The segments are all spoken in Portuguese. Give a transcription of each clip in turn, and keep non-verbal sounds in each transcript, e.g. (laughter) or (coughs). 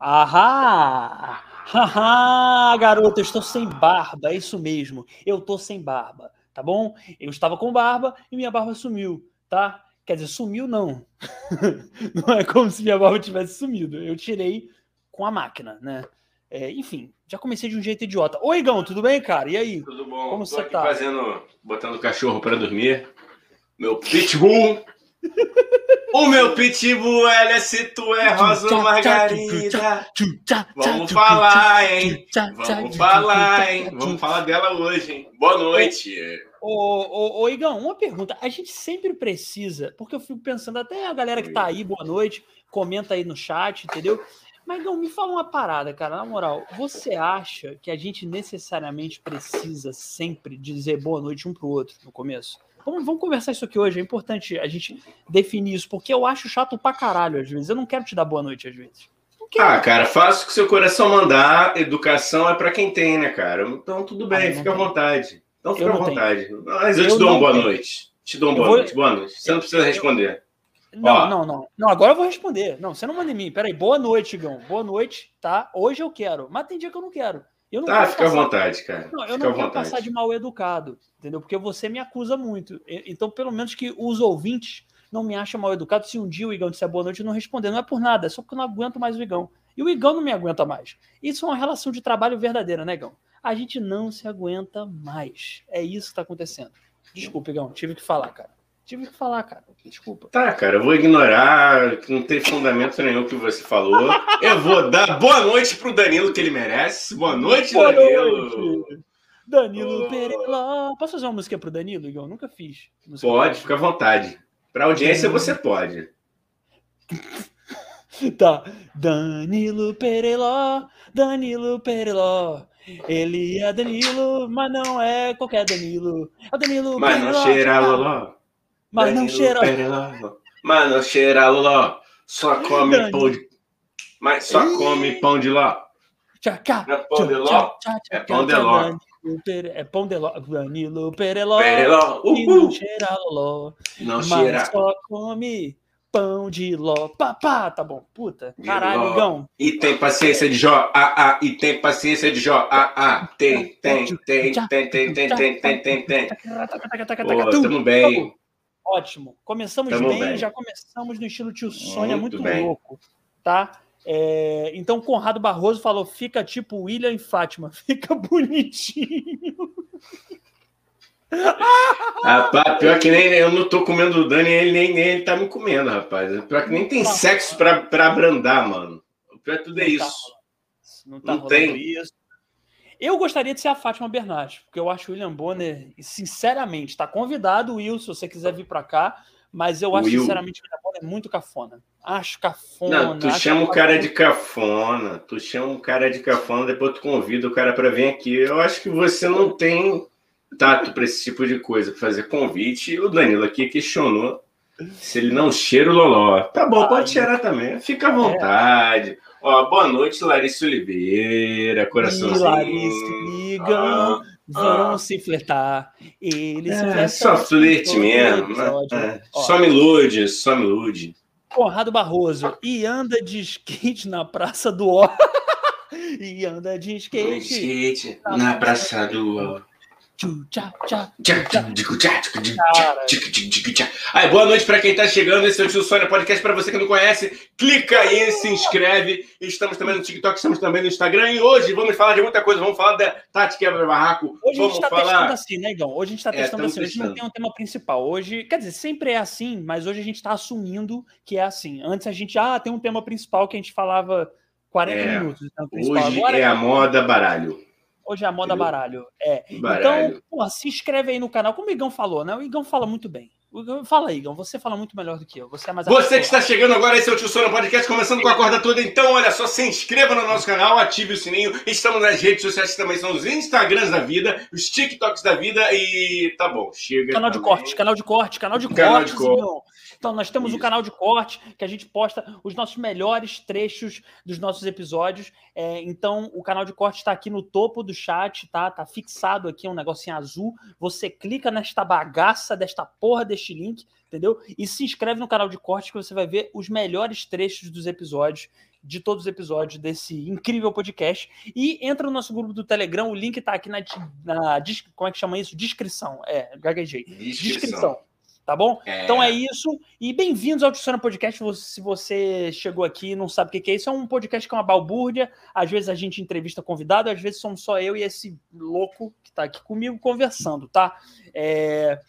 Ahá! Haha, garoto, eu estou sem barba, é isso mesmo. Eu tô sem barba, tá bom? Eu estava com barba e minha barba sumiu, tá? Quer dizer, sumiu não. (laughs) não é como se minha barba tivesse sumido. Eu tirei com a máquina, né? É, enfim, já comecei de um jeito idiota. Oi, Igão, tudo bem, cara? E aí? Tudo bom? Como Tô você tá? fazendo, botando o cachorro para dormir. Meu pitbull. O meu pitbull, ela se tu é rosa margarida. Vamos falar, hein? Vamos falar, hein? Vamos falar dela hoje, hein? Boa noite. Ô, ô, ô, Igão, uma pergunta. A gente sempre precisa, porque eu fico pensando, até a galera que tá aí, boa noite, comenta aí no chat, entendeu? Mas, não, me fala uma parada, cara. Na moral, você acha que a gente necessariamente precisa sempre dizer boa noite um pro outro no começo? Vamos, vamos conversar isso aqui hoje. É importante a gente definir isso, porque eu acho chato pra caralho às vezes. Eu não quero te dar boa noite às vezes. Ah, cara, faça o que seu coração mandar. Educação é para quem tem, né, cara? Então tudo bem, ah, fica à vontade. Então fica à vontade. Tenho. Mas eu, eu te dou uma boa tenho. noite. Te dou uma boa vou... noite. Boa noite. Você não precisa responder. Não, não, não. Não, agora eu vou responder. Não, você não manda em mim. Peraí, boa noite, Gão. Boa noite, tá? Hoje eu quero. Mas tem dia que eu não quero. Eu não tá, fica passar... à vontade, cara. Não, eu fica não quero passar de mal educado, entendeu? Porque você me acusa muito. Então, pelo menos que os ouvintes não me achem mal educado. Se um dia o Igão disser boa noite, eu não responder. Não é por nada, é só porque eu não aguento mais o Igão. E o Igão não me aguenta mais. Isso é uma relação de trabalho verdadeira, né, Igão? A gente não se aguenta mais. É isso que tá acontecendo. Desculpa, Igão, tive que falar, cara. Tive que falar, cara. Desculpa. Tá, cara, eu vou ignorar, que não tem fundamento nenhum que você falou. Eu vou dar boa noite pro Danilo, que ele merece. Boa noite, boa Danilo. Noite. Danilo oh. Pereira. Posso fazer uma música pro Danilo, Igor? Nunca fiz. Pode, fica à vontade. Pra audiência Danilo. você pode. (laughs) tá. Danilo Pereló, Danilo Pereló. Ele é Danilo, mas não é qualquer Danilo. É o Danilo Mas Pereló. não cheira loló. Mas não cheira. Mas não cheira ló. Só come pão de. Mas só come pão de ló. Tchacá. É pão de ló. É pão de ló. É pão de ló. Danilo Pereló. Pereló. E não cheira ló. Não cheira. só come pão de ló. Papá, tá bom. Puta. Caralho, Gão. E tem paciência de Jó. Ah, ah. E tem paciência de Jó. Ah, ah. Tem, tem, tem, tem, tem, tem, tem, tem, tem, tem. Pô, tamo bem. Ótimo. Começamos bem, bem, já começamos no estilo tio Sônia, muito, muito louco, tá? É, então, Conrado Barroso falou: fica tipo William e Fátima, (laughs) fica bonitinho. Rapaz, pior que nem eu não tô comendo o Dani, ele nem, nem ele tá me comendo, rapaz. Pior que nem tem tá. sexo pra, pra abrandar, mano. O pior de tudo é tá isso. Tá, não tá não tem. isso. Eu gostaria de ser a Fátima Bernardes, porque eu acho o William Bonner, sinceramente, está convidado, Will, se você quiser vir para cá, mas eu acho, Will. sinceramente, o William Bonner muito cafona. Acho cafona. Não, tu chama o cara de cafona, tu chama um cara de cafona, depois tu convida o cara para vir aqui. Eu acho que você não tem tato para esse tipo de coisa, para fazer convite. O Danilo aqui questionou se ele não cheira o loló. Tá bom, pode cheirar também, fica à vontade. É. Ó, boa noite, Larissa Oliveira, coraçãozinho. E Larissa, ligam, ah, vão ah. se flertar. Eles é, Só flerte mesmo. Né? É. Só me ilude, só me ilude. Conrado Barroso, e anda de skate na Praça do Ó. (laughs) e anda de skate. skate na Praça do Ó. Aí, boa noite para quem está chegando. Esse é o Tio Sônia Podcast. Para você que não conhece, clica aí, se inscreve. Estamos também no TikTok, estamos também no Instagram. E hoje vamos falar de muita coisa. Vamos falar da Tati Quebra Barraco. Hoje vamos a gente está falar... testando assim, né, Igão? Hoje a gente está testando é, assim. Testando. Hoje não tem um tema principal. Hoje, quer dizer, sempre é assim, mas hoje a gente está assumindo que é assim. Antes a gente, ah, tem um tema principal que a gente falava 40 é, minutos. Hoje Agora, é a moda baralho. Hoje é a moda baralho. É. Baralho. Então, pô, se inscreve aí no canal. Como o Igão falou, né? O Igão fala muito bem. Fala aí, Igão. Você fala muito melhor do que eu. Você é mais Você que está chegando agora, esse é o Tio Sono Podcast, começando com a corda toda. Então, olha só, se inscreva no nosso canal, ative o sininho. Estamos nas redes sociais que também são os Instagrams da vida, os TikToks da vida e tá bom, chega. Canal também. de corte, canal de corte, canal de canal corte. De corte. Então, nós temos o um canal de corte que a gente posta os nossos melhores trechos dos nossos episódios. É, então, o canal de corte está aqui no topo do chat, tá? Tá fixado aqui um negocinho azul. Você clica nesta bagaça, desta porra deste link, entendeu? E se inscreve no canal de cortes que você vai ver os melhores trechos dos episódios, de todos os episódios desse incrível podcast. E entra no nosso grupo do Telegram, o link tá aqui na, na como é que chama isso? Descrição. É, gaguejei. Descrição. Descrição. Tá bom? É. Então é isso. E bem-vindos ao Tiziana Podcast. Se você chegou aqui e não sabe o que é isso, é um podcast que é uma balbúrdia. Às vezes a gente entrevista convidado, às vezes somos só eu e esse louco que tá aqui comigo conversando, tá? É...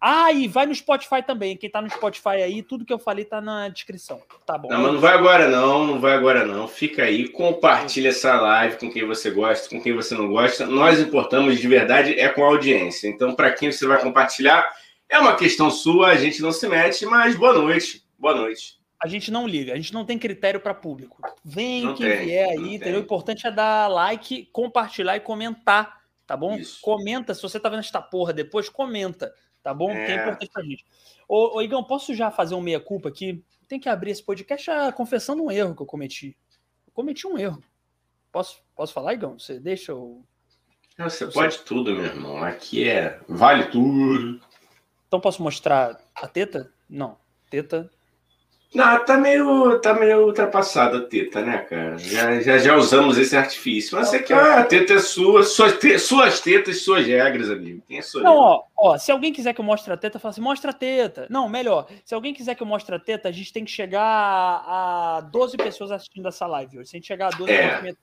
Ah, e vai no Spotify também. Quem tá no Spotify aí, tudo que eu falei tá na descrição. Tá bom. Não, mas não vai agora não, não vai agora não. Fica aí, compartilha essa live com quem você gosta, com quem você não gosta. Nós importamos de verdade é com a audiência. Então, para quem você vai compartilhar, é uma questão sua, a gente não se mete, mas boa noite. Boa noite. A gente não liga, a gente não tem critério para público. Vem não quem tem, vier aí, entendeu? O importante é dar like, compartilhar e comentar, tá bom? Isso. Comenta, se você tá vendo esta porra depois, comenta, tá bom? É. Que é importante pra gente. Ô, ô Igão, posso já fazer um meia-culpa aqui? Tem que abrir esse podcast já confessando um erro que eu cometi. Eu cometi um erro. Posso, posso falar, Igão? Você deixa eu. Não, você pode tudo, meu irmão. Aqui é. Vale tudo. Então posso mostrar a teta? Não. Teta. Não, tá meio, tá meio ultrapassada a teta, né, cara? Já, já, já usamos esse artifício. Mas você quer, ah, a teta é sua, suas, te, suas tetas, suas regras, amigo. Tem sua Não, ó, ó, se alguém quiser que eu mostre a teta, fala assim, mostra a teta. Não, melhor, se alguém quiser que eu mostre a teta, a gente tem que chegar a 12 pessoas assistindo essa live hoje. Se a gente chegar a 12, é.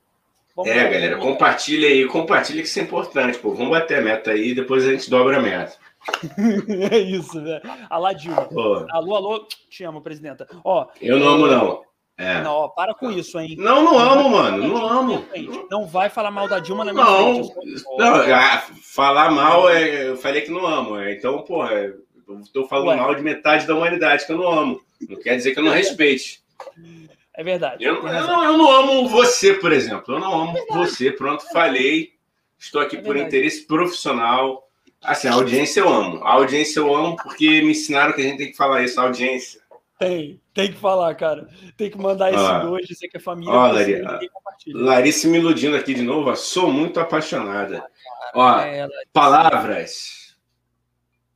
Vamos é, galera, compartilha aí, compartilha que isso é importante, pô. Vamos bater a meta aí, depois a gente dobra a meta. (laughs) é isso, né? Alá Dilma. Alô, alô, te amo, presidenta. Ó, eu não amo, não. É. Não, ó, para com isso, hein? Não, não amo, mano. Não amo. Não vai falar mal da Dilma na minha não, frente. Não, ah, falar mal, é, eu falei que não amo. É, então, porra, eu tô falando Ué. mal de metade da humanidade que eu não amo. Não quer dizer que eu não respeite. É verdade. Eu, eu, não, eu não amo você, por exemplo. Eu não amo é você. Pronto, falei. Estou aqui é por interesse profissional Assim, a audiência eu amo. A audiência eu amo porque me ensinaram que a gente tem que falar isso, a audiência. Tem, tem que falar, cara. Tem que mandar esse ah. dois, dizer que é família. Ó, Larissa, Larissa me iludindo aqui de novo. Sou muito apaixonada. Ó, é, palavras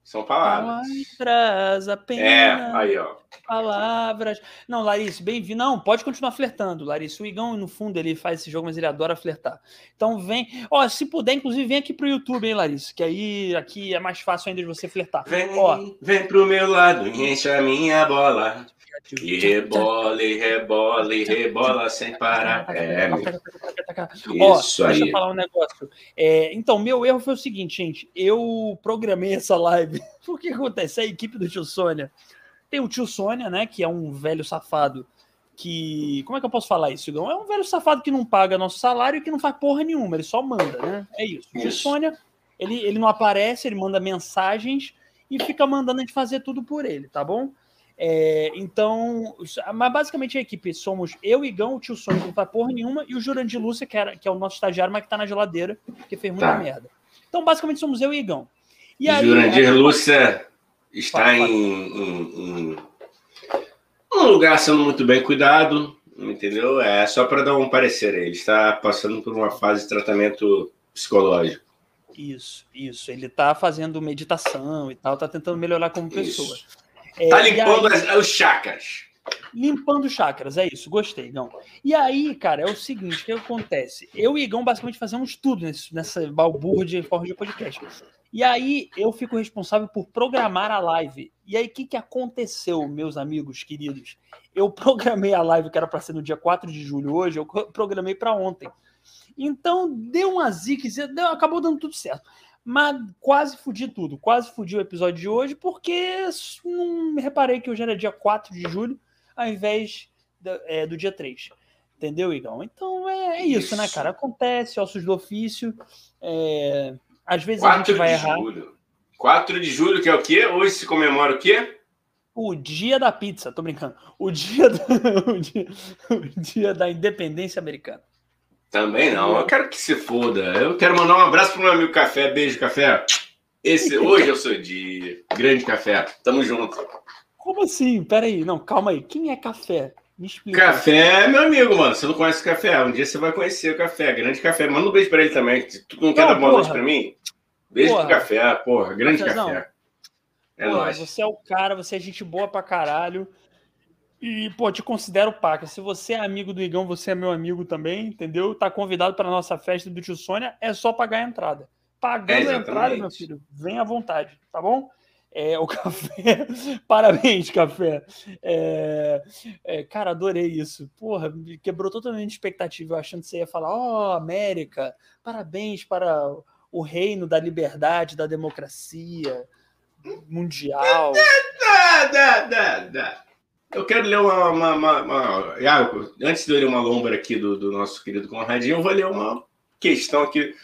são palavras. Palavras apenas. É, aí, ó. Palavras. Não, Larissa, bem-vindo. Não, pode continuar flertando, Larissa. O Igão, no fundo, ele faz esse jogo, mas ele adora flertar. Então vem. Ó, se puder, inclusive, vem aqui pro YouTube, hein, Larissa? Que aí aqui é mais fácil ainda de você flertar. Vem, ó. vem pro meu lado, enche a minha bola. E rebola, e rebola, e rebola sem parar. É, Isso Ó, aí. Deixa eu falar um negócio. É, então, meu erro foi o seguinte, gente. Eu programei essa live. (laughs) o que acontece? A equipe do tio Sônia. Tem o tio Sônia, né? Que é um velho safado que. Como é que eu posso falar isso, Igão? É um velho safado que não paga nosso salário e que não faz porra nenhuma, ele só manda, né? É isso. O tio Sônia, ele, ele não aparece, ele manda mensagens e fica mandando a gente fazer tudo por ele, tá bom? É, então, mas basicamente a equipe somos eu, Igão, o tio Sônia, que não faz porra nenhuma, e o Jurandir Lúcia, que, era, que é o nosso estagiário, mas que tá na geladeira, que fez muita tá. merda. Então, basicamente, somos eu e Igão. E aí, Jurandir é... Lúcia está fala, fala. Em, em, em, um lugar sendo muito bem cuidado, entendeu? É só para dar um parecer. Ele está passando por uma fase de tratamento psicológico. Isso, isso. Ele está fazendo meditação e tal, está tentando melhorar como pessoa. Isso. É, tá limpando aí, os chakras. Limpando chakras, é isso, gostei, Igão. E aí, cara, é o seguinte, o que acontece? Eu e Igão basicamente fazemos tudo nesse, nessa balbúrdia de forma de podcast. E aí eu fico responsável por programar a live. E aí, o que, que aconteceu, meus amigos queridos? Eu programei a live que era para ser no dia 4 de julho hoje, eu programei para ontem. Então deu uma zica, acabou dando tudo certo. Mas quase fudi tudo, quase fudi o episódio de hoje, porque não me reparei que hoje era dia 4 de julho, ao invés do, é, do dia 3. Entendeu, Igão? Então é, é isso, isso, né, cara? Acontece, ossos do ofício. É... Às vezes a gente vai errar. Julho. 4 de julho, que é o quê? Hoje se comemora o quê? O dia da pizza, tô brincando. O dia, do... (laughs) o dia, o dia da independência americana. Também não. Eu quero que se foda. Eu quero mandar um abraço pro meu amigo Café. Beijo, Café. Esse (laughs) hoje é o seu dia. Grande Café. Tamo junto. Como assim? Peraí. Não, calma aí. Quem é Café? Me explica. Café é meu amigo, mano. Você não conhece o Café? Um dia você vai conhecer o Café. Grande Café. Manda um beijo pra ele também. Tu não quer dar boa noite pra mim? Beijo porra. pro Café. Porra, grande Café. É nóis. Você é o cara, você é gente boa pra caralho. E, pô, te considero paca. Se você é amigo do Igão, você é meu amigo também, entendeu? Tá convidado para nossa festa do tio Sônia, é só pagar a entrada. Pagando É, a entrada, meu filho, vem à vontade, tá bom? É, o (laughs) café. Parabéns, café. É, é, cara, adorei isso. Porra, me quebrou totalmente a expectativa. Eu achando que você ia falar, ó, América, parabéns para o reino da liberdade, da democracia mundial. Dá, dá, dá. Eu quero ler uma. uma, uma, uma- Iago, antes de eu ler uma lombra aqui do, do nosso querido Conradinho, eu vou ler uma questão aqui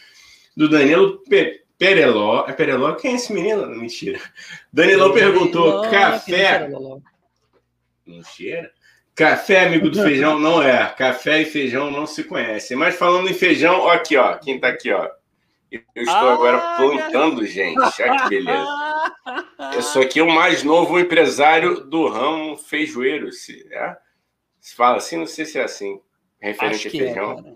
do Danilo Pe- Pereló. É Pereló? Quem é esse menino? Mentira. Danilão perguntou: café. Não cheira? Café, amigo do feijão, não é. Café e feijão não se conhecem. Mas falando em feijão, ó aqui, ó. Quem tá aqui, ó. Eu estou Ah, agora plantando, gente. Olha que beleza. Eu sou aqui o mais novo empresário do ramo feijoeiro. Se, é? se fala assim, não sei se é assim. Referente a que é, feijão. cara.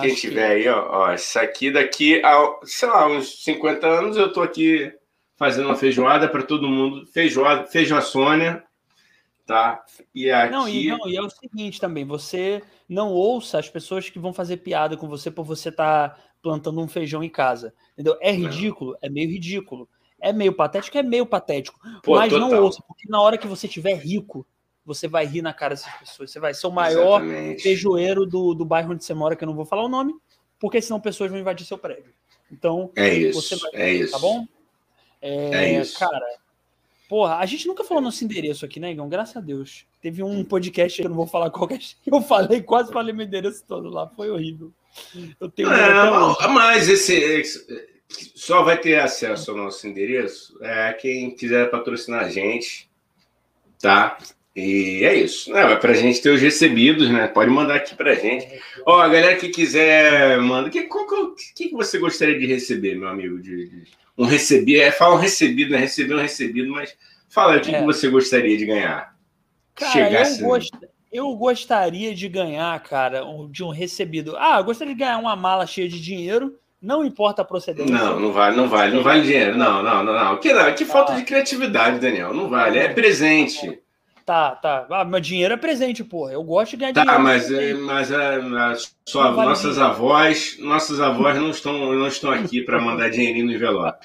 Quem que tiver é. aí, ó, ó, isso aqui daqui a, sei lá, uns 50 anos eu tô aqui fazendo uma feijoada para todo mundo. Feijoada, feijoa Sônia, tá? E aqui. Não, e, não, e é o seguinte também, você não ouça as pessoas que vão fazer piada com você por você estar plantando um feijão em casa. Entendeu? É ridículo, é meio ridículo. É meio patético, é meio patético. Pô, mas não total. ouça, porque na hora que você estiver rico, você vai rir na cara dessas pessoas. Você vai ser o maior Exatamente. feijoeiro do, do bairro onde você mora, que eu não vou falar o nome, porque senão pessoas vão invadir seu prédio. Então, É isso, você vai- é isso. tá bom? É, É isso. Cara, porra, a gente nunca falou nosso endereço aqui, né, Igão? Graças a Deus. Teve um podcast que eu não vou falar qual que é. (laughs) Eu falei, quase falei meu endereço todo lá. Foi horrível. Eu tenho. É, mas esse, esse- só vai ter acesso ao nosso endereço é quem quiser patrocinar a gente, tá? E é isso. Não, é pra gente ter os recebidos, né? Pode mandar aqui pra gente. Ó, a galera que quiser, manda. Que, qual, qual- que, que você gostaria de receber, meu amigo? De, de- um recebido, é, fala um recebido, né? Receber um recebido, mas fala o que, É. que você gostaria de ganhar. Cara, chegasse- eu, gost... eu gostaria de ganhar, cara, de um recebido. Ah, eu gostaria de ganhar uma mala cheia de dinheiro. Não importa a procedência. Não, não vale, não vale, não vale dinheiro. Não, não, não, não. Que, não, que falta de criatividade, Daniel. Não vale. É presente. Tá, tá. Ah, meu dinheiro é presente, porra. Eu gosto de ganhar Tá, dinheiro. mas, é, mas a, a sua- Não vale nossas dinheiro. avós, nossas avós não estão, não estão aqui para mandar dinheirinho no envelope.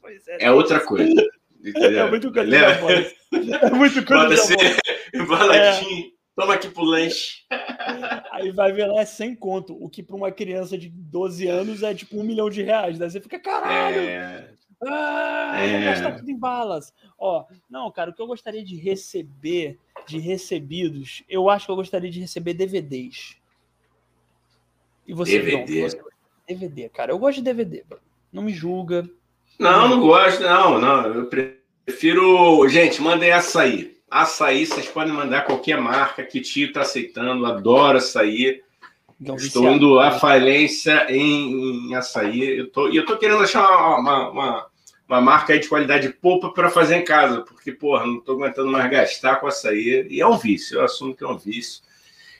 Pois É outra coisa. (laughs) Entendeu? É muito coisa Leva- avó. É muito coisa Bota de assim, avó. (laughs) embaladinho. Toma aqui pro lanche. Aí vai ver lá é 100 conto, o que para uma criança de 12 anos é tipo um milhão de reais. Daí você fica, caralho, É, ah, É. gastar tudo em balas. Ó, não, cara, o que eu gostaria de receber, de recebidos, eu acho que eu gostaria de receber DVDs. E você, DVD. você- DVD, cara. Eu gosto de DVD. Não me julga. Não, não gosto, não, não. Eu prefiro. Gente, mandem açaí. Açaí, vocês podem mandar qualquer marca que tio tá aceitando. Adoro açaí. João Estou viciado. indo à falência em, em açaí. Eu tô, e eu tô querendo achar uma, uma, uma, uma marca de qualidade polpa para fazer em casa, porque, porra, não tô aguentando mais gastar com açaí. E é um vício, eu assumo que é um vício.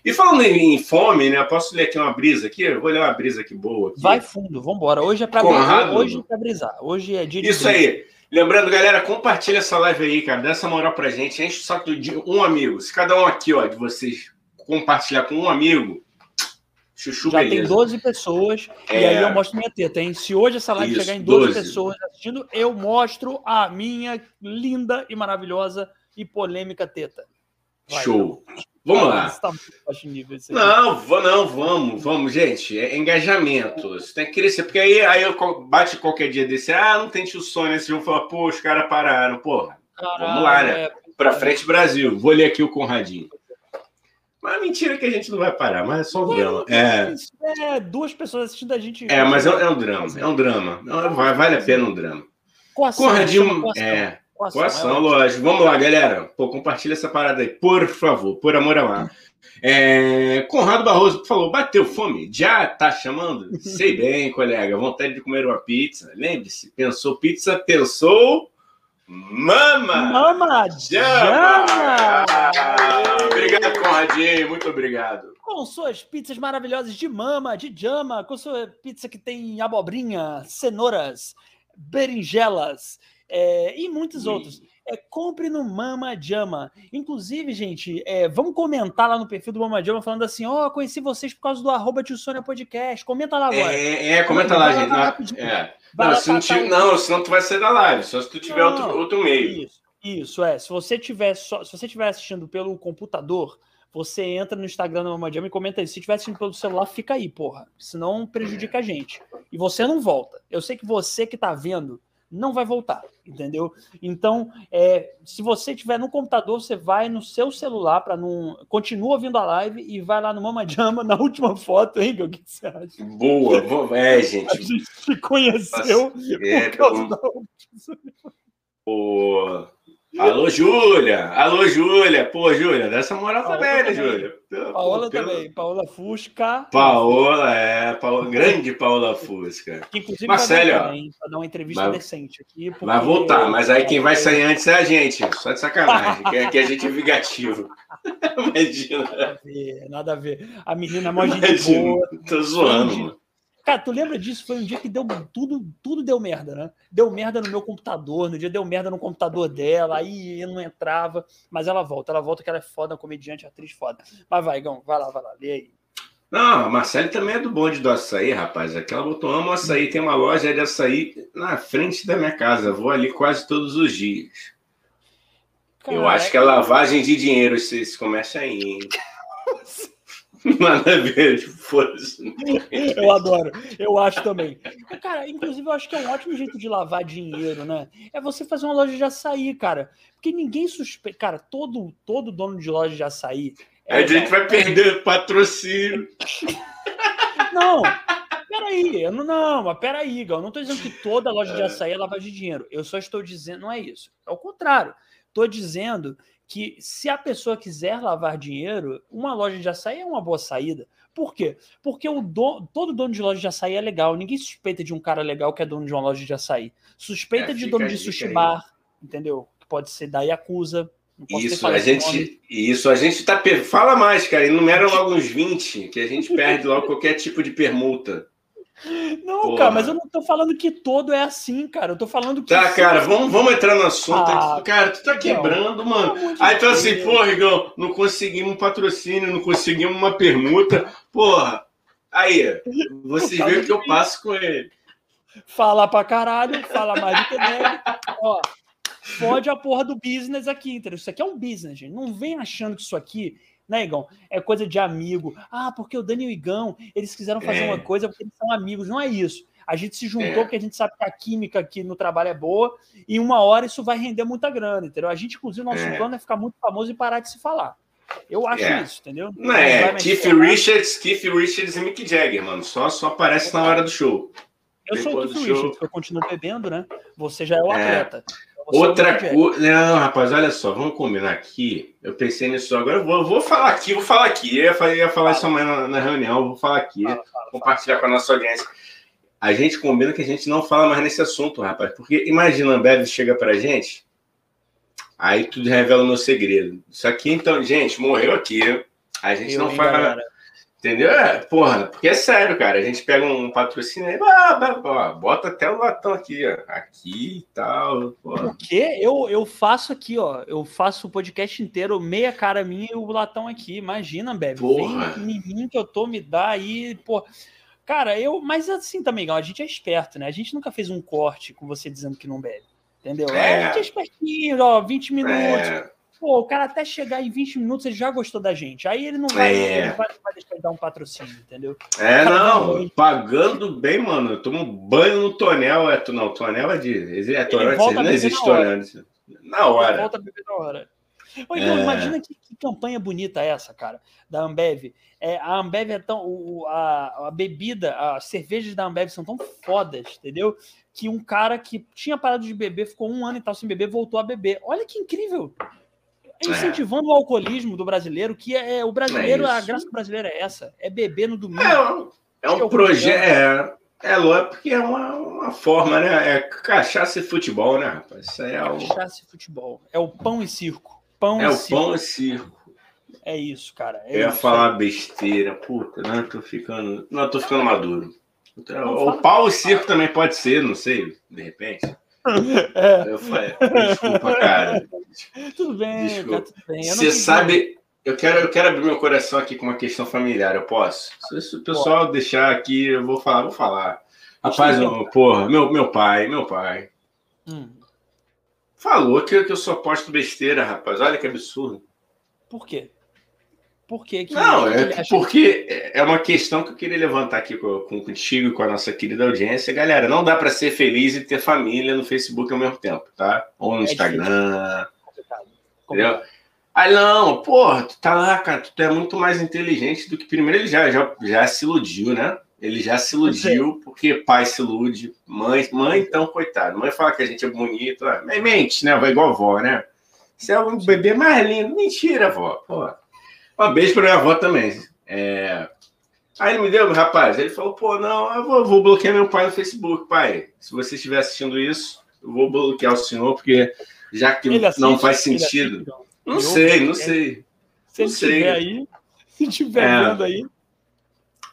E falando em, fome, né? Posso ler aqui uma brisa aqui? Eu vou ler uma brisa aqui boa. Aqui. Vai fundo, vambora. Hoje é Conrado. brisar. Hoje é pra brisar. Hoje é dia de Isso aí. Lembrando, galera, compartilha essa live aí, cara. Dá essa moral pra gente. Enche o saco de um amigo. Se cada um aqui, ó, de vocês compartilhar com um amigo, chuchu, Já beleza. tem 12 pessoas e É. aí eu mostro minha teta, hein? Se hoje essa live Isso, chegar em 12, 12. pessoas assistindo, eu mostro a minha linda e maravilhosa e polêmica teta. Vai, Show. Vamos lá. tá nível. Não, vou, não, vamos, vamos, gente. É engajamento. Você tem que crescer, porque aí, aí eu bate qualquer dia desse, ah, não tem tio Sônia, vocês vão falar, pô, os caras pararam, porra. Caralho, vamos lá, né? é, Pra frente, Brasil. Vou ler aqui o Conradinho. Mas mentira que a gente não vai parar, mas é só um drama. É, é duas pessoas assistindo a gente. é mas é, é um drama, é um drama. É Vale a pena um drama. Coação, Conradinho, chama coação. Coação, é lógico. Vamos lá, galera. Pô, compartilha essa parada aí, por favor, por amor ao ar. É, Conrado Barroso falou: bateu fome? Já tá chamando? (laughs) Sei bem, colega. Vontade de comer uma pizza. Lembre-se, pensou pizza, pensou. Mama! Mama! Jama! Jama! Obrigado, Conradinho. Muito obrigado. Com suas pizzas maravilhosas de mama, de jama, com sua pizza que tem abobrinha, cenouras, berinjelas, É, e muitos outros. É, compre no Mama Jama. Inclusive, gente, é, vamos comentar lá no perfil do Mama Jama falando assim: ó, oh, conheci vocês por causa do arroba Tio Sônia Podcast. Comenta lá agora. É, é comenta lá, gente. Não, é. não, se não, tiver, não, senão tu vai sair da live, só se tu tiver não, outro, outro meio. Isso, isso, é. Se você tiver só, se você estiver assistindo pelo computador, você entra no Instagram do Mama Jama e comenta aí. Se estiver assistindo pelo celular, fica aí, porra. Senão prejudica a gente. E você não volta. Eu sei que você que tá vendo não vai voltar, entendeu? Então, é, se você tiver no computador, você vai no seu celular para não. Continua ouvindo a live e vai lá no Mama Jama na última foto, hein, O que você acha? Boa, é, gente. A gente se conheceu Nossa, é, por causa da Boa. Alô, Júlia! Alô, Júlia! Pô, Júlia, dessa moral Paola também, né, Júlia? Paola pelo... também, Paola Fusca. Paola, é, Paola, grande Paola Fusca. Que, inclusive, Marcelo, ó. Para dar uma entrevista vai, decente aqui. Porque... Vai voltar, mas aí quem vai sair antes é a gente, só de sacanagem, que aqui a gente é vingativo. (laughs) Imagina. Nada a ver, nada a ver. A menina é mó gente boa. Tô zoando, mano. Cara, tu lembra disso? Foi um dia que deu tudo, tudo deu merda, né? Deu merda no meu computador, no dia deu merda no computador dela, aí eu não entrava, mas ela volta, ela volta que ela é foda, comediante, atriz foda. Mas vai, Gão, vai lá, vai lá, lê aí. Não, a Marcele também é do bonde do açaí, rapaz. Aquela botou amo açaí, tem uma loja de açaí na frente da minha casa. vou ali quase todos os dias. eu acho que é lavagem de dinheiro esse, esse comércio aí, hein? (laughs) Nada a ver, tipo, foda-se. Eu adoro, eu acho também. Cara, inclusive eu acho que é um ótimo jeito de lavar dinheiro, né? É você fazer uma loja de açaí, cara. Porque ninguém suspeita. Cara, todo, todo dono de loja de açaí. É, a gente vai perder patrocínio. Não, peraí, não, não, mas peraí, Gal. Eu não estou dizendo que toda loja de açaí é lavagem de dinheiro. Eu só estou dizendo, não é isso. É o contrário. Estou dizendo que se a pessoa quiser lavar dinheiro, uma loja de açaí é uma boa saída. Por quê? Porque o dono, todo dono de loja de açaí é legal. Ninguém suspeita de um cara legal que é dono de uma loja de açaí. Suspeita é, de dono de sushi bar, entendeu? Que pode ser da Yakuza. Isso, a gente, isso, a gente tá. Fala mais, cara. Enumera (laughs) logo uns 20, que a gente perde logo qualquer tipo de permuta. Não, Porra. cara, mas eu não tô falando que todo é assim, cara. Eu tô falando que. Tá, cara, vamos, vamos entrar no assunto ah. Cara, tu tá quebrando, mano. Aí tu assim, porra, Rigão, não conseguimos um patrocínio, não conseguimos uma permuta. Porra. Aí, você vê o que eu passo com ele. Fala pra caralho, fala mais do que deve. Ó, fode a porra do business aqui, entendeu? Isso aqui é um business, gente. Não vem achando que isso aqui né, Igão? É coisa de amigo. Ah, porque o Dani e o Igão, eles quiseram fazer é. uma coisa porque eles são amigos. Não é isso. A gente se juntou é. porque a gente sabe que a química aqui no trabalho é boa e uma hora isso vai render muita grana, entendeu? A gente, inclusive, nosso é. plano é ficar muito famoso e parar de se falar. Eu acho é. isso, entendeu? Não é, Keith Richards, Keith Richards e Mick Jagger, mano. Só, só aparece na hora do show. Eu Depois sou o Keith Richards, eu continuo bebendo, né? Você já é o é. atleta. Outra coisa. Não, rapaz, olha só, vamos combinar aqui. Eu pensei nisso agora. Eu vou, vou falar aqui, vou falar aqui. Eu ia, ia falar isso amanhã na, na, reunião, vou falar aqui, fala, fala, compartilhar fala. com a nossa audiência. A gente combina que a gente não fala mais nesse assunto, rapaz. Porque imagina, a Ambev chega pra gente, aí tudo revela o meu segredo. Isso aqui, então, gente, morreu aqui. A gente eu não fala. Entendeu? É, porra, porque é sério, cara. A gente pega um patrocínio aí, ah, bota até o latão aqui, ó. Aqui e tal. Porra. O quê? Eu, eu faço aqui, ó. Eu faço o podcast inteiro, meia cara minha e o latão aqui. Imagina, Bebe. Porra. Vem mim que eu tô, me dá aí, pô. Cara, eu. Mas assim também, a gente é esperto, né? A gente nunca fez um corte com você dizendo que não bebe. Entendeu? É. A gente é espertinho, ó, 20 minutos. É pô, o cara até chegar em 20 minutos ele já gostou da gente. Aí ele não vai, é. ele vai, vai deixar de dar um patrocínio, entendeu? É, não, pagando bem, mano. Eu tomo banho no tonel. É, não, tonel é de. É tonel, não existe tonel. Na hora. volta a beber na hora. Ou então, é. imagina que, que, campanha bonita essa, cara, da Ambev. É, a Ambev é tão. O, a, a bebida, as cervejas da Ambev são tão fodas, entendeu? Que um cara que tinha parado de beber, ficou um ano e tal sem beber, voltou a beber. Olha que incrível! É incentivando é. o alcoolismo do brasileiro, que é, é o brasileiro, é a graça do brasileiro é essa, é beber no domingo. É, é um, projeto, é, é porque é uma, uma forma, né? É cachaça e futebol, né, rapaz? Isso aí é o... Cachaça e futebol. É o pão e circo. Pão é e o circo. pão e circo. É isso, cara. É eu ia isso, falar besteira, puta, não, tô ficando. Não, tô ficando maduro. Não, o pau e circo também pode ser, não sei, de repente. (laughs) É. Eu falei, desculpa, cara. (laughs) Tudo bem, desculpa. Tá tudo bem. Você sabe, eu quero, eu quero abrir meu coração aqui com uma questão familiar, eu posso? Se o pessoal Pode. deixar aqui, eu vou falar, vou falar. Rapaz, eu, porra, meu, meu pai, meu pai. Hum. Falou que, que eu só posto besteira, rapaz. Olha que absurdo. Por quê? Por quê? Que não, é porque é uma questão que eu queria levantar aqui com, com contigo e com a nossa querida audiência. Galera, não dá para ser feliz e ter família no Facebook ao mesmo tempo, tá? Ou no é Instagram. Entendeu? Aí não, porra, tu tá lá, cara, tu é muito mais inteligente do que primeiro ele já, já, já se iludiu, né? Ele já se iludiu, porque pai se ilude, mãe, mãe, então, coitado. Mãe fala que a gente é bonito, mas mente, né? Vai igual a avó, né? Você é um bebê mais lindo. Mentira, avó. Porra. Um beijo para minha avó também. É... Aí ele me deu, rapaz, ele falou, pô, não, eu vou, vou, bloquear meu pai no Facebook, pai. Se você estiver assistindo isso, eu vou bloquear o senhor, porque já que assiste, não faz sentido. Assiste, então. não, sei, não sei. Se não ele estiver aí, (laughs) se estiver é, vendo aí.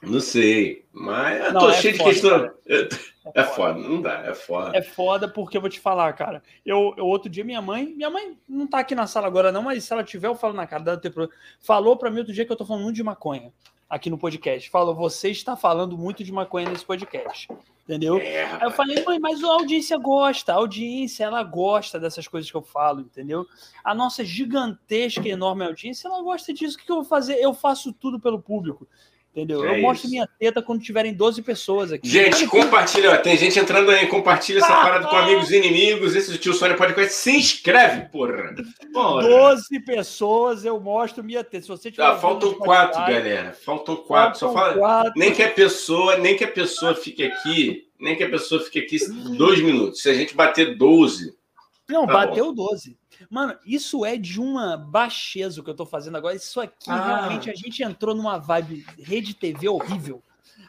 Não sei, mas eu não, tô é cheio foda, de questão. (laughs) É, é foda, não dá, é foda. É foda porque eu vou te falar, cara. Eu, eu outro dia, minha mãe, minha mãe não tá aqui na sala agora, não, mas se ela tiver, eu falo na cara dela. Falou pra mim outro dia que eu tô falando muito de maconha aqui no podcast. Falou, você está falando muito de maconha nesse podcast. Entendeu? É, Aí eu falei, mãe, mas a audiência gosta, a audiência ela gosta dessas coisas que eu falo, entendeu? A nossa gigantesca, enorme audiência, ela gosta disso. O que eu vou fazer? Eu faço tudo pelo público. Entendeu? É eu mostro minha teta quando tiverem 12 pessoas aqui. Gente, compartilha. Ó, tem gente entrando aí. Compartilha essa ah, parada com amigos e inimigos. Esse tio Sônia Podcast. Se inscreve, porra. porra. 12 pessoas eu mostro minha teta. Se você tiver ah, faltam quatro, galera. Faltam quatro. Faltam Só fala. Quatro. Nem que a pessoa, nem que a pessoa fique aqui. Nem que a pessoa fique aqui dois minutos. Se a gente bater 12. Não, tá bateu bom. 12. Mano, isso é de uma baixeza o que eu tô fazendo agora. Isso aqui, ah. realmente, a gente entrou numa vibe rede TV horrível.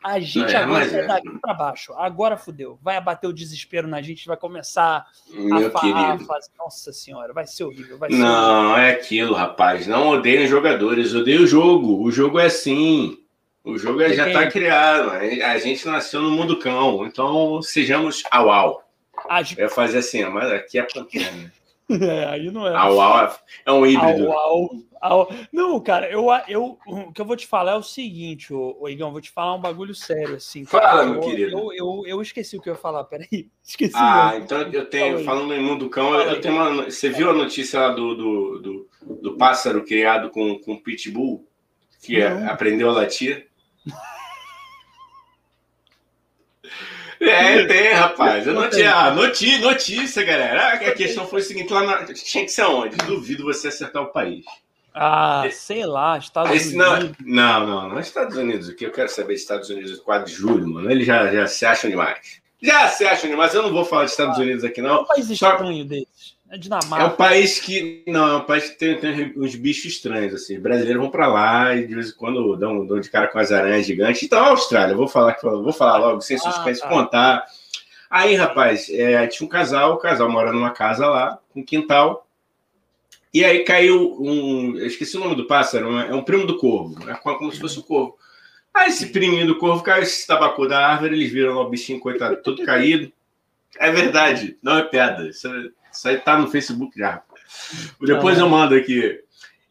A gente é, agora vai é. daqui para baixo. Agora fudeu. Vai abater o desespero na gente, vai começar Meu a falar. Nossa senhora, vai ser horrível. Vai ser não, horrível. é aquilo, rapaz. Não odeio jogadores, odeio o jogo. O jogo é assim. O jogo é, já está criado. A gente nasceu no mundo cão. Então, sejamos au au. Ah, Eu ia fazer assim, mas aqui é pequeno. (laughs) É, aí não é. Au, au, é um híbrido. Au, au, Não, cara, eu, eu, o que eu vou te falar é o seguinte, ô, ô Igão, vou te falar um bagulho sério, assim. Fala, eu, meu querido. Eu, eu, eu, esqueci o que eu ia falar, peraí. (laughs) Esqueci. Ah, então eu tenho, falando em mundo cão, eu tenho uma. Você viu a notícia lá do, do, do, do pássaro criado com, com pitbull, que é, aprendeu a latir? (laughs) É, tem, rapaz. Eu não tinha. Ah, notícia, notícia, galera. A questão foi o seguinte: lá na... tinha que ser onde? Duvido você acertar o país. Ah, Esse... sei lá, Estados Esse, Unidos. Não, não, não, não é Estados Unidos. O que eu quero saber de Estados Unidos 4 de julho, mano. Eles já, já se acham demais. Já se acham demais. Eu não vou falar de Estados ah, Unidos aqui, não. É um país estranho Só... desses. É Dinamarca. É um país que. Não, é um país que tem, tem uns bichos estranhos, assim. Os brasileiros vão para lá e de vez em quando dão, dão de cara com as aranhas gigantes. Então, a Austrália, vou falar, vou falar logo, sem ah, suspense, ah, tá. contar. Aí, rapaz, é, tinha um casal, o casal mora numa casa lá, com quintal. E aí caiu um. Eu esqueci o nome do pássaro, é um primo do corvo, é como se fosse o um corvo. Aí esse priminho do corvo caiu, esse tabacu da árvore, eles viram lá o bichinho, coitado, todo caído. É verdade, não é pedra. Isso é isso aí tá no Facebook já. Depois eu mando aqui.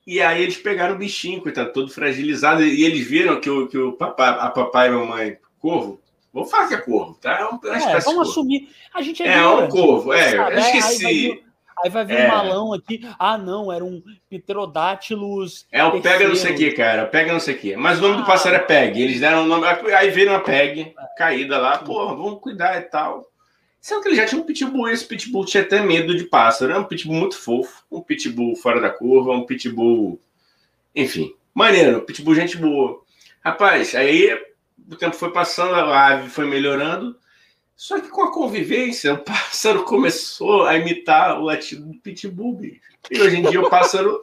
E aí eles pegaram o bichinho, coitado, todo fragilizado, e eles viram que o, que o papai, a papai e a mamãe, corvo, vou falar que é corvo, tá? É, uma é vamos assumir. A gente é, é um corvo, é, sabe? eu esqueci. Aí vai, vir, aí vai vir é. um malão aqui. Ah, não, era um pterodátilos. É o pega não sei o que, cara, pega não sei o que. Mas o nome ah, do pássaro é Peg. Eles deram o nome. Aí viram a Peg é. caída lá, porra, vamos cuidar e tal. Sendo que ele já tinha um pitbull, e esse pitbull tinha até medo de pássaro. É um pitbull muito fofo, um pitbull fora da curva, um pitbull. Enfim, maneiro, pitbull gente boa. Rapaz, aí o tempo foi passando, a ave foi melhorando. Só que com a convivência, (laughs) o pássaro começou a imitar o latido do pitbull, bicho. E hoje em dia o pássaro,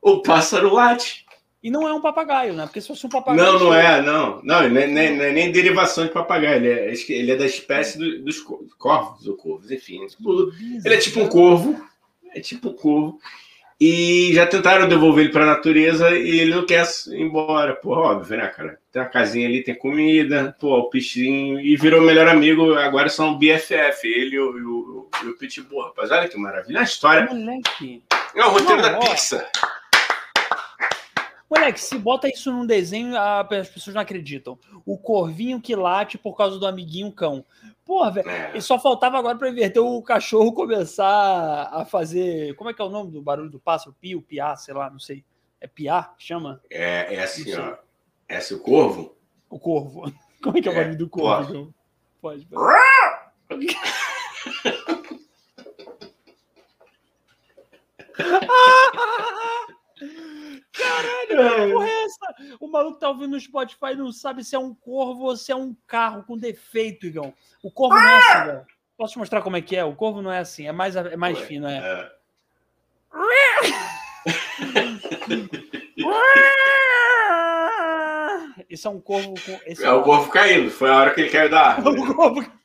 o pássaro late. E não é um papagaio, né? Porque se fosse um papagaio. Não, não é, não. Não, não é, não é, nem derivação de papagaio. Ele é, ele é da espécie do, dos corvos ou corvos, enfim. Tipo, ele é tipo um corvo. É tipo um corvo. E já tentaram devolver ele para a natureza e ele não quer ir embora. Pô, óbvio, né, cara? Tem uma casinha ali, tem comida, pô, o peixinho. E virou melhor amigo, agora são BFF, ele e o, o, e o Pitbull, rapaz. Olha que maravilha. A história. Moleque. É o roteiro Não, da ó. Pixar. Moleque, se bota isso num desenho, as pessoas não acreditam. O corvinho que late por causa do amiguinho cão. Porra, velho. É. E só faltava agora pra inverter o cachorro começar a fazer. Como é que é o nome do barulho do pássaro? Pio, piá, sei lá, não sei. É piá? Chama? É, é assim, ó. É assim, o corvo. O corvo. (laughs) Como é que é o É, barulho do corvo? Pode, pode. (laughs) (laughs) Caralho, que porra é essa? O maluco tá ouvindo no Spotify e não sabe se é um corvo ou se é um carro com defeito, Igão. O corvo não é assim, velho. Posso te mostrar como é que é? O corvo não é assim, é mais, é mais Ué, fino, é. É. (laughs) Esse é um corvo com. Esse É o corvo caindo. Foi a hora que ele caiu da É árvore. o corvo. (laughs)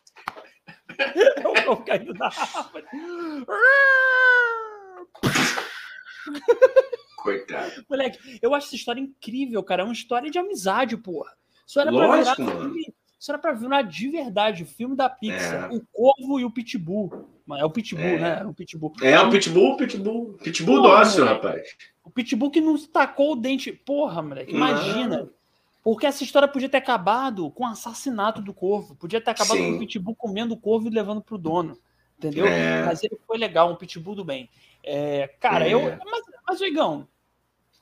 É o corvo caindo da árvore. (laughs) Coitado. Moleque, eu acho essa história incrível, cara. É uma história de amizade, porra. Isso era pra Lógico, virar mano. filme. Isso era pra virar de verdade, filme da Pixar. É. O Corvo e o Pitbull. É o Pitbull, É. né? O Pitbull. É o Pitbull, Pitbull. Pitbull Porra, dócil, moleque. rapaz. O Pitbull que não tacou o dente. Porra, moleque, imagina. Não. Porque essa história podia ter acabado com o assassinato do corvo. Podia ter acabado Sim. com o Pitbull comendo o corvo e levando pro dono. Entendeu? É. Mas ele foi legal, um Pitbull do bem. É, cara, É. eu. Mas, mas, Igão,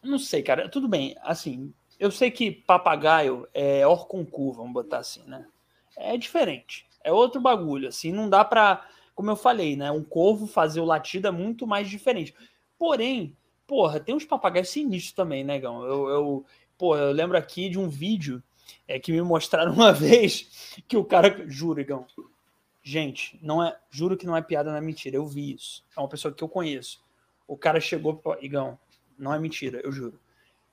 não sei, cara. Tudo bem. Assim, eu sei que papagaio é orconcu, vamos botar assim, né? É diferente. É outro bagulho. Assim, não dá pra. Como eu falei, né? Um corvo fazer o latido é muito mais diferente. Porém, porra, tem uns papagaios sinistros também, né, Igão? Eu, eu, porra, eu lembro aqui de um vídeo é, que me mostraram (laughs) uma vez que o cara. Juro, Igão. Gente, não é, juro que não é piada, não é mentira. Eu vi isso. É uma pessoa que eu conheço. O cara chegou pro Igão, não é mentira, eu juro.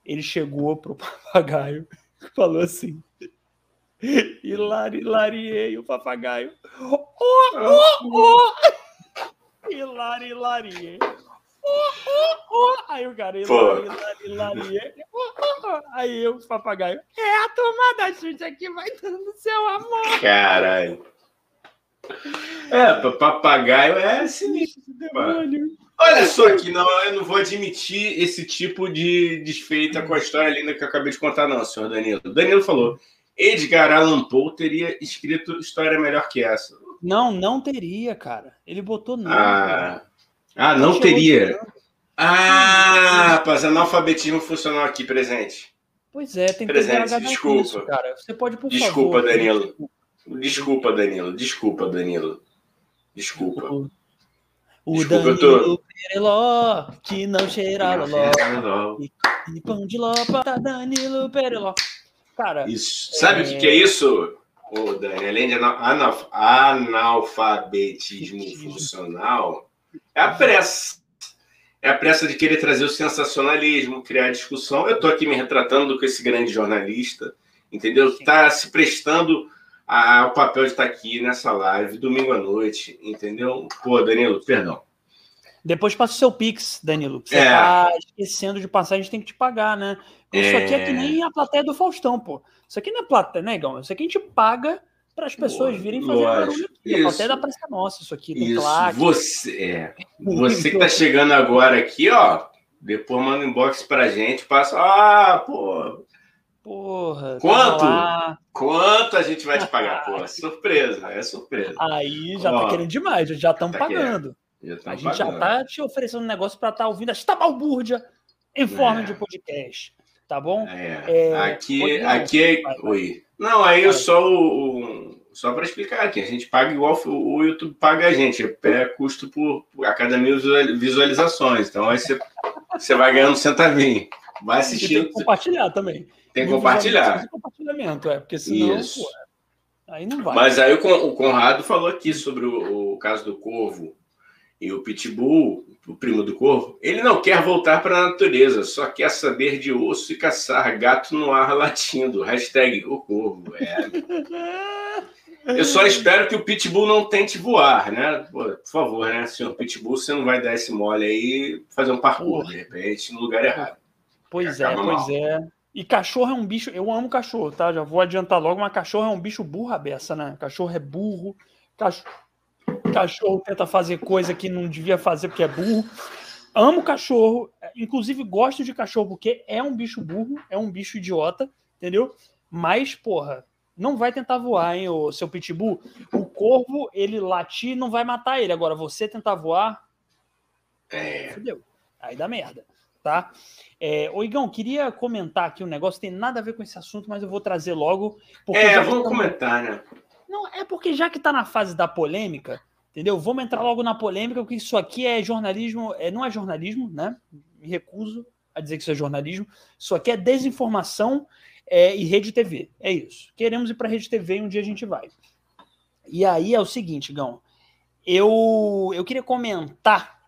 Ele chegou pro (laughs) papagaio e falou assim: Hilari, hilariei o papagaio. Oh, oh, oh! Hilari, hilariei. Oh, oh, oh! Aí o cara, hilari, hilari, hilariei. Oh, oh, oh! Aí o papagaio, é a turma da chute aqui vai dando seu amor. Caralho. É, pa- papagaio é sinistro. Demônio. Olha só aqui, não, eu não vou admitir esse tipo de desfeita com a história linda que eu acabei de contar, não, senhor Danilo. Danilo falou: Edgar Allan Poe teria escrito história melhor que essa. Não, não teria, cara. Ele botou não. Ah, ah não teria. Ah, rapaz, analfabetismo funcional aqui presente. Pois é, tem que Presente, ter desculpa. isso, cara. Você pode, por Desculpa, favor. Danilo. Desculpa, Danilo. Desculpa, Danilo. Desculpa. O, o Desculpa, eu tô- Danilo Pereló, que não cheira loló. E pão de ló para Danilo Pereló. Cara, Isso. Sabe o que, que é isso, ô, Dani? Além de ana- anal- analfabetismo funcional, é a pressa. É a pressa de querer trazer o sensacionalismo, criar discussão. Eu estou aqui me retratando com esse grande jornalista, entendeu? Está se prestando a- ao papel de estar aqui nessa live, domingo à noite, entendeu? Pô, Danilo, perdão. depois passa o seu Pix, Danilo. que Você É. tá esquecendo de passar, a gente tem que te pagar, né? Isso aqui é É. que nem a plateia do Faustão, pô. Isso aqui não é plateia, né, Igão? Isso aqui a gente paga para as pessoas virem fazer barulho aqui. A Isso. plateia da Praça Nossa, isso aqui, tem Isso, claque. você, é, (laughs) você que tá chegando agora aqui, ó, depois manda um inbox pra gente, passa, ah, pô, Porra. Quanto? Quanto a gente vai te pagar? Pô, (laughs) surpresa, é surpresa. Aí já Ó, tá querendo demais, já estamos tá pagando. Já tá A gente já pagando. tá te oferecendo um negócio para estar ouvindo esta balbúrdia em forma É. de podcast. Tá bom? É, É, aqui, oi, não. aqui é, oi. Não, aí eu só o, só para explicar aqui, a gente paga igual o YouTube paga a gente, é custo por, por a cada mil visual- visualizações. Então aí você, você vai ganhando um centavinho. Vai assistindo, compartilhar também. Tem que compartilhar. e compartilhamento, é, porque senão, pô, aí não vai. Mas aí o Con- o Conrado falou aqui sobre o, o caso do Corvo. E o pitbull, o primo do corvo, ele não quer voltar para a natureza, só quer saber de osso e caçar gato no ar latindo. Hashtag o corvo. É. (laughs) Eu só espero que o Pitbull não tente voar, né? Por favor, né, senhor Pitbull, você não vai dar esse mole aí fazer um parkour, de repente, no lugar errado. Pois é, pois mal. é. E cachorro é um bicho. Eu amo cachorro, tá? Já vou adiantar logo, mas cachorro é um bicho burro a beça, né? Cachorro é burro. Cachorro, cachorro tenta fazer coisa que não devia fazer porque é burro. Amo cachorro, inclusive gosto de cachorro porque é um bicho burro, é um bicho idiota, entendeu? Mas, porra, não vai tentar voar, hein, o seu pitbull. O corvo, ele latir, não vai matar ele. Agora, você tentar voar. É. Fudeu. Aí dá merda, tá? É, ô, Igão, queria comentar aqui um negócio, tem nada a ver com esse assunto, mas eu vou trazer logo. É, vamos tá... comentar, né? Não, é porque já que tá na fase da polêmica, entendeu? Vamos entrar logo na polêmica, porque isso aqui é jornalismo, é, não é jornalismo, né? Me recuso a dizer que isso é jornalismo. Isso aqui é desinformação é, e Rede TV. É isso. Queremos ir para Rede TV e um dia a gente vai. E aí é o seguinte, Gão. Eu, eu queria comentar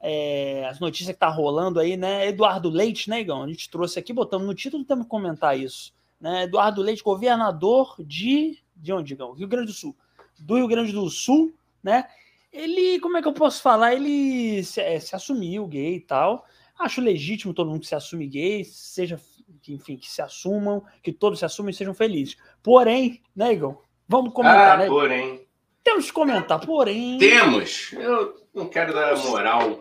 é, as notícias que tá rolando aí, né? Eduardo Leite, né, Igão? A gente trouxe aqui, botamos no título, temos que comentar isso. Né? Eduardo Leite, governador de. De onde, Igão? Rio Grande do Sul. Do Rio Grande do Sul, né? Ele, como é que eu posso falar? Ele se, é, se assumiu gay e tal. Acho legítimo todo mundo que se assume gay, seja enfim, que se assumam, que todos se assumam e sejam felizes. Porém, né, Igor? Vamos comentar, ah, né? Porém. Temos que comentar, porém. Temos! Eu não quero dar moral.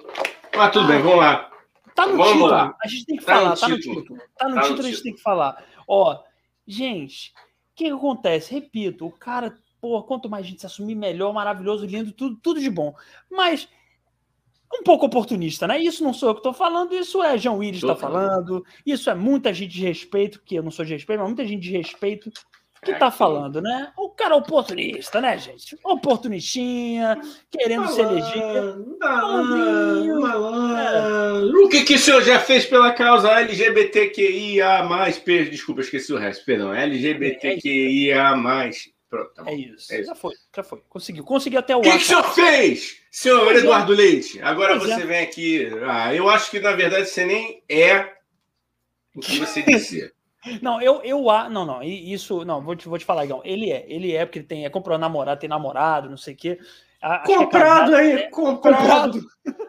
Mas tudo ah, bem, vamos lá. Tá no vamos título. Lá. A gente tem que tá falar, no tá título. no título. Tá no tá título, no a gente tem que falar. Ó, gente, o que, que acontece? Repito, o cara, pô, quanto mais gente se assumir, melhor, maravilhoso, lindo, tudo, tudo de bom. Mas um pouco oportunista, né? Isso não sou eu que estou falando, isso é João Willis está falando, isso é muita gente de respeito, que eu não sou de respeito, mas muita gente de respeito que está falando, né? O cara oportunista, né, gente? Oportunistinha, querendo se eleger. O que, que o senhor já fez pela causa LGBTQIA+, desculpa, esqueci o resto, perdão, LGBTQIA+. Pronto, tá bom. É isso. é isso. Já foi, já foi. Conseguiu. Conseguiu até o O que, que o senhor fez, senhor pois é. Eduardo é. Leite? Agora pois você é. vem aqui. Ah, eu acho que, na verdade, você nem é o que você disse. Não, eu, eu não, não, isso, não, vou te, vou te falar, Igão. Ele é, ele é, porque ele tem, é, comprou namorado, tem namorado, não sei o quê. A, comprado aí, é, comprado.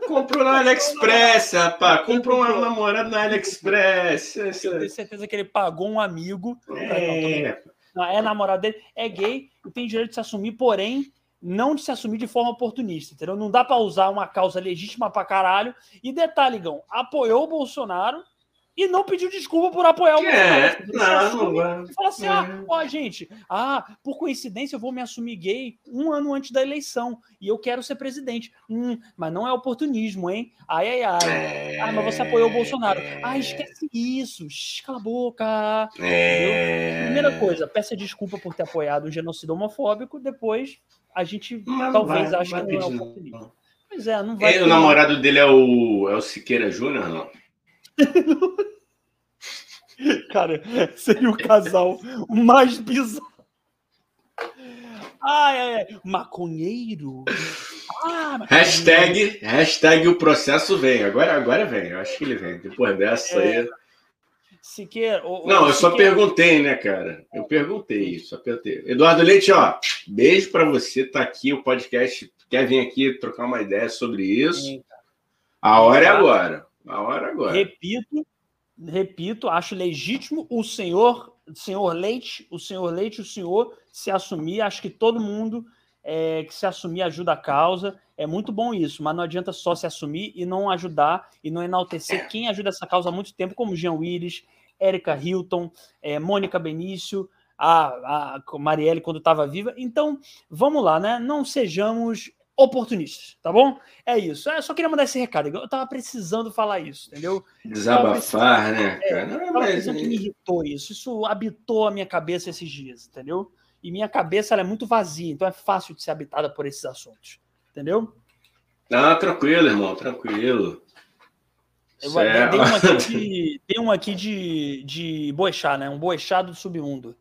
Comprou na AliExpress, rapaz. Comprou um namorado na AliExpress. Eu tenho certeza que ele pagou um amigo. É é namorado dele, é gay e tem direito de se assumir, porém, não de se assumir de forma oportunista, entendeu? Não dá para usar uma causa legítima pra caralho. E detalhe, Gão, apoiou o Bolsonaro e não pediu desculpa por apoiar o é, Bolsonaro. Não, não vai. Fala assim, é. ah, ó, gente, ah, por coincidência eu vou me assumir gay um ano antes da eleição e eu quero ser presidente. Hum, mas não é oportunismo, hein? Ai, ai, ai. É... Ah, mas você apoiou o Bolsonaro. É... Ah, esquece isso. Cala a boca. É... Primeira coisa, peça desculpa por ter apoiado um genocídio homofóbico, depois a gente não, talvez vai, ache que não é oportunismo. Pois é, não vai. E o namorado dele é o, é o Siqueira Júnior, não? (laughs) (laughs) Cara, seria o casal mais bizarro. Ai, ai, ai. Maconheiro. Ah, hashtag, hashtag o processo vem. Agora, agora vem. Eu acho que ele vem. Depois dessa é... aí. Siqueira, Não, eu só perguntei, né, cara? Eu perguntei, só perguntei. Eduardo Leite, ó, beijo para você. Tá aqui o podcast. Quer vir aqui trocar uma ideia sobre isso? Sim, a hora é agora. A hora é agora. Repito, repito, acho legítimo o senhor, senhor Leite, o senhor Leite, o senhor se assumir. Acho que todo mundo é, que se assumir ajuda a causa. É muito bom isso, mas não adianta só se assumir e não ajudar e não enaltecer quem ajuda essa causa há muito tempo, como Jean Willis, Érica Hilton, é, Mônica Benício, a, a Marielle quando estava viva. Então, vamos lá, né? Não sejamos oportunistas, tá bom? É isso. Eu só queria mandar esse recado. Eu tava precisando falar isso, entendeu? Desabafar, né, cara? É, mas... que me irritou isso. Isso habitou a minha cabeça esses dias, entendeu? E minha cabeça é muito vazia, então é fácil de ser habitada por esses assuntos, entendeu? Ah, tranquilo, irmão, tranquilo. Eu dei um (laughs) aqui, de, dei um aqui de, de né? Um boechá do submundo.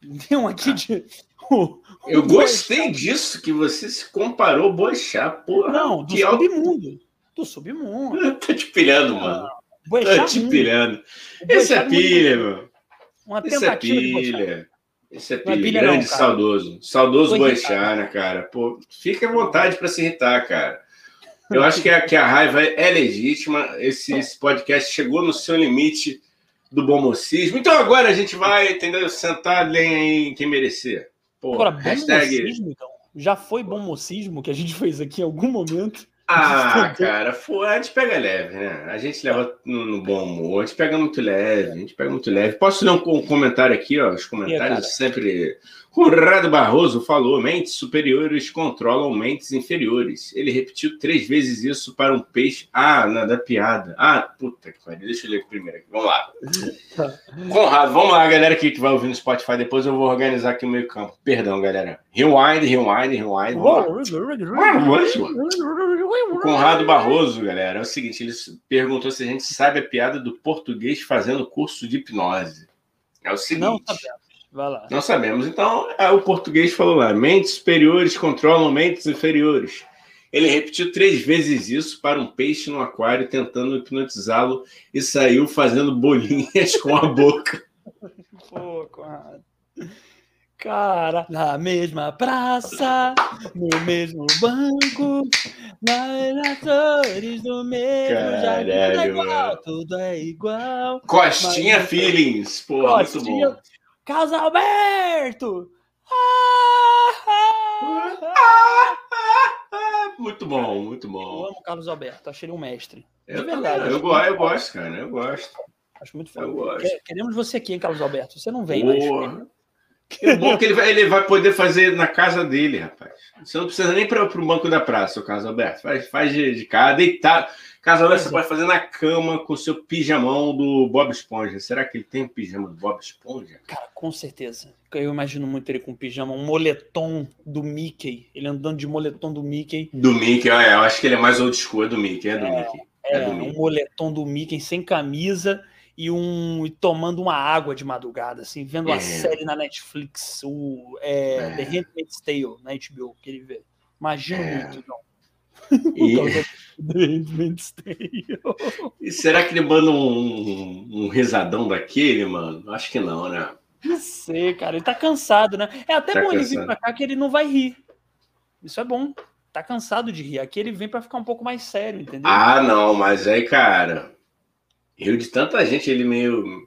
(laughs) Tem um aqui de O, eu o gostei Boechat. disso, que você se comparou Boechat, porra. Não, do submundo. Do submundo. (laughs) Tô te pilhando, mano. Boechat Tô te pilhando. Esse é pilha, meu. Uma Esse é pilha. Esse é pilha. pilha Grande, não, saudoso. Saudoso Boechat, né, cara? Pô, fica à vontade para se irritar, cara. Eu acho que a, que a raiva é legítima. Esse, esse podcast chegou no seu limite do bom mocismo. Então agora a gente vai, entendeu? Sentar lenha em quem merecer. Porra, agora, hashtag... mocismo, então? Já foi bom mocismo que a gente (laughs) fez aqui em algum momento? Ah, (laughs) cara, foi, a gente pega leve, né? A gente leva no, no, bom humor, a gente pega muito leve, a gente pega muito leve. Posso ler um, um comentário aqui, ó? Os comentários sempre Conrado Barroso falou: mentes superiores controlam mentes inferiores. Ele repetiu três vezes isso para um peixe. Ah, nada piada. Ah, puta que pariu. Deixa eu ler primeiro aqui. Vamos lá. Conrado, vamos lá, galera aqui que vai ouvir no Spotify. Depois eu vou organizar aqui o meio campo. Perdão, galera. Rewind, rewind, rewind. Conrado Barroso, galera, é o seguinte: ele perguntou se a gente sabe a piada do português fazendo curso de hipnose. É o seguinte. Não sabemos. Vai lá. Não sabemos. Então, é, o português falou lá: mentes superiores controlam mentes inferiores. Ele repetiu três vezes isso para um peixe no aquário, tentando hipnotizá-lo e saiu fazendo bolinhas com a boca. (laughs) Pô, Conrado. Cara, na mesma praça, no mesmo banco, nas flores do mesmo Caralho, jardim, tudo é igual, tudo é igual. Costinha mas... Feelings, pô, Costinha, muito bom. Carlos Alberto! (laughs) Muito bom, muito bom. Eu amo Carlos Alberto, achei ele um mestre. De eu verdade. Eu, eu, eu, gosto, cara, eu gosto. Acho muito foda. Queremos você aqui, hein, Carlos Alberto. Você não vem, Boa. mas. Que bom que ele vai, ele vai poder fazer na casa dele, rapaz. Você não precisa nem para o banco da praça, o Carlos Alberto. Faz, faz de, de casa, deitado. Casalé você pode fazer na cama com o seu pijamão do Bob Esponja. Será que ele tem um pijama do Bob Esponja? Cara, com certeza. Eu imagino muito ele com um pijama, um moletom do Mickey. Ele andando de moletom do Mickey. Do Mickey, é, eu acho que ele é mais old school, é do Mickey, é do é, Mickey. É, é do Mickey. um moletom do Mickey sem camisa e um e tomando uma água de madrugada, assim, vendo é. série na Netflix, o é, é. The Handmaid's Tale na HBO, que ele vê. Imagino é. muito, não. (laughs) E... (laughs) e será que ele manda um, um rezadão daquele, mano? Acho que não, né? Não sei, cara. Ele tá cansado, né? É até tá bom cansado. ele vir pra cá que ele não vai rir. Isso é bom. Tá cansado de rir. Aqui ele vem para ficar um pouco mais sério, entendeu? Ah, não, mas aí, cara. Rio de tanta gente, ele meio.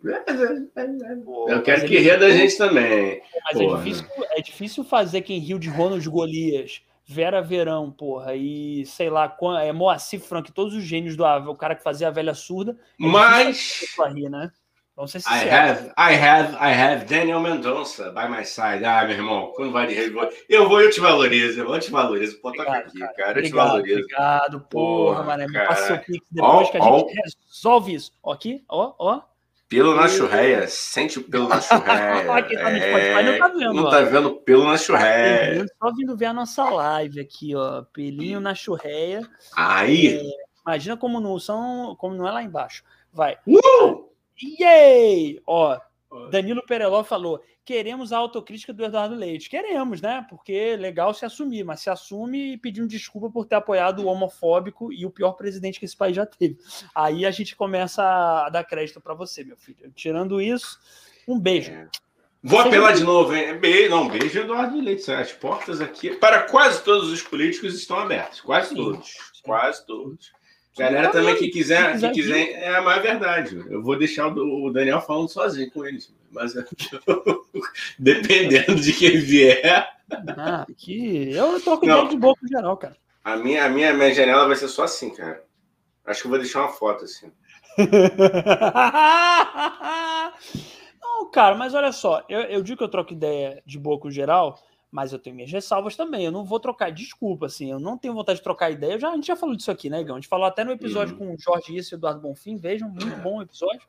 Pô, eu quero que ria da gente também. Mas é difícil, é difícil fazer quem riu de Ronald Golias Vera Verão, porra, e sei lá, é Moacir Frank, todos os gênios do o cara que fazia a velha surda. Mas. Rir, né? Vamos ser I have, I have, I have Daniel Mendonça by my side. Ah, meu irmão, quando vai de eu vou, eu te valorizo, eu te valorizo. Pô, toca aqui, cara, cara, eu te valorizo. Obrigado, porra, porra mano. Me passa o pix depois ó, que a gente resolve isso. Ó, aqui, ó, ó. Pelo na churreia, sente o pelo na churreia. (laughs) tá no Spotify, não tá vendo. Não ó. tá vendo pelo na churreia. Só vindo ver a nossa live aqui, ó. Pelinho na churreia. Aí. É, imagina como não são, como não é lá embaixo. Vai. Uh! Yay! Ó, Danilo Pereló falou: queremos a autocrítica do Eduardo Leite. Queremos, né? Porque é legal se assumir, mas se assume pedindo desculpa por ter apoiado o homofóbico e o pior presidente que esse país já teve. Aí a gente começa a dar crédito para você, meu filho. Tirando isso, um beijo. É. Vou apelar de novo, hein? Beijo, não, beijo, Eduardo Leite. As portas aqui, para quase todos os políticos, estão abertas. Quase todos. Quase todos. Galera também que quiser, que quiser, é a mais verdade. Eu vou deixar o Daniel falando sozinho com eles. Mas (laughs) dependendo de quem vier. Ah, que eu troco ideia de boca em geral, cara. A minha, a minha, minha janela vai ser só assim, cara. Acho que eu vou deixar uma foto assim. (laughs) Não, cara, mas olha só, eu, eu digo que eu troco ideia de boca em geral, mas eu tenho minhas ressalvas também. Eu não vou trocar, desculpa, assim, eu não tenho vontade de trocar ideia. Já, a gente já falou disso aqui, né, Igão? A gente falou até no episódio uhum. com o Jorge Isso e Eduardo Bonfim. Vejam, muito é. bom episódio.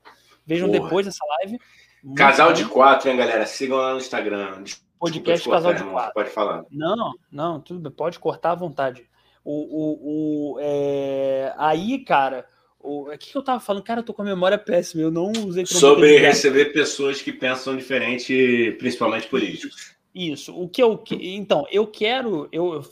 Vejam Porra. depois dessa live. Muito Casal bom. de quatro, hein, galera? Sigam lá no Instagram. Desculpa, Podcast Casal de Quatro. Pode falar. Não, não, tudo bem. Pode cortar à vontade. O, o, o, é... Aí, cara, o que, que eu tava falando? Cara, eu tô com a memória péssima. Eu não usei. Sobre receber pessoas que pensam diferente, principalmente políticos. Isso. O que eu. Então, eu quero. Eu,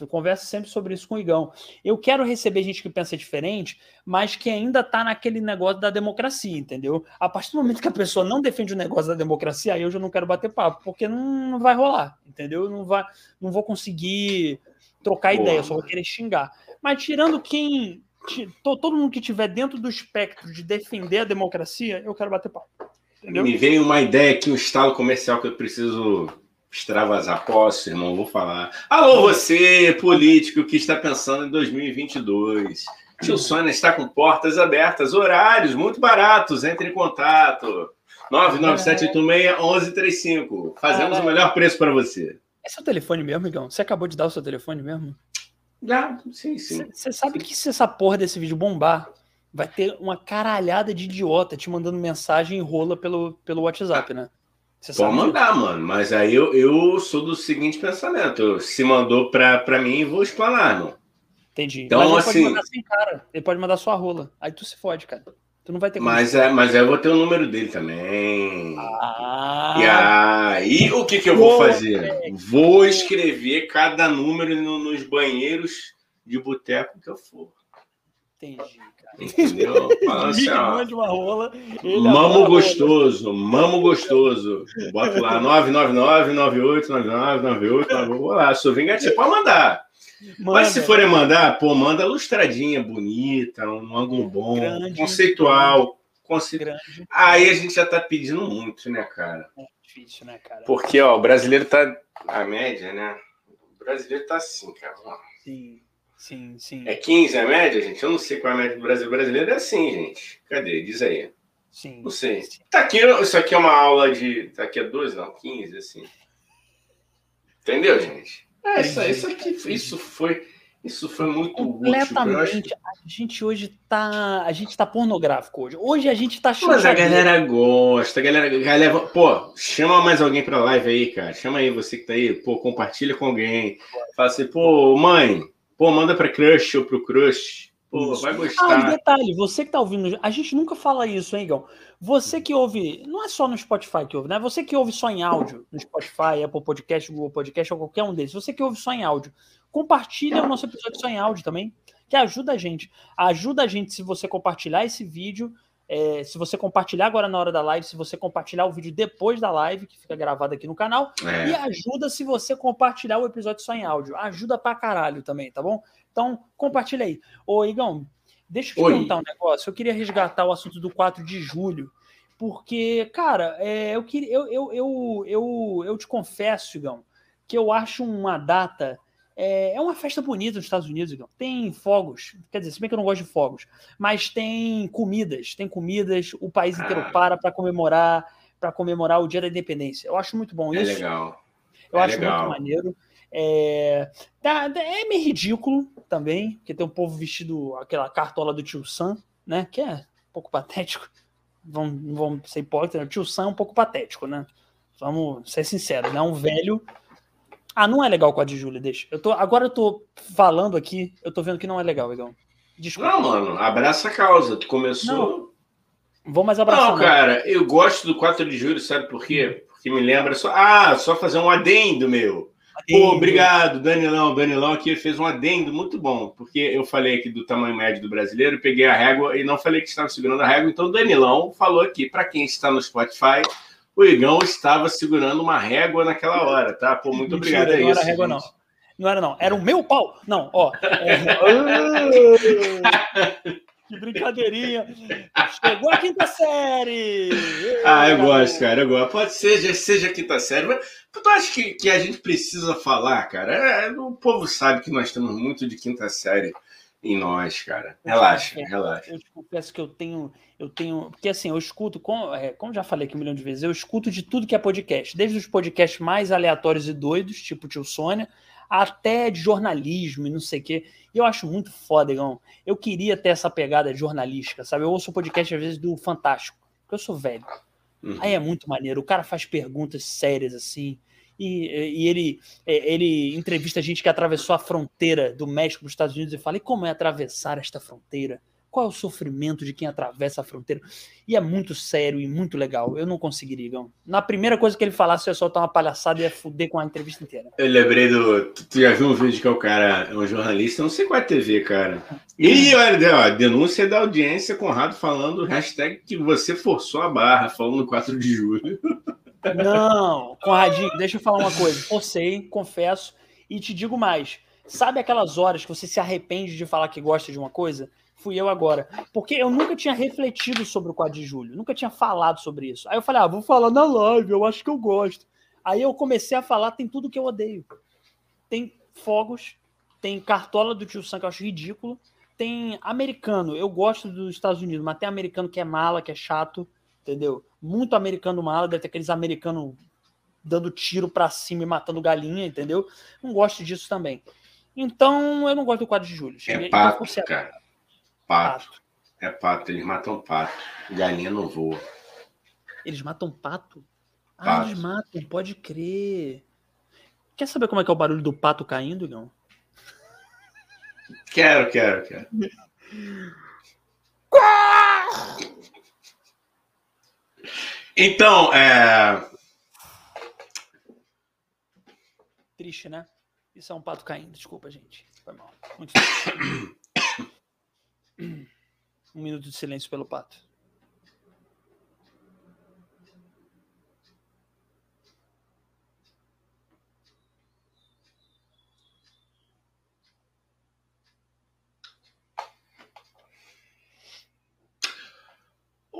eu, converso sempre sobre isso com o Igão. Eu quero receber gente que pensa diferente, mas que ainda tá naquele negócio da democracia, entendeu? A partir do momento que a pessoa não defende o negócio da democracia, aí eu já não quero bater papo, porque não, não vai rolar, entendeu? Não, vai, não vou conseguir trocar Boa. ideia, só vou querer xingar. Mas tirando quem. Todo mundo que estiver dentro do espectro de defender a democracia, eu quero bater papo. Entendeu? Me veio uma ideia aqui, um estalo comercial que eu preciso extravasar. Posso, irmão? Vou falar. Alô, você, político que está pensando em 2022. Tio Sônia está com portas abertas, horários muito baratos. Entre em contato. 99786-1135. Fazemos o melhor preço para você. Esse é o telefone mesmo, amigão? Você acabou de dar o seu telefone mesmo? Já, sim, sim. Você sabe que se essa porra desse vídeo bombar, vai ter uma caralhada de idiota te mandando mensagem e rola pelo, pelo WhatsApp, né? Você Pode mandar, mano. Mas aí eu, eu sou do seguinte pensamento: se mandou pra, pra mim, vou explanar, não. Entendi. Então, mas ele assim. Pode mandar sem cara. Ele pode mandar sua rola. Aí tu se fode, cara. Tu não vai ter mas é, mas eu vou ter o número dele também. Ah. E aí, o que, que eu vou fazer? Vou escrever cada número no, nos banheiros de boteco que eu for. Entendi. Entendeu? assim, ó, uma rola, mamo gostoso, mamo gostoso. Bota lá 999 9899 98 Vou lá, sou vingativo. Pode mandar. Manda. Mas se forem mandar, pô, manda lustradinha, bonita, um ângulo bom, grande, conceitual. Conce... Aí a gente já tá pedindo muito, né, cara? É difícil, né, cara? Porque, ó, o brasileiro tá. A média, né? O brasileiro tá assim, cara. Sim. Sim, sim. É 15 a média, gente? Eu não sei qual é a média do Brasil. Brasileiro é assim, gente. Cadê? Diz aí. Sim. Não sei. Tá aqui, isso aqui é uma aula de. Tá aqui a 12, não, 15, assim. Entendeu, gente? É, isso, isso aqui, isso foi. Isso foi muito completamente. Útil, a gente hoje tá, a gente tá pornográfico hoje. Hoje a gente tá chutando. Mas a galera gosta, a galera, a galera, pô, chama mais alguém pra live aí, cara. Chama aí você que tá aí, pô, compartilha com alguém. Fala assim, pô, mãe, Pô, manda para crush ou pro crush. Pô, isso. vai gostar. Ah, detalhe, você que tá ouvindo, a gente nunca fala isso, hein, Igão? Você que ouve, não é só no Spotify que ouve, né? Você que ouve só em áudio, no Spotify, Apple Podcast, Google Podcast ou qualquer um desses, você que ouve só em áudio, compartilha o nosso episódio só em áudio também, que ajuda a gente. Ajuda a gente se você compartilhar esse vídeo é, se você compartilhar agora na hora da live, se você compartilhar o vídeo depois da live, que fica gravado aqui no canal, é. e ajuda se você compartilhar o episódio só em áudio. Ajuda pra caralho também, tá bom? Então, compartilha aí. Ô, Igão, deixa eu te Oi. contar um negócio. Eu queria resgatar o assunto do 4 de julho, porque, cara, é, eu, queria, eu, eu, eu, eu, eu te confesso, Igão, que eu acho uma data é, é uma festa bonita nos Estados Unidos. Tem fogos, quer dizer, se bem que eu não gosto de fogos, mas tem comidas, tem comidas, o país inteiro ah. para para comemorar, para comemorar o Dia da Independência. Eu acho muito bom é isso. É legal. Eu é acho legal. muito maneiro. É, tá, é meio ridículo também, porque tem um povo vestido aquela cartola do tio Sam, né? Que é um pouco patético. Vamos, vamos ser hipócritas, né? o tio Sam é um pouco patético, né? Vamos ser sinceros, né? Um velho ah, não é legal com a de Júlia, deixa. Eu tô, agora eu tô falando aqui, eu tô vendo que não é legal, Igão. Desculpa. Não, mano, abraça a causa. Tu começou. Não, vou mais abraçar. Não, cara, eu gosto do 4 de julho, sabe por quê? Porque me lembra só. Ah, só fazer um adendo, meu. Adendo. Pô, obrigado, Danilão. Danilão aqui fez um adendo muito bom, porque eu falei aqui do tamanho médio do brasileiro, peguei a régua e não falei que estava segurando a régua, então o Danilão falou aqui, para quem está no Spotify, o Igão estava segurando uma régua naquela hora, tá? Pô, muito Mentira, obrigado. É não isso, era régua, gente. não. Não era, não. Era o meu pau. Não, ó. É... (laughs) que brincadeirinha. Chegou a quinta série. ah, eu gosto, cara. Eu gosto. Pode ser, seja a quinta série. Mas tu acha que, que a gente precisa falar, cara? É, o povo sabe que nós temos muito de quinta série em nós, cara. Relaxa, eu relaxa. Eu te confesso que eu tenho, eu tenho, porque assim, eu escuto, como, é, como já falei aqui um milhão de vezes, eu escuto de tudo que é podcast, desde os podcasts mais aleatórios e doidos, tipo Tio Sônia, até de jornalismo e não sei o quê. E eu acho muito foda, Igão. Eu queria ter essa pegada jornalística, sabe? Eu ouço podcast às vezes do Fantástico, porque eu sou velho. Uhum. Aí é muito maneiro. O cara faz perguntas sérias assim e, e ele, é, ele entrevista gente que atravessou a fronteira do México para os Estados Unidos e fala: e como é atravessar esta fronteira? qual é o sofrimento de quem atravessa a fronteira. E é muito sério e muito legal. Eu não conseguiria, Igão. Na primeira coisa que ele falasse, eu ia soltar uma palhaçada e ia fuder com a entrevista inteira. Eu lembrei do. Tu já viu um vídeo que é o cara, é um jornalista, não sei qual é a TV, cara. (laughs) E olha, ó, denúncia da audiência, Conrado falando, hashtag que você forçou a barra, falando 4 de julho. (laughs) Não, Conradinho, deixa eu falar uma coisa. Forcei, confesso, e te digo mais. Sabe aquelas horas que você se arrepende de falar que gosta de uma coisa? Fui eu agora. Porque eu nunca tinha refletido sobre o 4 de julho, nunca tinha falado sobre isso. Aí eu falei, ah, vou falar na live, eu acho que eu gosto. Aí eu comecei a falar, tem tudo que eu odeio. Tem fogos, tem cartola do tio Sam que eu acho ridículo, tem americano, eu gosto dos Estados Unidos, mas tem americano que é mala, que é chato, entendeu? Muito americano mala, deve ter aqueles americanos dando tiro para cima e matando galinha, entendeu? Não gosto disso também. Então, eu não gosto do 4 de julho. É pato, cara. Pato. pato. É pato, eles matam pato. Galinha não voa. Eles matam pato? pato? Ah, eles matam, pode crer. Quer saber como é que é o barulho do pato caindo, Igão? Quero, quero, quero. (laughs) Então, é. Triste, né? Isso é um pato caindo, desculpa, gente. Foi mal. Muito (coughs) um minuto de silêncio pelo pato.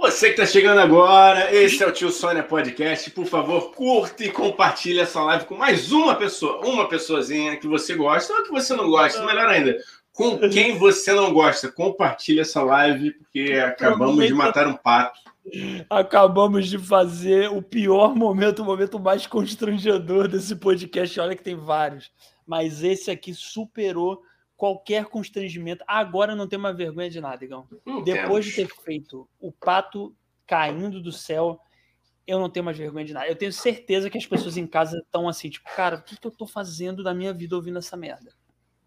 Você que está chegando agora, esse é o Tio Sônia Podcast. Por favor, curta e compartilhe essa live com mais uma pessoa, uma pessoazinha que você gosta ou que você não gosta, melhor ainda, com quem você não gosta. Compartilhe essa live, porque acabamos de matar um pato. Acabamos de fazer o pior momento, o momento mais constrangedor desse podcast. Olha que tem vários, mas esse aqui superou qualquer constrangimento. Agora não tem uma vergonha de nada, Igão. Depois de ter feito o pato caindo do céu, eu não tenho mais vergonha de nada. Eu tenho certeza que as pessoas em casa estão assim, tipo, cara, o que, que eu tô fazendo da minha vida ouvindo essa merda?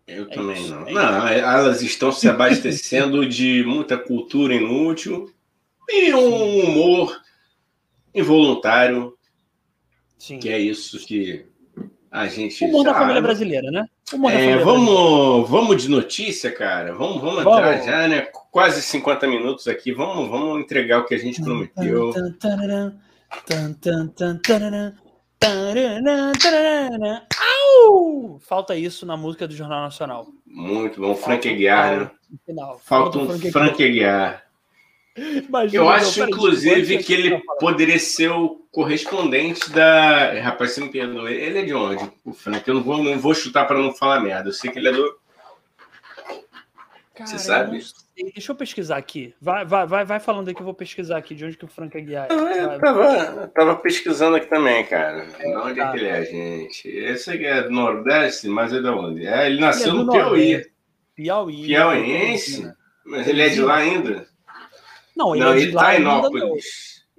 Eu é também isso, não. É não, elas estão se abastecendo de muita cultura inútil e um humor involuntário. Sim. Que é isso que a gente. O humor da família brasileira, né? É, vamos, vamos de notícia, cara. Vamos, vamos, vamos entrar já, né? Quase 50 minutos aqui. Vamos, vamos entregar o que a gente prometeu. Au! Falta isso na música do Jornal Nacional. Muito bom, Frank Aguiar, né? Falta, Falta um Frank Aguiar. Imagina, eu acho, inclusive, que ele poderia ser o correspondente da. Rapaz, você me perdoa. Ele é de onde? O Frank? Eu não vou, não vou chutar para não falar merda. Eu sei que ele é do. Cara, você sabe? Deixa eu pesquisar aqui. Vai, vai, vai, vai falando aí que eu vou pesquisar aqui de onde que o Frank é. Eu tava, tava pesquisando aqui também, cara. De onde é que ele é, gente? Esse aqui é do Nordeste, mas é de onde? É, ele nasceu ele é no Piauí. Piauí. Piauiense? Mas ele é de lá ainda? Não, ele não, é de lá ainda não.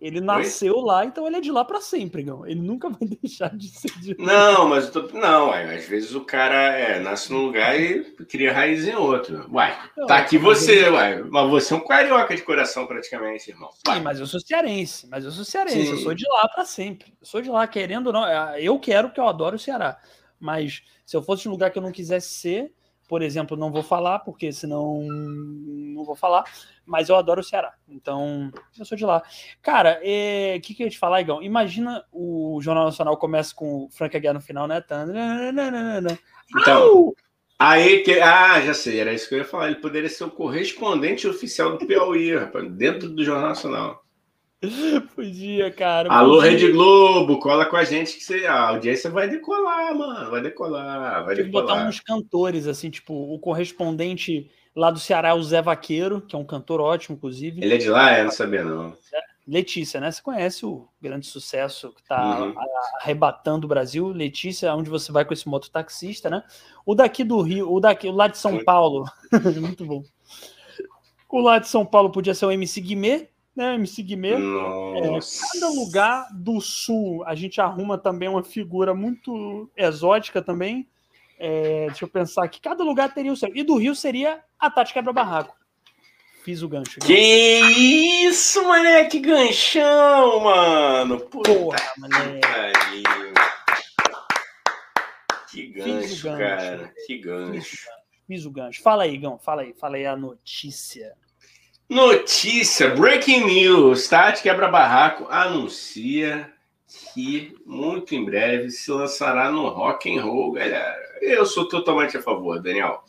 Ele nasceu Oi? lá, então ele é de lá para sempre, não. Ele nunca vai (laughs) deixar de ser de lá. Não, mas tô... não, às vezes o cara é, nasce num lugar e cria raiz em outro. Uai, não, tá aqui você, ele... uai. Mas você é um carioca de coração, praticamente, irmão. Sim, mas eu sou cearense. Mas eu sou cearense. Sim. Eu sou de lá para sempre. Eu sou de lá, querendo ou não. É, eu quero, porque eu adoro o Ceará. Mas se eu fosse um lugar que eu não quisesse ser, por exemplo, não vou falar, porque senão não vou falar, mas eu adoro o Ceará. Então, eu sou de lá. Cara, o é, que, que eu ia te falar, Igão? Imagina o Jornal Nacional começa com o Frank Aguiar no final, né? Então, aí que. Ah, já sei, era isso que eu ia falar. Ele poderia ser o correspondente oficial do Piauí, rapaz, dentro do Jornal Nacional. (laughs) Podia, cara. Alô, podia. Rede Globo, cola com a gente que você, a audiência vai decolar, mano. Vai decolar, vai Tem decolar. botar uns cantores, assim, tipo, o correspondente lá do Ceará, o Zé Vaqueiro, que é um cantor ótimo, inclusive. Ele é de lá? É, não sabia, não. Letícia, né? Você conhece o grande sucesso que está uhum. arrebatando o Brasil. Letícia, onde você vai com esse mototaxista, né? O daqui do Rio, o daqui, o lá de São Paulo. (laughs) Muito bom. O lá de São Paulo podia ser o MC Guimê, né, MC Guimê. É, cada lugar do sul a gente arruma também uma figura muito exótica também. É, deixa eu pensar aqui, cada lugar teria o seu. E do Rio seria a Tati Quebra Barraco. Fiz o gancho. Que isso, moleque, ganchão, mano. Puta Porra, moleque. Que gancho, gancho, cara. Que gancho. Fiz o gancho. Fala aí, Gão. Fala aí. Fala aí a notícia. Notícia, breaking news. Tati Quebra Barraco anuncia que muito em breve se lançará no rock and roll, galera. Eu sou totalmente a favor, Daniel.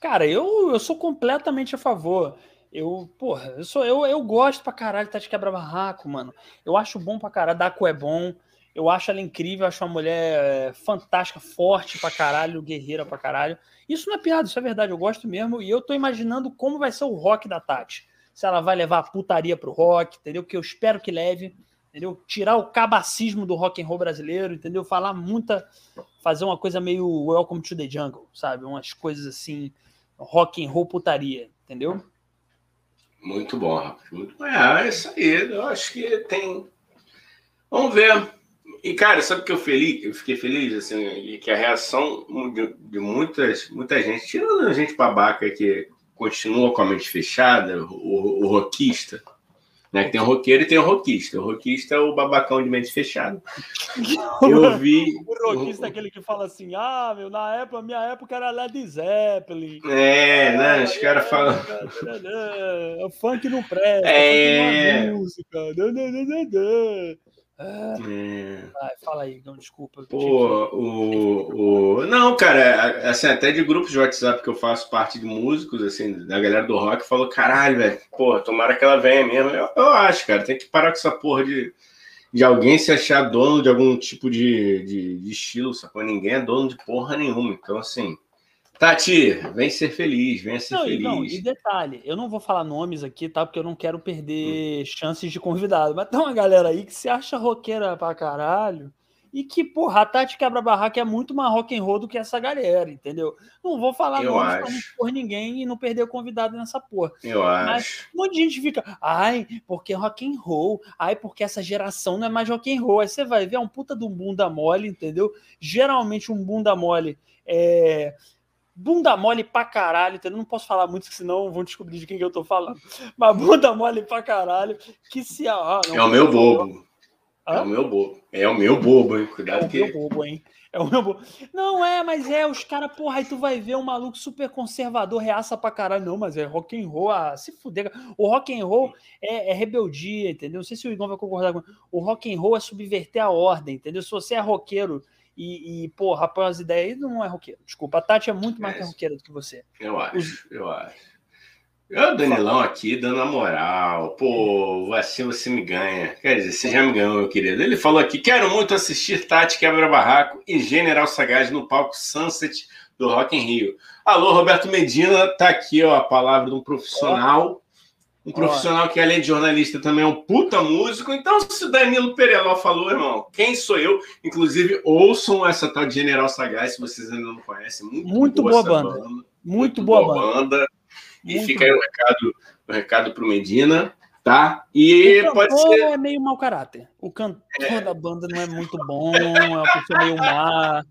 Cara, eu, eu sou completamente a favor. Eu, porra, eu sou eu, eu gosto pra caralho de Tati Quebra Barraco, mano. Eu acho bom pra caralho, Daco é bom. Eu acho ela incrível, acho uma mulher é, fantástica, forte pra caralho, guerreira pra caralho. Isso não é piada, isso é verdade, eu gosto mesmo. E eu tô imaginando como vai ser o rock da Tati. Se ela vai levar a putaria pro rock, entendeu? Que eu espero que leve, entendeu? Tirar o cabacismo do rock and roll brasileiro, entendeu? Falar muita. Fazer uma coisa meio Welcome to the Jungle, sabe? Umas coisas assim, rock and roll putaria, entendeu? Muito bom. Muito. É, é isso aí. Eu acho que tem. Vamos ver. E, cara, sabe que eu, feliz, eu fiquei feliz, assim, que a reação de, de muitas, muita gente, tirando a gente babaca que continua com a mente fechada, o, o rockista, né? Que tem o roqueiro e tem o rockista. O rockista é o babacão de mente fechada. (laughs) Eu vi. o rockista é aquele que fala assim: ah, meu, na época, minha época era Led Zeppelin. É, né? Os caras falam. O funk não presta, é... é música. É. Vai, fala aí, não, desculpa. Pô, o, o... Não, cara, assim, até de grupos de WhatsApp que eu faço parte de músicos, assim, da galera do rock, falou, caralho, velho, pô, tomara que ela venha mesmo. Eu, eu, acho, cara, tem que parar com essa porra de, de alguém se achar dono de algum tipo de, de, de estilo, sacou? Ninguém é dono de porra nenhuma. Então, assim, Tati, vem ser feliz, vem ser não, feliz. Não, e detalhe, eu não vou falar nomes aqui, tá? Porque eu não quero perder hum. chances de convidado. Mas tem uma galera aí que se acha roqueira pra caralho e que, porra, a Tati Quebra Barraca é muito mais rock and roll do que essa galera, entendeu? Não vou falar eu nomes acho. pra não por ninguém e não perder o convidado nessa porra. Eu Mas acho. um monte de gente fica, ai, porque rock and roll, ai, porque essa geração não é mais rock and roll. Aí você vai ver, é um puta de um bunda mole, entendeu? Geralmente um bunda mole é bunda mole pra caralho, entendeu? Não posso falar muito, senão vão descobrir de quem que eu tô falando. Mas bunda mole pra caralho, que se... Ah, não, é o meu bobo. Hã? É o meu bobo. É o meu bobo, hein? Cuidado é que... o meu bobo, hein? É o meu bobo. Não é, mas é, os caras, porra, aí tu vai ver um maluco super conservador, reaça pra caralho. Não, mas é rock and roll, ah, se fuder. O rock and roll é, é, rebeldia, entendeu? Não sei se o Igor vai concordar com O rock and roll é subverter a ordem, entendeu? Se você é roqueiro e, e pô, rapaz, as ideias não é roqueiro. Desculpa, a Tati é muito mais é, roqueira do que você. Eu acho, Os... eu acho. Eu, Danilão, aqui dando a moral. Pô, assim você me ganha. Quer dizer, você já me ganhou, meu querido. Ele falou aqui: quero muito assistir Tati Quebra Barraco e General Sagaz no palco Sunset do Rock in Rio. Alô, Roberto Medina, tá aqui ó, a palavra de um profissional um profissional que, além de jornalista, também é um puta músico. Então, se o Danilo Pereló falou, irmão, quem sou eu? Inclusive, ouçam essa tal de General Sagaz, se vocês ainda não conhecem. Muito, muito boa, boa banda. banda. Muito, boa, boa banda. banda. E muito fica aí o recado, o recado pro Medina, tá? E o pode ser. é meio mau caráter. O cantor é. da banda não é muito bom, é uma pessoa meio má.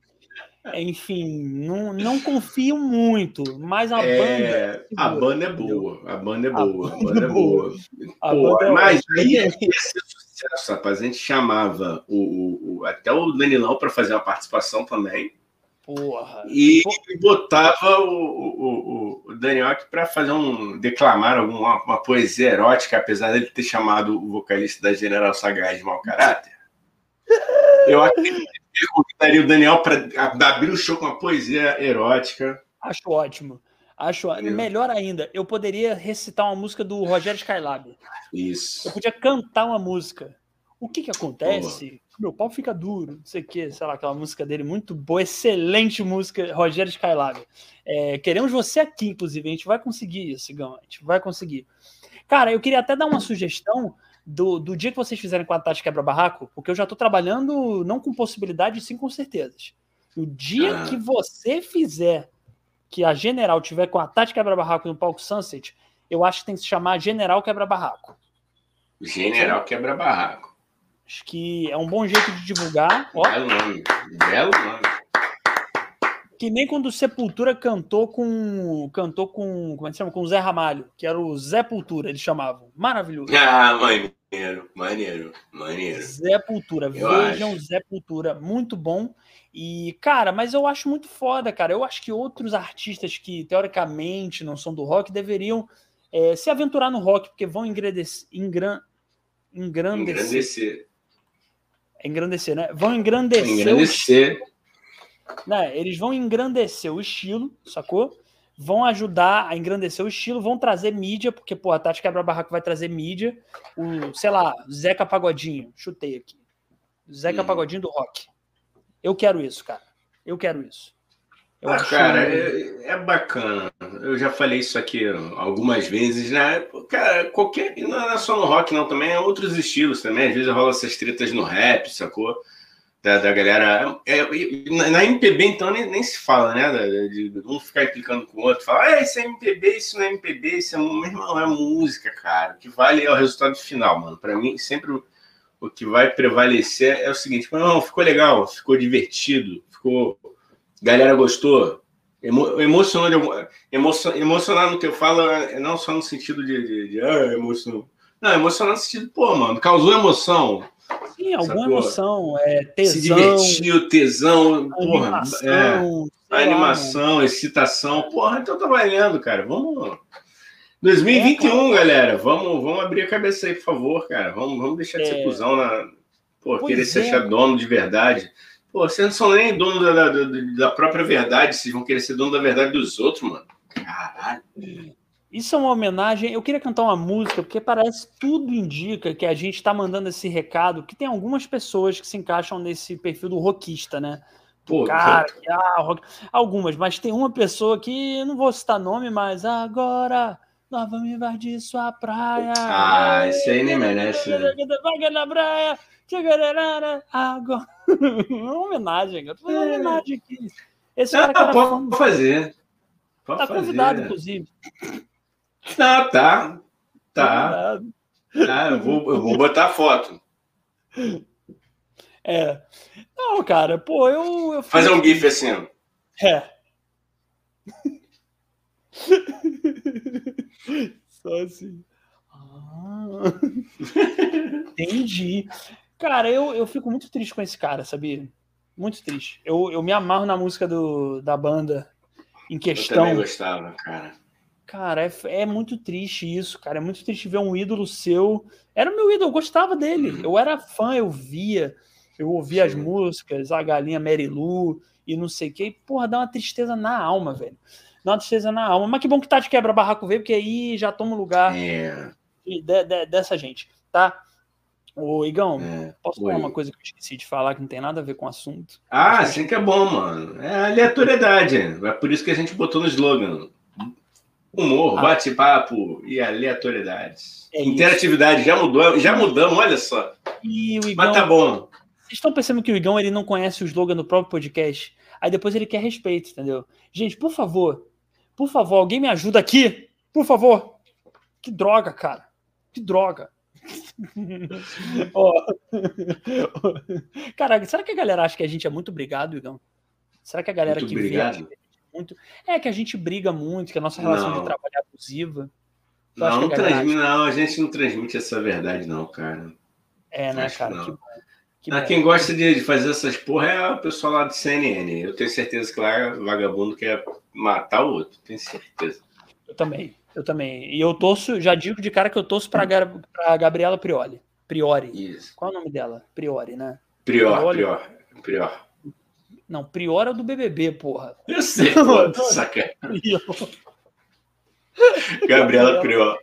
Enfim, não, não confio muito, mas a é, banda. A banda é boa, a banda é boa, a banda é boa. A banda é mas aí é sucesso, rapaz. A gente chamava o, o até o Danilão para fazer uma participação também. Porra. E botava o, o, o Daniel aqui para fazer um. declamar alguma uma poesia erótica, apesar dele ter chamado o vocalista da General Sagaz de mau caráter. Eu acho que eu convidaria o Daniel para abrir o show com uma poesia erótica. Acho ótimo. Acho melhor ainda, eu poderia recitar uma música do Rogério Skylab. Isso. Eu podia cantar uma música. O que que acontece? Meu pau fica duro, não sei o que, sei lá, aquela música dele muito boa, excelente música, Rogério Skylab. É, queremos você aqui, inclusive, a gente vai conseguir isso, Gão, a gente vai conseguir. Cara, eu queria até dar uma sugestão do, do dia que vocês fizerem com a Tati Quebra-Barraco, porque eu já estou trabalhando não com possibilidade, sim com certezas. O dia ah. que você fizer que a General tiver com a Tati Quebra-Barraco no palco Sunset, eu acho que tem que se chamar General Quebra-Barraco. General Quebra-Barraco. Acho que é um bom jeito de divulgar. Ó. Belo nome. Belo nome. Que nem quando o Sepultura cantou com. cantou com. Como é que chama? Com o Zé Ramalho, que era o Zé Pultura, eles chamavam. Maravilhoso. Ah, maneiro, maneiro, maneiro. Zé Pultura, eu vejam acho. Zé Pultura, muito bom. E, cara, mas eu acho muito foda, cara. Eu acho que outros artistas que, teoricamente, não são do rock, deveriam é, se aventurar no rock, porque vão engrandecer. Engran, engrandecer. Engrandecer. Engrandecer, né? Vão engrandecer. Engrandecer. Né? Eles vão engrandecer o estilo, sacou? Vão ajudar a engrandecer o estilo, vão trazer mídia, porque, pô, a Tati Quebra-Barraco vai trazer mídia. O, sei lá, Zeca Pagodinho, chutei aqui. Zeca hum. Pagodinho do rock. Eu quero isso, cara. Eu quero isso. Eu ah, cara, é, é, bacana. Eu já falei isso aqui algumas vezes, né? Cara, qualquer. Não é só no rock, não, também é outros estilos também. Às vezes rola essas tretas no rap, sacou? Da, da galera. É, na MPB, então, nem, nem se fala, né? De, um ficar implicando com o outro, falar, ah, isso é MPB, isso não é MPB, isso é, meu irmão, é música, cara. O que vale é o resultado final, mano. Para mim, sempre o, o que vai prevalecer é o seguinte: não, ficou legal, ficou divertido, ficou Galera gostou? Emo, emocionou, emocionar, no que eu falo é não só no sentido de, de, de ah, emoção. Não, emocionar no sentido, pô, mano, causou emoção. Sim, alguma sacou? emoção, é, tesão. Se divertiu, tesão, porra. É, animação, lá, excitação. Porra, então tá valendo, cara. Vamos. 2021, é, galera. Vamos, vamos abrir a cabeça aí, por favor, cara. Vamos, vamos deixar de ser é. cuzão na. Pô, pois querer se é. achar dono de verdade. Pô, vocês não são nem dono da, da, da, própria verdade, vocês vão querer ser dono da verdade dos outros, mano. Caralho. Isso é uma homenagem. Eu queria cantar uma música, porque parece tudo indica que a gente está mandando esse recado, que tem algumas pessoas que se encaixam nesse perfil do rockista, né? Pô, cara, que, ah, rock... algumas, mas tem uma pessoa que não vou citar nome, mas agora nós vamos invadir sua praia. Ah, esse aí nem merece. Né? Vaga na praia. Agora. (laughs) uma homenagem, eu tô fazendo uma homenagem aqui. Esse cara que pode fazer. Pode tá fazer. convidado, inclusive. Tá, tá. Tá. tá eu, vou, eu vou botar foto. É. Não, cara, pô, eu. eu Fazer um GIF assim. É. (laughs) Só assim. Ah. Entendi. Cara, eu, eu fico muito triste com esse cara, sabia? Muito triste. Eu, eu me amarro na música do, da banda em questão. Eu também gostava, cara. Cara, é, é muito triste isso, cara. É muito triste ver um ídolo seu. Era o meu ídolo, eu gostava dele. Uhum. Eu era fã, eu via. Eu ouvia as músicas, a galinha Mary Lou e não sei o que. porra, dá uma tristeza na alma, velho. Dá uma tristeza na alma. Mas que bom que tá de quebra-barraco veio, porque aí já toma o lugar é. de, de, dessa gente, tá? Ô, Igão, é, posso falar uma coisa que eu esqueci de falar que não tem nada a ver com o assunto? Ah, sim que é bom, mano. É aleatoriedade. É por isso que a gente botou no slogan. Humor, ah. bate-papo e aleatoriedade. É Interatividade, já mudou, já mudamos, olha só. Igão, Mas tá bom. Vocês estão pensando que o Igão ele não conhece o slogan do próprio podcast? Aí depois ele quer respeito, entendeu? Gente, por favor, por favor, alguém me ajuda aqui? Por favor. Que droga, cara. Que droga. (laughs) oh. Cara, será que a galera acha que a gente é muito obrigado, Igão? Será que a galera muito que obrigado. vê muito é que a gente briga muito, que a nossa relação não. de trabalho é abusiva? Não, não, transmite, não, a gente não transmite essa verdade, não, cara. É, né, Acho cara? Que, que ah, quem gosta de, fazer essas porra é o pessoal lá do CNN. Eu tenho certeza que lá vagabundo quer matar o outro, tenho certeza. Eu também. Eu também. E eu torço, já digo de cara que eu torço para a Gabriela Prioli. Priori. Isso. Qual é o nome dela? Priori, né? Prior, Priori. Prior, Prior. Não, Prior é do BBB, porra. Eu sei, (laughs) pô, saca. Gabriela Prior.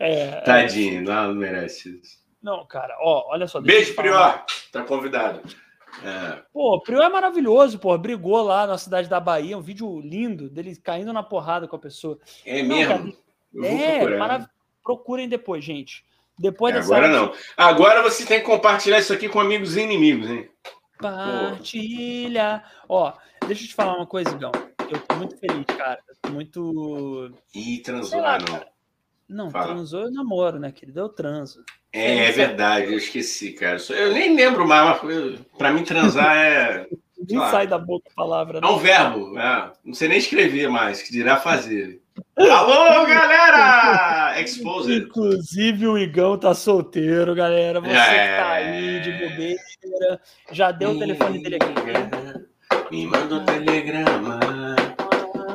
É, Tadinho, não merece isso. Não, cara, ó, olha só. Beijo, Prior. Tá convidado. É. Pô, o Prior é maravilhoso, pô. Brigou lá na cidade da Bahia, um vídeo lindo dele caindo na porrada com a pessoa. É Não, mesmo? é, marav... procurem depois, gente. Depois é, Agora não. Agora você tem que compartilhar isso aqui com amigos e inimigos, hein? Partilha. Ó, deixa eu te falar uma coisa, Igão. Eu tô muito feliz, cara. Eu tô muito. Ih, transou, lá, não. Não, Fala. transou eu namoro, né, querido? Eu transo. É, é verdade, eu esqueci, cara. Eu nem lembro mais, mas para mim transar é. (laughs) Nem sai da boca a palavra. Né? É um verbo, é. não sei nem escrever mais, que dirá fazer. Alô, galera! Exposed. Inclusive o Igão tá solteiro, galera. Você é... que tá aí de bobeira, já deu o telefone dele aqui. Me manda um telegrama,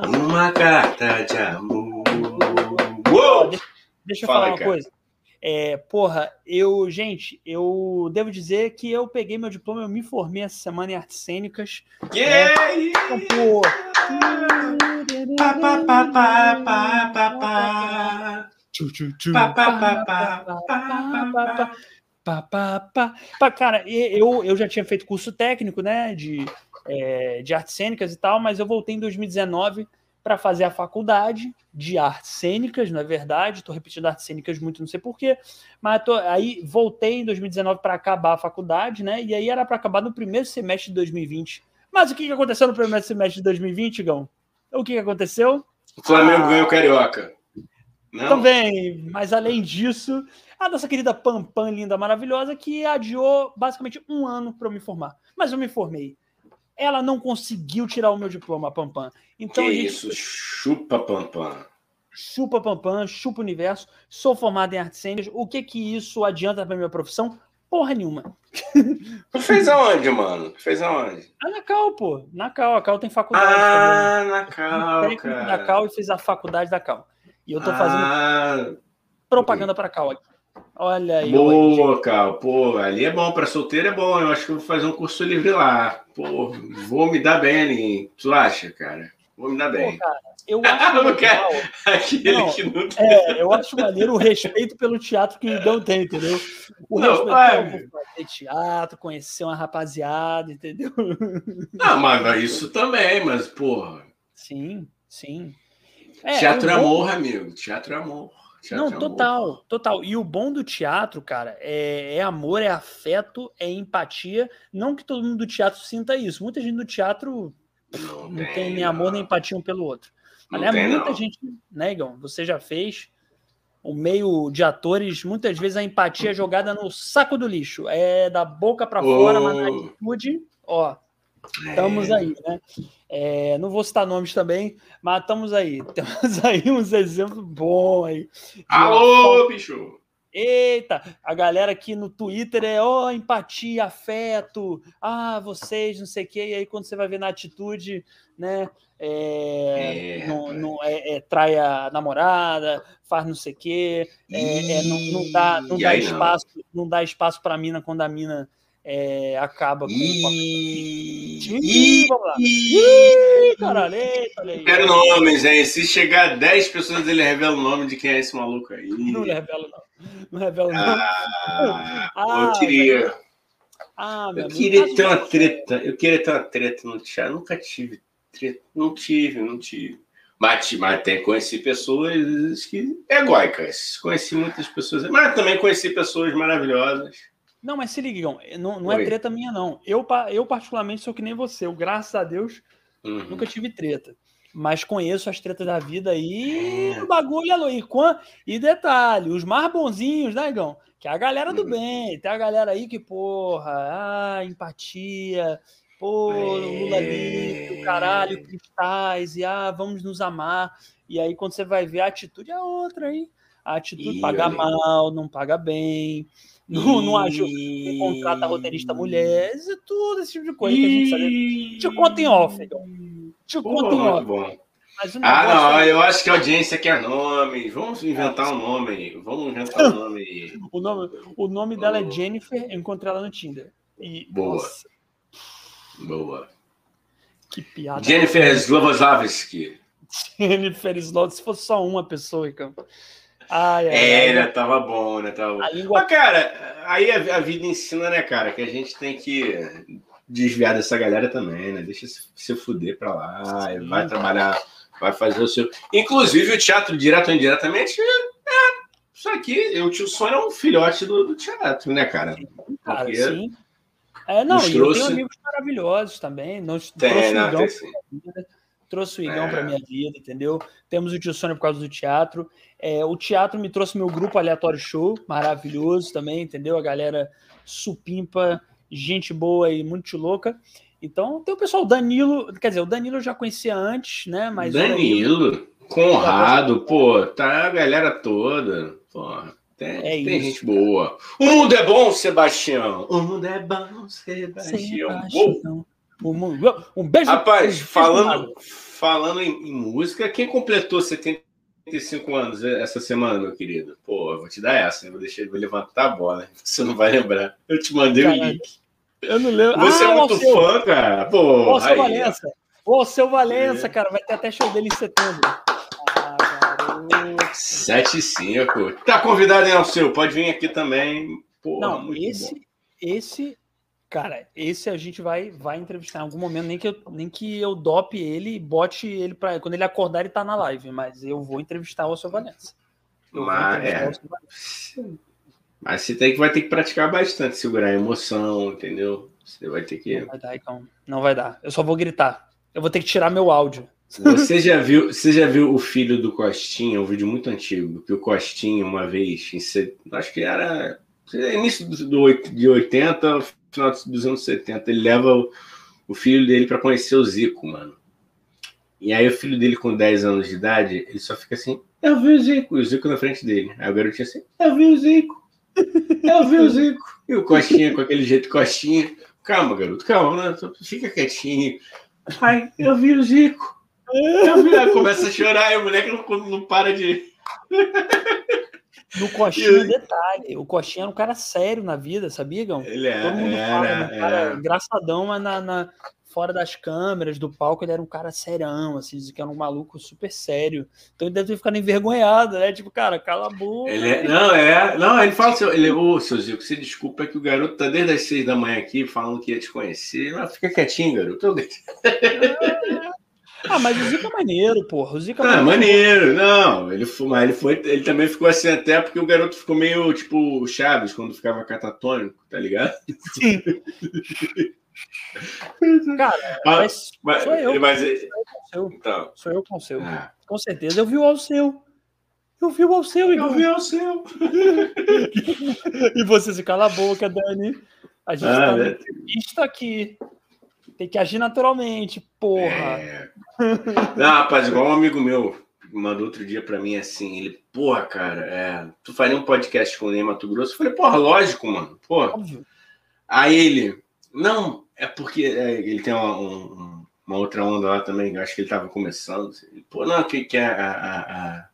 uma carta de amor. Uou! Deixa eu Fala, falar uma cara. coisa. É, porra, eu, gente, eu devo dizer que eu peguei meu diploma, eu me formei essa semana em artes cênicas. Yeah! Né? Então, pô, Cara, eu, eu já tinha feito curso técnico, né, de, é, de artes cênicas e tal, mas eu voltei em 2019 para fazer a faculdade de artes cênicas, não é verdade? Estou repetindo artes cênicas muito, não sei porquê, mas tô, aí voltei em 2019 para acabar a faculdade, né? E aí era para acabar no primeiro semestre de 2020. Mas o que, aconteceu no primeiro semestre de 2020, Gão? O que, aconteceu? O Flamengo ah, ganhou Carioca. Não? Também, mas além disso, a nossa querida Pampam, linda, maravilhosa, que adiou basicamente um ano para eu me formar. Mas eu me formei ela não conseguiu tirar o meu diploma, Pampam. Então, que gente... isso, chupa Pampam. Chupa Pampam, chupa universo. Sou formado em artes cênicas. O que que isso adianta para minha profissão? Porra nenhuma. Tu fez aonde, mano? Tu fez aonde? Ah, na Cal, pô. Na Cal. A Cal tem faculdade. Ah, na Cal, cara. Na Cal e fiz a faculdade da Cal. E eu tô fazendo ah, propaganda para Cal aqui. Olha aí. Boa, Cal. Pô, ali é bom. Para solteiro é bom. Eu acho que eu vou fazer um curso livre lá. Pô, vou me dar bem ali. Tu acha, cara? Vou me dar bem. Pô, cara, eu acho legal. Aquele não, que não tem. É, eu acho maneiro o respeito pelo teatro que não tem, entendeu? O não, respeito é... fazer teatro, conhecer uma rapaziada, entendeu? Não, mas isso também, mas, porra. Sim, sim. É, teatro é amor, amigo. Teatro é amor. Teatro não, é total, amor. total. E o bom do teatro, cara, é, é, amor, é afeto, é empatia. Não que todo mundo do teatro sinta isso. Muita gente do teatro não, não tem, nem amor nem empatia um pelo outro. Mas é muita não. gente, né, Igão? Você já fez o meio de atores, muitas vezes a empatia é jogada no saco do lixo. É da boca para fora, mas na atitude, ó, estamos é. aí, né? É, não vou citar nomes também, mas estamos aí. (laughs) Temos aí uns exemplos bons aí. Alô, bicho! Eita, a galera aqui no Twitter é ó, oh, empatia, afeto, ah, vocês, não sei o quê, e aí quando você vai ver na atitude, né, é, é, não, não, é, é, trai a namorada, faz não sei o quê, é, é, não, não dá, não dá espaço, não. não dá espaço para a mina quando a mina é, acaba com. Ih, Ih, vamos lá. Ih, caralho, eita, olha aí. Quero nomes, hein? Se chegar 10 pessoas, ele revela o nome de quem é esse maluco aí. Não revela, não. (laughs) Não revela. Ah, ah eu queria. Ah, eu queria ter uma treta. Eu queria ter uma treta no. Eu nunca tive treta. Não tive, não tive. Mas, mas tem, conheci pessoas que. Egóicas. Conheci muitas pessoas. Mas também conheci pessoas maravilhosas não, mas se liga, não, não é treta minha, não. Eu, eu, particularmente, sou que nem você. Eu, graças a Deus, uhum. nunca tive treta. Mas conheço as tretas da vida aí, é. o bagulho é e, e detalhe, os mais bonzinhos, né, Igão? Que é a galera do uhum. bem. Tem a galera aí que, porra, ah, empatia, pô, Lula livre, caralho, cristais, e ah, vamos nos amar. E aí, quando você vai ver, a atitude é outra, hein? A atitude Ih, paga mal, não paga bem não, não ajuda, não contrata roteirista mulher, isso é tudo esse tipo de coisa que a gente sabe. Te conta em off. Te off. Bom. ah, não, é... eu acho que a audiência quer nome. Vamos inventar um nome. Vamos inventar um nome (laughs) o, nome, o nome dela é Jennifer, eu encontrei ela no Tinder. E, Boa. Nossa. Boa. Que piada. Jennifer Slobozavski. (laughs) Jennifer Slobozavski, se fosse só uma pessoa, então. Ai, ai, é? Tava bom, né? Tava bom. Língua... Mas, cara, aí a, a, vida ensina, né, cara, que a gente tem que desviar dessa galera também, né? Deixa se, se fuder pra lá, Sim, vai trabalhar, vai fazer o seu. Inclusive, o teatro, direto ou indiretamente, é, isso aqui, o tio Sônia é um filhote do, do teatro, né, cara? Cara, Porque sim. É, não, e trouxe... eu tenho amigos maravilhosos também. Nos tem, não, tem, sim trouxe o Igão é. para minha vida, entendeu? Temos o Tio Sônia por causa do teatro. É, o teatro me trouxe meu grupo Aleatório Show, maravilhoso também, entendeu? A galera supimpa, gente boa e muito louca. Então tem o pessoal Danilo, quer dizer, o Danilo eu já conhecia antes, né? Mas Danilo, Danilo Conrado, pô, tá a galera toda. Porra, tem, é tem gente boa. O mundo é bom, Sebastião. O mundo é bom, Sebastião. Sebastião. Um beijo. Rapaz, falando, falando em, em, música, quem completou 75 anos essa semana, meu querido? Pô, eu vou te dar essa, vou deixar vou levantar a bola. Você não vai lembrar. Eu te mandei Caralho. o link. Eu não lembro. Você é ah, é muito fã, cara. Pô, o seu Valença. O seu Valença, é. cara. Vai ter até show dele em setembro. Ah, garoto. 7 e 5. Tá convidado, hein, Alceu? Pode vir aqui também. Porra, não, esse, bom. esse Cara, esse a gente vai vai entrevistar em algum momento, nem que eu, nem que eu dope ele e bote ele para quando ele acordar ele tá na live, mas eu vou entrevistar o seu Vanessa. Mas, é. mas você tem que vai ter que praticar bastante, segurar a emoção, entendeu? Você vai ter que Não vai dar, então. Não vai dar. Eu só vou gritar. Eu vou ter que tirar meu áudio. Você já viu, você já viu o filho do Costinha, um vídeo muito antigo, que o Costinha uma vez, acho que era início do, do, de 80, final dos anos 70. Ele leva o, o filho dele para conhecer o Zico, mano. E aí o filho dele com 10 anos de idade, ele só fica assim, eu vi o Zico, e o Zico na frente dele. Aí o garotinho assim, eu vi o Zico, eu vi o Zico. E o Costinha com aquele jeito Costinha, calma garoto, calma, né? fica quietinho. Pai, eu vi o Zico. Eu vi, aí começa a chorar e o moleque não, não para de... (laughs) No Coxinha, e... detalhe, o Coxinha era um cara sério na vida, sabia, Gão? Ele é, Todo mundo era, fala, era, um cara engraçadão, mas na, na, fora das câmeras, do palco, ele era um cara serão, assim, que era um maluco super sério. Então ele deve ter ficado envergonhado, né? Tipo, cara, cala a boca. Ele é, não, é. Não, ele fala assim, ele, ô, seu Zico, você desculpa é que o garoto tá desde as seis da manhã aqui falando que ia te conhecer. Mas fica quietinho, garoto. Ah, mas o Zico é maneiro, porra. O Zico é ah, maneiro. Não, ele foi, mas ele foi, ele também ficou assim até porque o garoto ficou meio tipo o Chaves quando ficava catatônico, tá ligado? Sim. Cara, (laughs) ah, mas, mas, sou eu. Mas, sou eu com o seu. Então. Sou eu com o seu. Ah. Com certeza. Eu vi o Alceu. Eu vi o Alceu. Eu vi o Alceu. (laughs) e você se cala a boca, Dani. A gente ah, tá né? entrevista aqui. Tem que agir naturalmente, porra. É... Não, rapaz, igual um amigo meu mandou outro dia para mim assim, ele, porra, cara, é, tu faria um podcast com o Ney Mato Grosso? Eu falei, porra, lógico, mano, porra. Óbvio. Aí ele, não, é porque é, ele tem uma, um, uma, outra onda lá também, acho que ele tava começando. Assim, Pô, não, que, que a, a, a,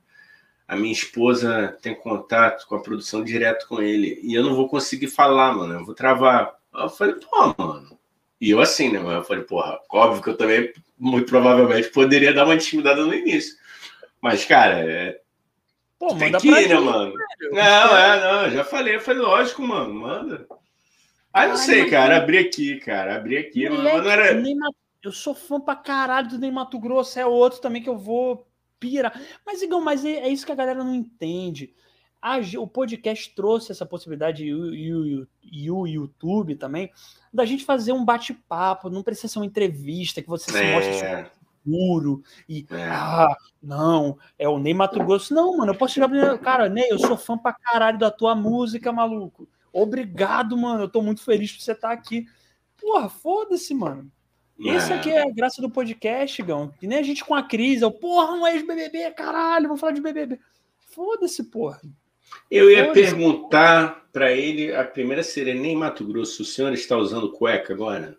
a, minha esposa tem contato com a produção direto com ele, e eu não vou conseguir falar, mano, eu vou travar. Eu falei, pô, mano, e eu assim, né? Eu falei, porra, óbvio que eu também, muito provavelmente, poderia dar uma intimidada no início. Mas, cara, é... Pô, tem que ir, né, mano? Velho. Não, é, não, já falei, eu falei, lógico, mano, manda. Ah, não Ai, sei, cara, abri aqui, cara, abri aqui. Moleque, não era... Eu sou fã pra caralho do Ney Mato Grosso, é outro também que eu vou pirar. Mas, igual, mas é, é isso que a galera não entende o podcast trouxe essa possibilidade e o, e o YouTube também da gente fazer um bate-papo, não precisa ser uma entrevista que você se mostra puro e é. ah, não, é o Ney Mato Grosso. Não, mano, eu posso chegar pra cara, Ney, eu sou fã pra caralho da tua música, maluco. Obrigado, mano. Eu tô muito feliz por você estar aqui. Porra, foda-se, mano. Esse aqui é a graça do podcast, Gão. Que nem a gente com a crise. Eu, porra, um ex-BBB, caralho, vou falar de BBB. Foda-se, porra. Eu ia perguntar para ele, a primeira seria nem Mato Grosso, o senhor está usando cueca agora?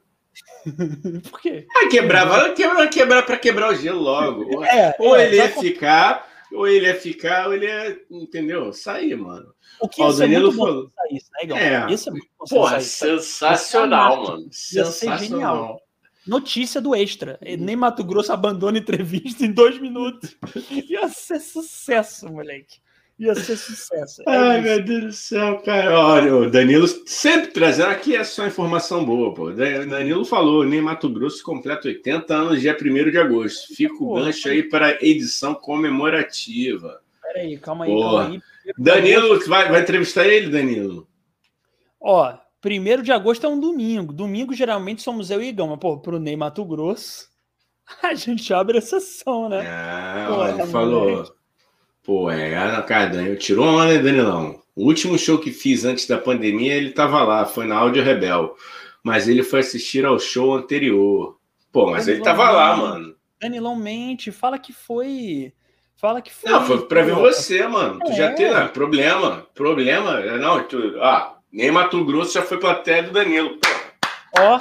(laughs) Por quê? Ah, quebrava, quebrar, quebrar para quebrar o gelo logo. (laughs) É, ou é, ele ia ficar, ou ele ia ficar, ou ele ia, entendeu? Sair, mano. O que Ó, o Danilo falou. Sair, né, é. Isso é muito Porra, sensacional, mano. Sensacional. Notícia do Extra. Nem Mato Grosso abandona entrevista em dois minutos. (laughs) Ia ser sucesso, moleque ia ser sucesso. É Ai, isso. meu Deus do céu, cara. Olha, o Danilo sempre trazendo aqui é só informação boa, pô. Danilo falou, nem Mato Grosso completa 80 anos dia 1 de agosto. Fica o gancho aí para edição comemorativa. Peraí, calma aí, calma aí. Danilo, vai, vai entrevistar ele, Danilo? Ó, 1 de agosto é um domingo. Domingo, geralmente, somos eu e Igão, mas, pô, pro Ney Mato Grosso, (laughs) a gente abre a sessão, né? Ah, pô, ele falou. Pô, é, ah, cara, eu tirou onda, né, Danilão? O último show que fiz antes da pandemia, ele tava lá, foi na Áudio Rebel. mas ele foi assistir ao show anterior. Pô, mas Danilão ele tava lá, mano. Danilão mente, fala que foi. Fala que foi. Não, foi pra ver você, mano. É. Tu já é. tem né, problema. Problema. Não, tu. Ah, nem Mato Grosso já foi plateia do Danilo. Ó.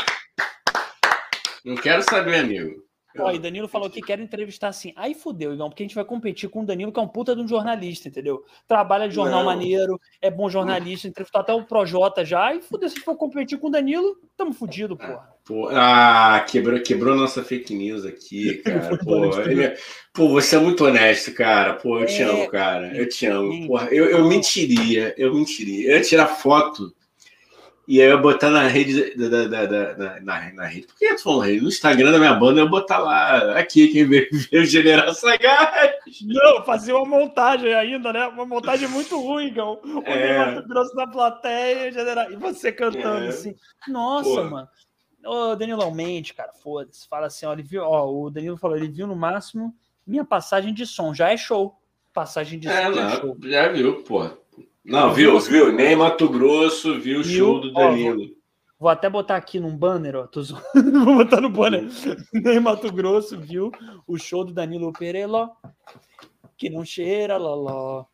Não quero saber, amigo. Ó, e Danilo falou que quer entrevistar assim. Aí fudeu, Igão, porque a gente vai competir com o Danilo, que é um puta de um jornalista, entendeu? Trabalha de jornal não. maneiro, é bom jornalista, entrevistou até o Projota já. E fudeu, se for competir com o Danilo, tamo fudido, porra. Pô, ah, quebrou, quebrou nossa fake news aqui, (laughs) cara. pô, ele, é, pô, você é muito honesto, cara. Pô, eu é, te amo, cara. Eu te amo. Porra, eu, eu mentiria, eu mentiria. Eu ia tirar foto e aí eu ia botar na rede da, da, da, da na, na, rede. Por que eu tô falando rede? No Instagram da minha banda eu ia botar lá. Aqui, quem veio (laughs) ver o General Sagaz. Não, fazer uma montagem ainda, né? Uma montagem muito ruim, Gão. O é. Mato Grosso na plateia general... e você cantando é. assim. Nossa, Porra. mano. Ô, Danilo mente, cara, foda-se. Fala assim, ó, ele viu, ó, o Danilo falou, ele viu no máximo minha passagem de som, já é show. Passagem de é, som não, é show. Já viu, pô. Não, viu, viu? Nem Mato Grosso viu o show do Danilo. Ó, vou, vou, até botar aqui num banner, ó. Tô... (laughs) vou botar no banner. Nem Mato Grosso viu o show do Danilo Pereló. Que não cheira, loló.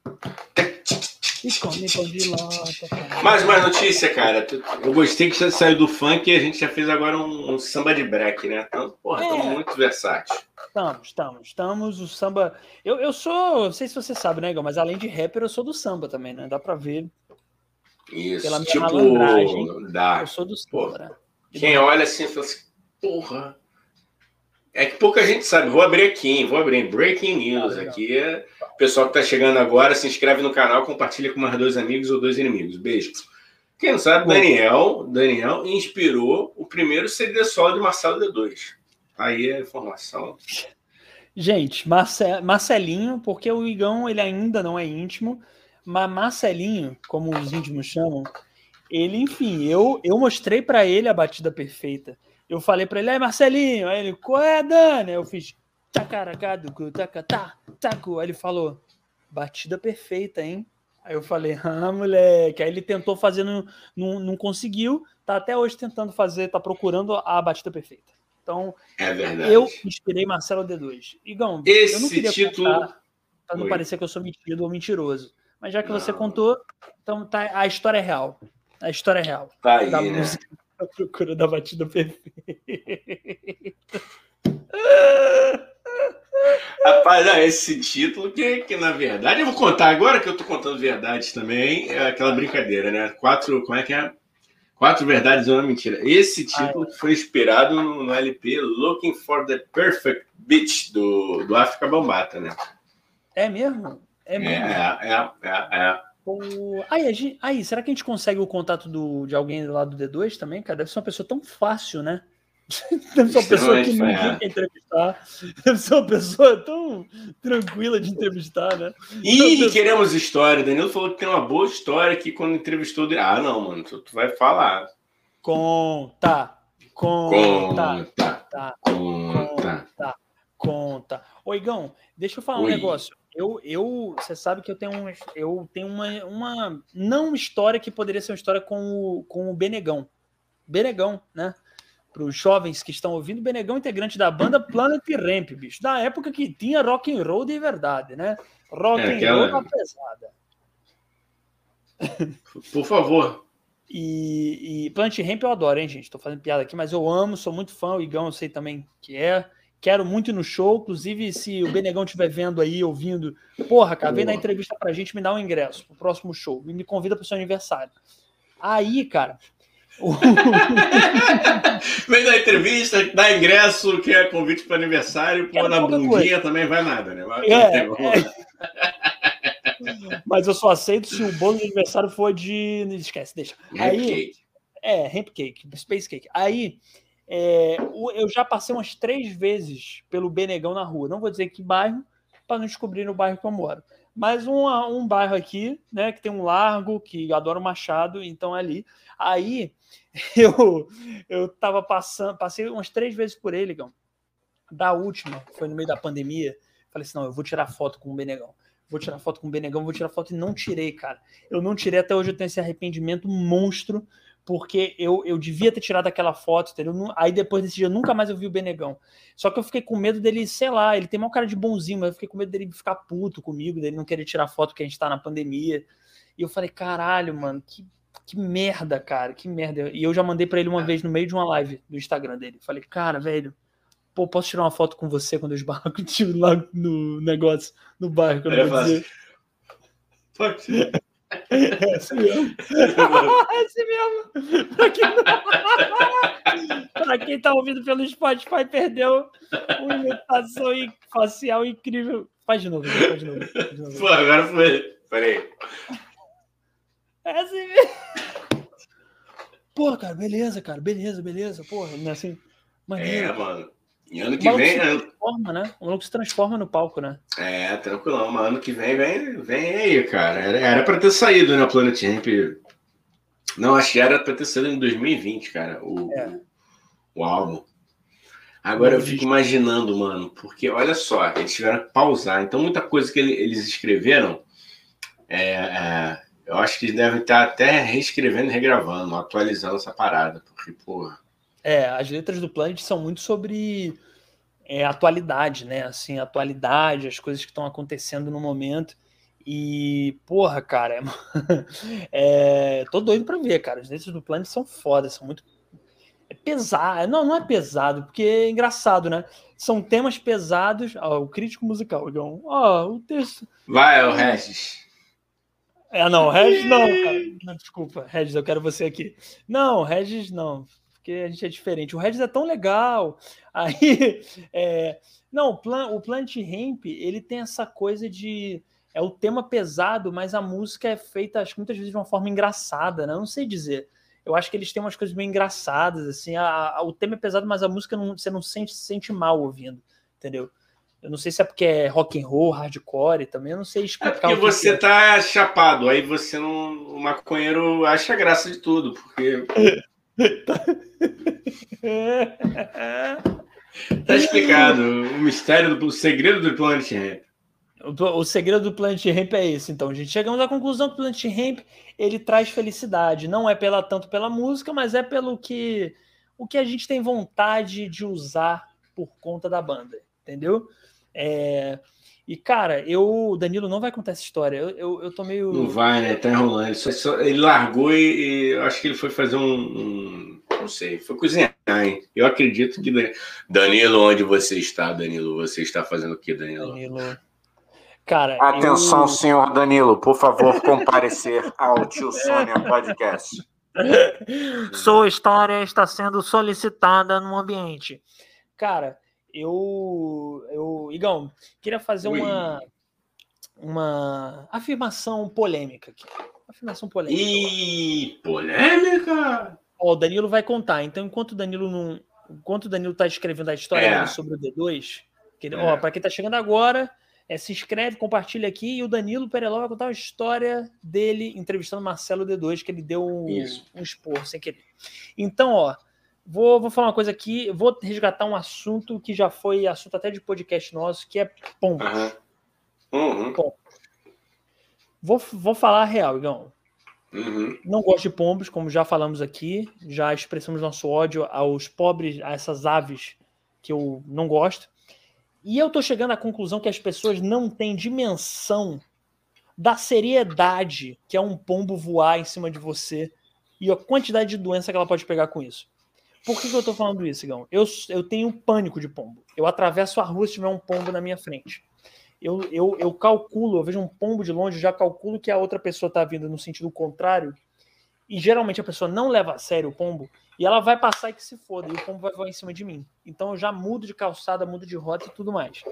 E come pão de lota. Mais uma notícia, cara. Eu gostei que você saiu do funk e a gente já fez agora um, um samba de break, né? Então, porra, é. muito versátil. Estamos, estamos, estamos. O samba. Eu, eu sou. Não sei se você sabe, né, Igor? Mas além de rapper, eu sou do samba também, né? Dá pra ver. Isso, pela minha tipo. Dá. Eu sou do samba, né? Quem olha assim fala assim, porra. É que pouca gente sabe. Vou abrir aqui, vou abrir Breaking News ah, aqui. O pessoal que está chegando agora, se inscreve no canal, compartilha com mais dois amigos ou dois inimigos. Beijo. Quem não sabe, Daniel, Daniel inspirou o primeiro CD solo de Marcelo D2. Aí é informação. Gente, Marce Marcelinho, porque o Igão ele ainda não é íntimo, mas Marcelinho, como os íntimos chamam, ele, enfim, eu, eu mostrei para ele a batida perfeita. Eu falei para ele, aí Marcelinho, aí ele, qual é, Dani? Eu fiz tacaracado, tacatá, taco. Aí ele falou, batida perfeita, hein? Aí eu falei, ah, moleque. Aí ele tentou fazer, não, não, não conseguiu, tá até hoje tentando fazer, tá procurando a batida perfeita. Então, é verdade. eu inspirei Marcelo D2. Igão, Esse eu não queria título... contar para não parecer que eu sou mentido ou mentiroso. Mas já que não. você contou, então tá, a história é real. A história é real. Tá aí, da né? música (laughs) a procura da batida perfeita. (laughs) Rapaz, não, esse título que, que na verdade, eu vou contar agora que eu tô contando verdades também, é aquela brincadeira, né? Quatro, como é que é? Quatro verdades e uma mentira. Esse título ah, é. foi inspirado no, no, LP Looking for the Perfect Beach do, do África Bambata, né? É mesmo? É mesmo? É, é, é, é. O... Aí, gente... aí, será que a gente consegue o contato do... de alguém lá do D2 também, cara? Deve ser uma pessoa tão fácil, né? Deve ser uma pessoa que ninguém é. quer entrevistar. Deve ser uma pessoa tão tranquila de entrevistar, né? Ih, pessoa... queremos história. Danilo falou que tem uma boa história que quando entrevistou. Ah, não, mano, tu, tu vai falar. Conta. Conta. Conta. Tá. Conta. Conta. Conta. Oigão, deixa eu falar Oi. um negócio. Eu, eu, você sabe que eu tenho, um, eu tenho uma, uma, não história que poderia ser uma história com o, com o Benegão. Benegão, né? Para os jovens que estão ouvindo, Benegão, integrante da banda Planet Ramp, bicho. Da época que tinha rock and roll de verdade, né? Rock é, and aquela... roll pesada. Por favor. E, e Planet Ramp eu adoro, hein, gente? Tô fazendo piada aqui, mas eu amo, sou muito fã. O Igão eu sei também que é. Quero muito ir no show. Inclusive, se o Benegão estiver vendo aí, ouvindo, porra, cara, vem dar entrevista pra gente, me dá um ingresso pro próximo show. E me convida pro seu aniversário. Aí, cara. (laughs) vem dar entrevista, dá ingresso, que é convite para aniversário, pô, na bundinha também vai nada, né? Vai, é, é. (laughs) Mas eu só aceito se o bolo de aniversário for de. Esquece, deixa. Aí, cake. É, hemp cake, space cake. Aí é, eu já passei umas três vezes pelo Benegão na rua. Não vou dizer que bairro, para não descobrir no bairro que eu moro. Mas um, um bairro aqui, né, que tem um largo, que adoro Machado, então é ali. Aí (laughs) eu eu tava passando, passei umas três vezes por ele, Gão. Da última, foi no meio da pandemia. Falei assim: não, eu vou tirar foto com o Benegão. Vou tirar foto com o Benegão, vou tirar foto e não tirei, cara. Eu não tirei até hoje, eu tenho esse arrependimento monstro porque eu, eu devia ter tirado aquela foto, entendeu? Aí depois desse dia nunca mais eu vi o Benegão. Só que eu fiquei com medo dele, sei lá, ele tem uma cara de bonzinho, mas eu fiquei com medo dele ficar puto comigo, dele não querer tirar foto que a gente tá na pandemia. E eu falei, caralho, mano, que, que merda, cara, que merda. E eu já mandei para ele uma vez no meio de uma live do Instagram dele. Falei, cara, velho, pô, posso tirar uma foto com você quando eu esbarro (laughs) contigo lá no negócio, no bairro? Que eu vou dizer. Pode. É assim mesmo. é assim mesmo. Pra quem, não... (laughs) pra quem tá ouvindo pelo Spotify, perdeu uma imitação facial incrível. Faz de novo, faz de novo. Faz de novo. Pô, agora foi. Peraí. É assim mesmo. Pô, cara, beleza, cara, beleza, beleza. Porra, é assim. Maneiro. É, mano. E ano que vem. Se né? transforma, né? O maluco se transforma no palco, né? É, tranquilão. Mas ano que vem, vem, vem aí, cara. Era, pra ter saído, né? Planet Ramp. Não, acho que era pra ter saído em 2020, cara. O, é. o álbum. Agora eu fico imaginando, mano, porque olha só, eles tiveram que pausar. Então, muita coisa que eles escreveram, é, é, eu acho que eles devem estar até reescrevendo, regravando, atualizando essa parada. Porque, porra é, as letras do Planet são muito sobre é, atualidade, né? Assim, atualidade, as coisas que estão acontecendo no momento. E, porra, cara, é, (laughs) tô doido pra ver, cara. As letras do Planet são fodas, são muito. É pesado. Não, não é pesado, porque é engraçado, né? São temas pesados. Ó, o crítico musical, João. Ó, o texto. Vai, é o Regis. É, não, Regis não, cara. Não, desculpa, Regis, eu quero você aqui. Não, Regis não porque a gente é diferente. O Regis é tão legal. (laughs) Aí, é, não, o, plan, o Plant Ramp, ele tem essa coisa de é o tema pesado, mas a música é feita, acho que muitas vezes de uma forma engraçada, né? Eu não sei dizer. Eu acho que eles têm umas coisas bem engraçadas, assim. A, a, o tema é pesado, mas a música não, você não sente, se sente mal ouvindo, entendeu? Eu não sei se é porque é rock and roll, hardcore também, eu não sei explicar. É porque você é. tá chapado, aí você não. O maconheiro acha graça de tudo, porque. (laughs) tá explicado. O mistério do o segredo do Planet Ramp. O, o segredo do Planet Ramp é esse, então, gente. Chegamos à conclusão que o Planet Ramp ele traz felicidade. Não é pela tanto pela música, mas é pelo que o que a gente tem vontade de usar por conta da banda, entendeu? É, e, cara, eu. O Danilo não vai contar essa história. Eu, eu, eu tô meio. Não vai, né? Tá enrolando. Ele, só, só, ele largou e, e acho que ele foi fazer um, um, Não sei, foi cozinhar, hein? Eu acredito que. Danilo, onde você está, Danilo? Você está fazendo o que, Danilo? Danilo. Cara. Atenção, eu... senhor Danilo, por favor, comparecer ao Tio Sônia Podcast. Sua história está sendo solicitada no ambiente. Cara eu, eu Igão, queria fazer uma, uma afirmação polêmica aqui. Afirmação polêmica. E polêmica? Ó, o Danilo vai contar. Então, enquanto o Danilo não, enquanto o Danilo está escrevendo a história é. sobre o D2, que, é. para quem está chegando agora, é, se inscreve, compartilha aqui e o Danilo Pereló vai contar a história dele entrevistando Marcelo D2, que ele deu um, um expor sem querer. Então, ó, Vou, vou falar uma coisa aqui, vou resgatar um assunto que já foi assunto até de podcast nosso, que é pombo. Uhum. Uhum. Vou, vou falar a real, Igão. Uhum. Não gosto de pombos, como já falamos aqui, já expressamos nosso ódio aos pobres, a essas aves que eu não gosto. E eu tô chegando à conclusão que as pessoas não têm dimensão da seriedade que é um pombo voar em cima de você e a quantidade de doença que ela pode pegar com isso. Por que, que eu tô falando isso, Igão? Eu, eu tenho pânico de pombo. Eu atravesso a rua se tiver um pombo na minha frente. Eu, eu, eu calculo, eu vejo um pombo de longe, já calculo que a outra pessoa tá vindo no sentido contrário. E geralmente a pessoa não leva a sério o pombo e ela vai passar e que se foda, e o pombo vai voar em cima de mim. Então eu já mudo de calçada, mudo de rota e tudo mais.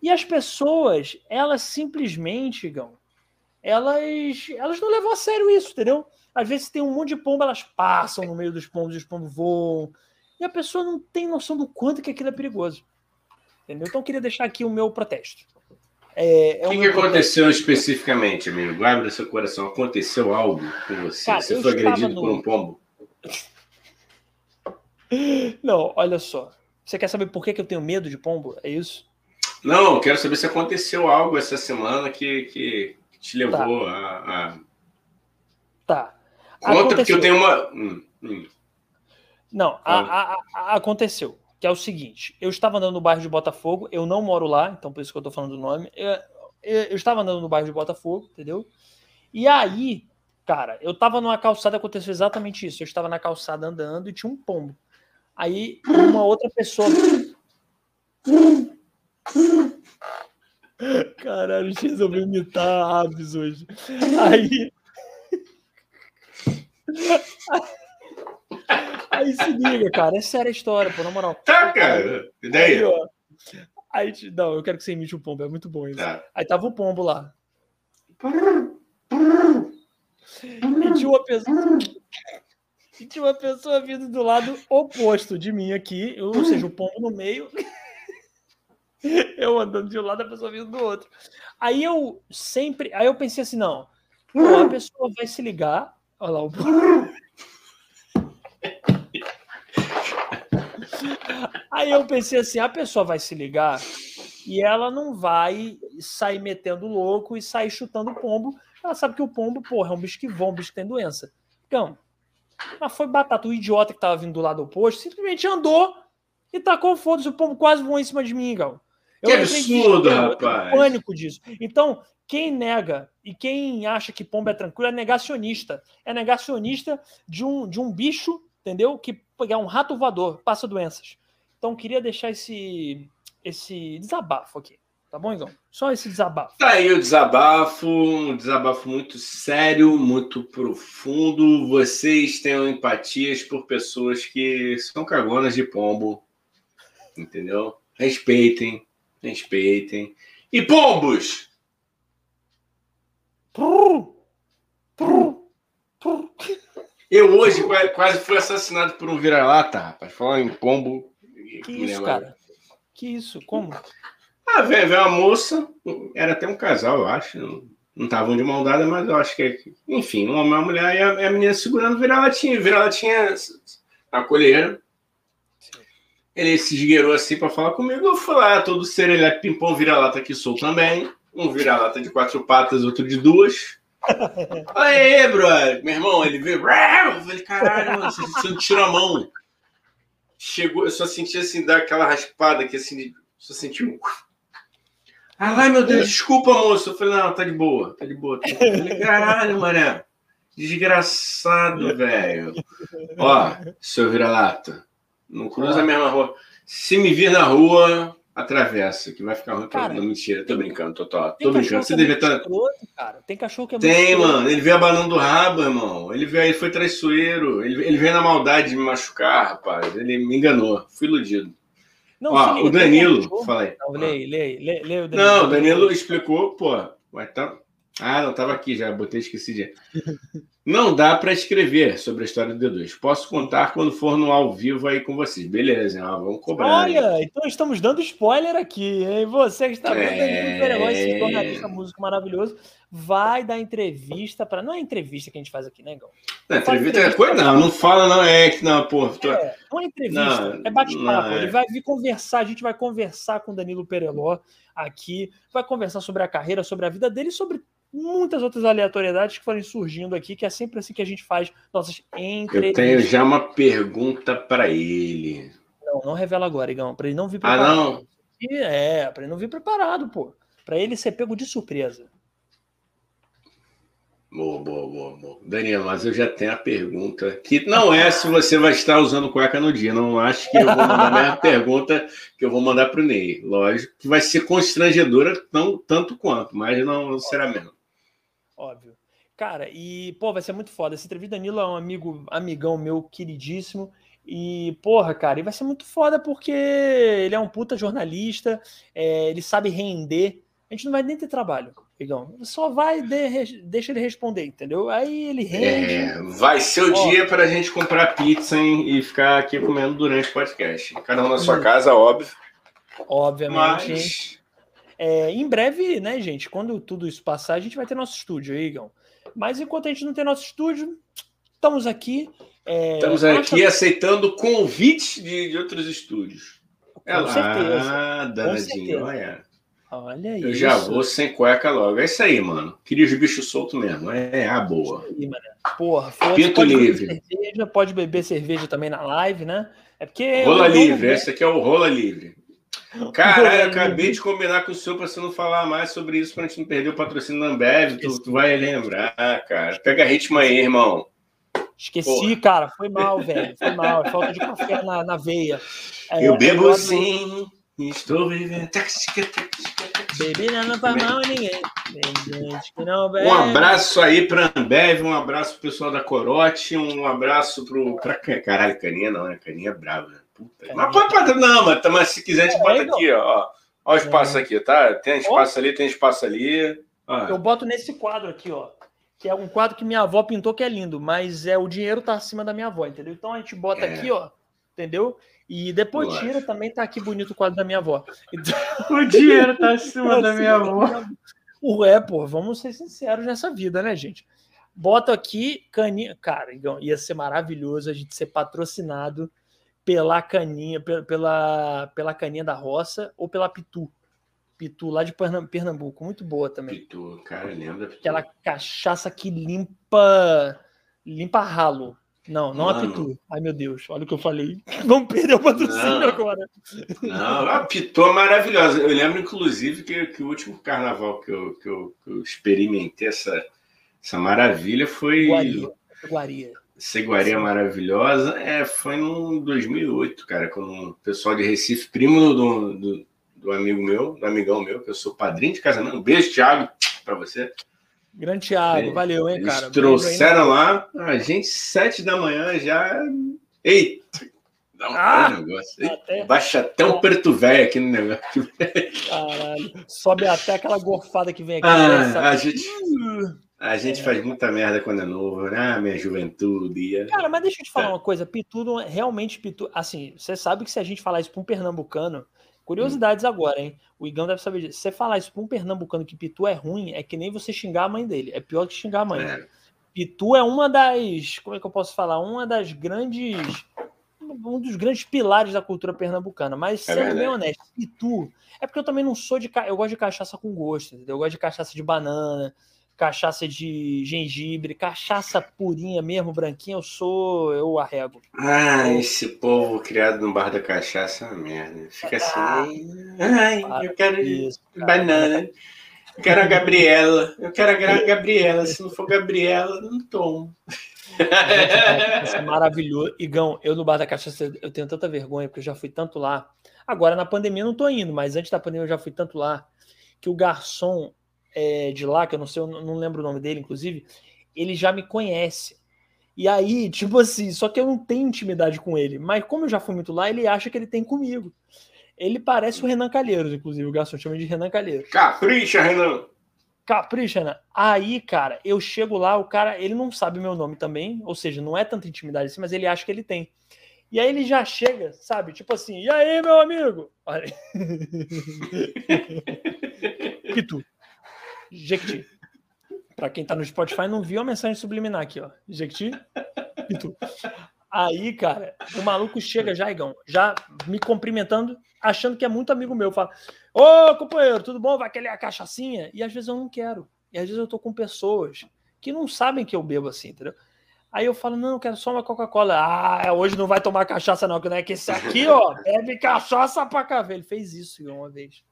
E as pessoas, elas simplesmente, Igão, elas, elas não levam a sério isso, entendeu? Às vezes tem um monte de pombo, elas passam no meio dos pombos e os pombos voam. E a pessoa não tem noção do quanto que aquilo é perigoso. Entendeu? Então eu queria deixar aqui o meu protesto. É, é o que, que aconteceu protesto. especificamente, amigo? Abre seu coração. Aconteceu algo com você? Cara, você foi agredido no... por um pombo? (laughs) Não, olha só. Você quer saber por que, que eu tenho medo de pombo? É isso? Não, quero saber se aconteceu algo essa semana que, que te levou tá. a, a. Tá. Conta aconteceu. porque eu tenho uma. Hum, hum. Não, a, a, a, aconteceu. Que é o seguinte: eu estava andando no bairro de Botafogo, eu não moro lá, então por isso que eu estou falando do nome. Eu, eu, eu, estava andando no bairro de Botafogo, entendeu? E aí, cara, eu estava numa calçada, aconteceu exatamente isso. Eu estava na calçada andando e tinha um pombo. Aí uma outra pessoa. (laughs) Caralho, resolveu imitar aves hoje. Aí. Aí se liga, cara. É séria a história, pô, na moral. Tá, cara. Daí? Aí, ó, aí, não, eu quero que você imite o pombo, é muito bom isso. Tá. Aí tava o pombo lá. E tinha uma pessoa. E tinha uma pessoa vindo do lado oposto de mim aqui, ou seja, o pombo no meio. (laughs) Eu andando de um lado, a pessoa vindo do outro. Aí eu sempre. Aí eu pensei assim, não. Pô, a pessoa vai se ligar. Olha lá o. Aí eu pensei assim, a pessoa vai se ligar e ela não vai sair metendo louco e sair chutando pombo. Ela sabe que o pombo, porra, é um bicho que voa, um bicho que tem doença. Então, mas foi batata. O idiota que tava vindo do lado oposto simplesmente andou e tacou foda-se. O pombo quase voou em cima de mim, Gal. Eu que absurdo, rapaz. Eu pânico disso. Então, quem nega e quem acha que pombo é tranquilo é negacionista. É negacionista de um, de um bicho, entendeu? Que é um rato voador, passa doenças. Então, queria deixar esse, esse desabafo aqui. Tá bom, Igão? Só esse desabafo. Tá aí o desabafo, um desabafo muito sério, muito profundo. Vocês tenham empatias por pessoas que são cagonas de pombo, entendeu? Respeitem, respeitem. E pombos! Eu hoje quase fui assassinado por um vira-lata, rapaz. Falar em pombo. Que isso, cara? Que isso? Como? Ah, veio uma moça, era até um casal, eu acho. Não estavam de maldada, mas eu acho que, enfim, uma, uma mulher e a, a menina segurando vira-latinha. Vira-latinha na colheira. Ele se esgueirou assim para falar comigo. Eu fui lá, todo serelepe, pimpão, vira-lata que sou também. Um vira-lata de quatro patas, outro de duas. (laughs) Aí, brother, meu irmão, ele veio. Eu falei, caralho, mano, você não tira a mão. Chegou, eu só senti assim, dar aquela raspada que assim, só senti um. Ai, meu Deus, desculpa, moço. Eu falei, não, tá de boa, tá de boa. Tá de boa. Falei, caralho, mané. Desgraçado, velho. Ó, seu vira-lata. Não cruza a mesma rua. Se me vir na rua, atravessa, que vai ficar ruim. Cara, não, mentira, tô brincando, tô, tô, tô brincando. Você é deve estar. Cara. Tem cachorro que é Tem, mano. Ele veio abanando o rabo, irmão. Ele, veio, ele foi traiçoeiro. Ele, ele veio na maldade de me machucar, rapaz. Ele me enganou. Fui iludido. Não, Ó, liga, o Danilo, fala aí. Não, leia, leia, leia o Danilo. Não, o Danilo explicou, pô. Vai tá... Ah, não, tava aqui já, botei esqueci de. (laughs) Não dá para escrever sobre a história do D2. Posso contar quando for no ao vivo aí com vocês. Beleza, ó, vamos cobrar. Olha, hein? então estamos dando spoiler aqui, hein? Você que está vendo é... esse jornalista músico maravilhoso, vai dar entrevista para. Não é entrevista que a gente faz aqui, né, Gão? Não, entrevista é coisa, não, não fala, não é que não, pô. Tô... É, não é entrevista, não, é bate-papo. É. Ele vai vir conversar, a gente vai conversar com Danilo Pereló aqui, vai conversar sobre a carreira, sobre a vida dele, sobre muitas outras aleatoriedades que forem surgindo aqui, que é sempre assim que a gente faz nossas entrevistas. Eu tenho já uma pergunta para ele. Não, não revela agora, Igão, para ele não vir preparado. Ah, não? É, para ele não vir preparado, pô. Para ele ser pego de surpresa. Boa, boa, boa, boa. Daniel, mas eu já tenho a pergunta, que não é se você vai estar usando cueca no dia. Não acho que eu vou mandar a mesma (laughs) pergunta que eu vou mandar para o Ney. Lógico que vai ser constrangedora não, tanto quanto, mas não, não será mesmo. Óbvio. Cara, e, pô, vai ser muito foda. Essa entrevista, Danilo é um amigo, amigão meu, queridíssimo. E, porra, cara, e vai ser muito foda porque ele é um puta jornalista, é, ele sabe render. A gente não vai nem ter trabalho, Igão. Só vai, de, deixa ele responder, entendeu? Aí ele rende. É, vai ser o Ó, dia pra gente comprar pizza hein, e ficar aqui comendo durante o podcast. Cada um na sua casa, óbvio. Obviamente. Mas... É, em breve, né, gente, quando tudo isso passar, a gente vai ter nosso estúdio aí, Igão. Mas enquanto a gente não tem nosso estúdio, estamos aqui. É, estamos aqui aceitando convites de, de outros estúdios. Com é certeza. Ah, danadinho, olha. Olha aí. Eu já vou sem cueca logo. É isso aí, mano. Queria os bichos soltos mesmo. É a boa. Aí, Porra, Pinto pode livre. Beber cerveja, pode beber cerveja também na live, né? É porque. Rola eu livre. Esse aqui é o rola livre. Caralho, eu acabei de combinar com o senhor para você não falar mais sobre isso, pra gente não perder o patrocínio da Ambev. Tu, tu vai lembrar, cara. Pega ritmo aí, irmão. Esqueci, Porra. cara. Foi mal, velho. Foi mal. É Falta de café na, na veia. É, eu bebo gosto- sim, estou vivendo. Beber não faz mal a ninguém. Não bebe. Um abraço aí pra Ambev, um abraço pro pessoal da Corote, um abraço pro. Pra... Caralho, caninha não, né? Caninha é brava. Puta. Mas pode botar, não, mas, tá- mas se quiser, a gente É, bota aqui, ó. Ó o espaço aqui, tá? Tem espaço ali, tem espaço ali. Ó. Eu boto nesse quadro aqui, ó. Que é um quadro que minha avó pintou que é lindo, mas é o dinheiro tá acima da minha avó, entendeu? Então a gente bota É. aqui, ó. Entendeu? E depois tira também, tá aqui bonito o quadro da minha avó. Então, (laughs) O dinheiro tá acima da minha avó. Ué, pô, vamos ser sinceros nessa vida, né, gente? Bota aqui caninha. Cara, Igão, ia ser maravilhoso a gente ser patrocinado pela caninha, pe- pela, pela caninha da roça ou pela Pitu. Pitu lá de Pernam- Pernambuco, muito boa também. Pitu, cara, lembra? Pitu. Aquela cachaça que limpa limpa ralo. Não, não a Mano. Pitu. Ai, meu Deus, olha o que eu falei. (laughs) Vamos perder o patrocínio Não. agora. Não, a Pitu é maravilhosa. Eu lembro, inclusive, que, que o último carnaval que eu, que eu, que eu experimentei essa, essa maravilha foi. Iguaria. Iguaria. Essa iguaria maravilhosa é, foi no 2008, cara, quando o pessoal de Recife, primo do, do, do amigo meu, do amigão meu, que eu sou padrinho de casamento. Um beijo, Thiago, pra você. Grande Thiago, Eles- valeu, hein, cara. Trouxeram lá, a gente, sete da manhã já. Eita! Dá um Ah! negócio. Até- Baixa até um preto velho aqui no negócio. Caralho. Sobe até aquela gorfada que vem aqui. né, Ah, sabe? a gente, a gente faz muita merda quando é novo, né? Ah, minha juventude. é. Cara, mas deixa eu te falar É. uma coisa. Pitu não é realmente Pitu. Assim, você sabe que se a gente falar isso pra um pernambucano. Curiosidades agora, hein? O Igão deve saber disso. Se você falar isso pra um pernambucano que Pitu é ruim, é que nem você xingar a mãe dele. É pior que xingar a mãe. É. Pitu é uma das. Como é que eu posso falar? Uma das grandes. Um dos grandes pilares da cultura pernambucana. Mas, É sendo bem honesto, Pitu. É porque eu também não sou de. Eu gosto de cachaça com gosto, entendeu? Eu gosto de cachaça de banana, cachaça de gengibre, cachaça purinha mesmo, branquinha. Eu sou. Eu arrego. Ah, esse povo criado no bar da cachaça é uma merda. Fica Ah. assim. Ai, eu quero Isso, banana. Eu quero a Gabriela. Eu quero a Gabriela. Se não for Gabriela, eu não tomo. É maravilhoso. Igão, eu no bar da cachaça eu tenho tanta vergonha, porque eu já fui tanto lá. Agora, na pandemia, eu não tô indo, mas antes da pandemia eu já fui tanto lá, que o garçom é, de lá, que eu não sei, eu não lembro o nome dele, inclusive, ele já me conhece. E aí, (laughs) tipo assim, só que eu não tenho intimidade com ele. Mas como eu já fui muito lá, ele acha que ele tem comigo. Ele parece o Renan Calheiros, inclusive, o garçom chama de Renan Calheiros. Capricha, Renan. Capricha, né? Aí, cara, eu chego lá, o cara, ele não sabe meu nome também, ou seja, não é tanta intimidade assim, mas ele acha que ele tem. E aí ele já chega, sabe? Tipo assim, e aí, meu amigo? Olha. (laughs) Pitu. Jequiti. Pra quem tá no Spotify não viu a mensagem subliminar aqui, ó. Jequiti, Pitu. Aí, cara, o maluco chega já, Igão, já me cumprimentando, achando que é muito amigo meu. Fala, ô companheiro, tudo bom? Vai querer a cachaçinha? E às vezes eu não quero. E às vezes eu tô com pessoas que não sabem que eu bebo assim, entendeu? Aí eu falo, não, eu quero só uma Coca-Cola. Ah, hoje não vai tomar cachaça, não, que não é que esse aqui, ó, bebe cachaça pra cá. Ele fez isso Igão, uma vez.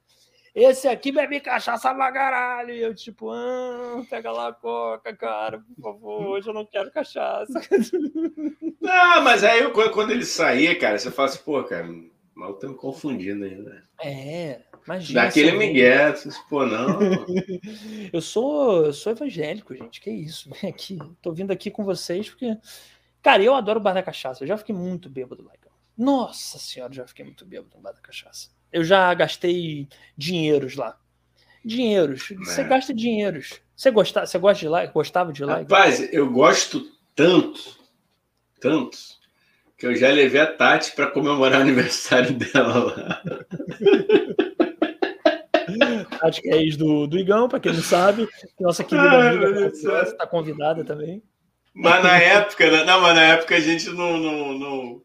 Esse aqui bebe cachaça pra caralho. E eu, tipo, ah, pega lá a coca, cara, por favor, hoje eu não quero cachaça. (laughs) Não, mas aí quando ele sair, cara, você fala assim, pô, cara, tá me confundindo ainda. É, imagina. Daquele assim, você diz, pô, não. (laughs) Eu sou, eu sou evangélico, gente. Que isso? Vem aqui. Tô vindo aqui com vocês porque. Cara, eu adoro o bar da cachaça. Eu já fiquei muito bêbado lá. cara. Nossa senhora, já fiquei muito bêbado no bar da cachaça. Eu já gastei dinheiros lá. Dinheiros. Você É. gasta dinheiros. Você, gosta, você gosta de lá? Gostava de lá? Rapaz, eu gosto tanto, tanto, que eu já levei a Tati para comemorar o aniversário (laughs) dela lá. Acho que é ex do, do Igão, pra quem não sabe. Nossa querida Ai, amiga está convidada também. Mas na época, né? não, mas na época a gente não, não, não,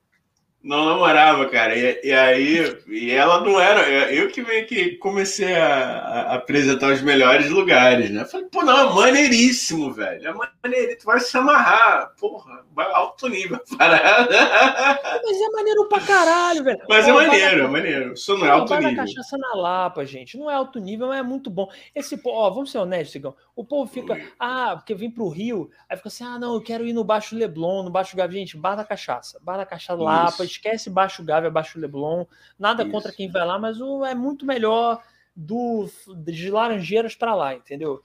Não namorava, cara. E, e, aí, e ela não era. Eu que meio que comecei a, a apresentar os melhores lugares, né? Falei, pô, não, é maneiríssimo, velho. É maneiríssimo. Tu vai se amarrar. Porra, alto nível parada. (laughs) Mas é maneiro pra caralho, velho. Mas pô, é maneiro, é maneiro. Isso não é alto nível. cachaça na Lapa, gente. Não é alto nível, mas é muito bom. Esse, ó, vamos ser honestos, Sigão. O povo fica, ah, porque vem pro Rio, aí fica assim, ah, não, eu quero ir no Baixo Leblon, no Baixo Gavi. Gente, bar da cachaça. Bar da cachaça Lapa esquece Baixo Gávea, Baixo Leblon, nada Isso. contra quem vai lá, mas o, é muito melhor do de Laranjeiras para lá, entendeu?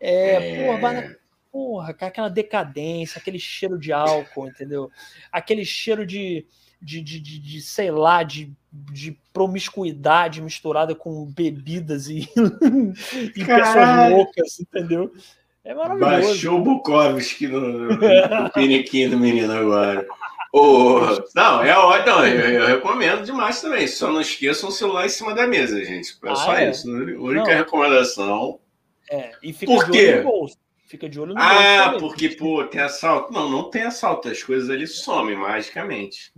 É, é... Porra, porra, aquela decadência, aquele cheiro de álcool, entendeu? Aquele cheiro de, de, de, de, de sei lá, de, de promiscuidade misturada com bebidas e, (laughs) e pessoas loucas, entendeu? É maravilhoso. Baixou o Bukowski no, no, no (laughs) do menino agora. Oh, não, é ótimo. Eu, eu, recomendo demais também. Só não esqueçam o celular em cima da mesa, gente. É ah, só é? isso. A única não. recomendação. É, e fica Por de olho no bolso. Fica de olho no ah, bolso. Ah, porque, pô, tem assalto. Não, não tem assalto. As coisas ali somem magicamente.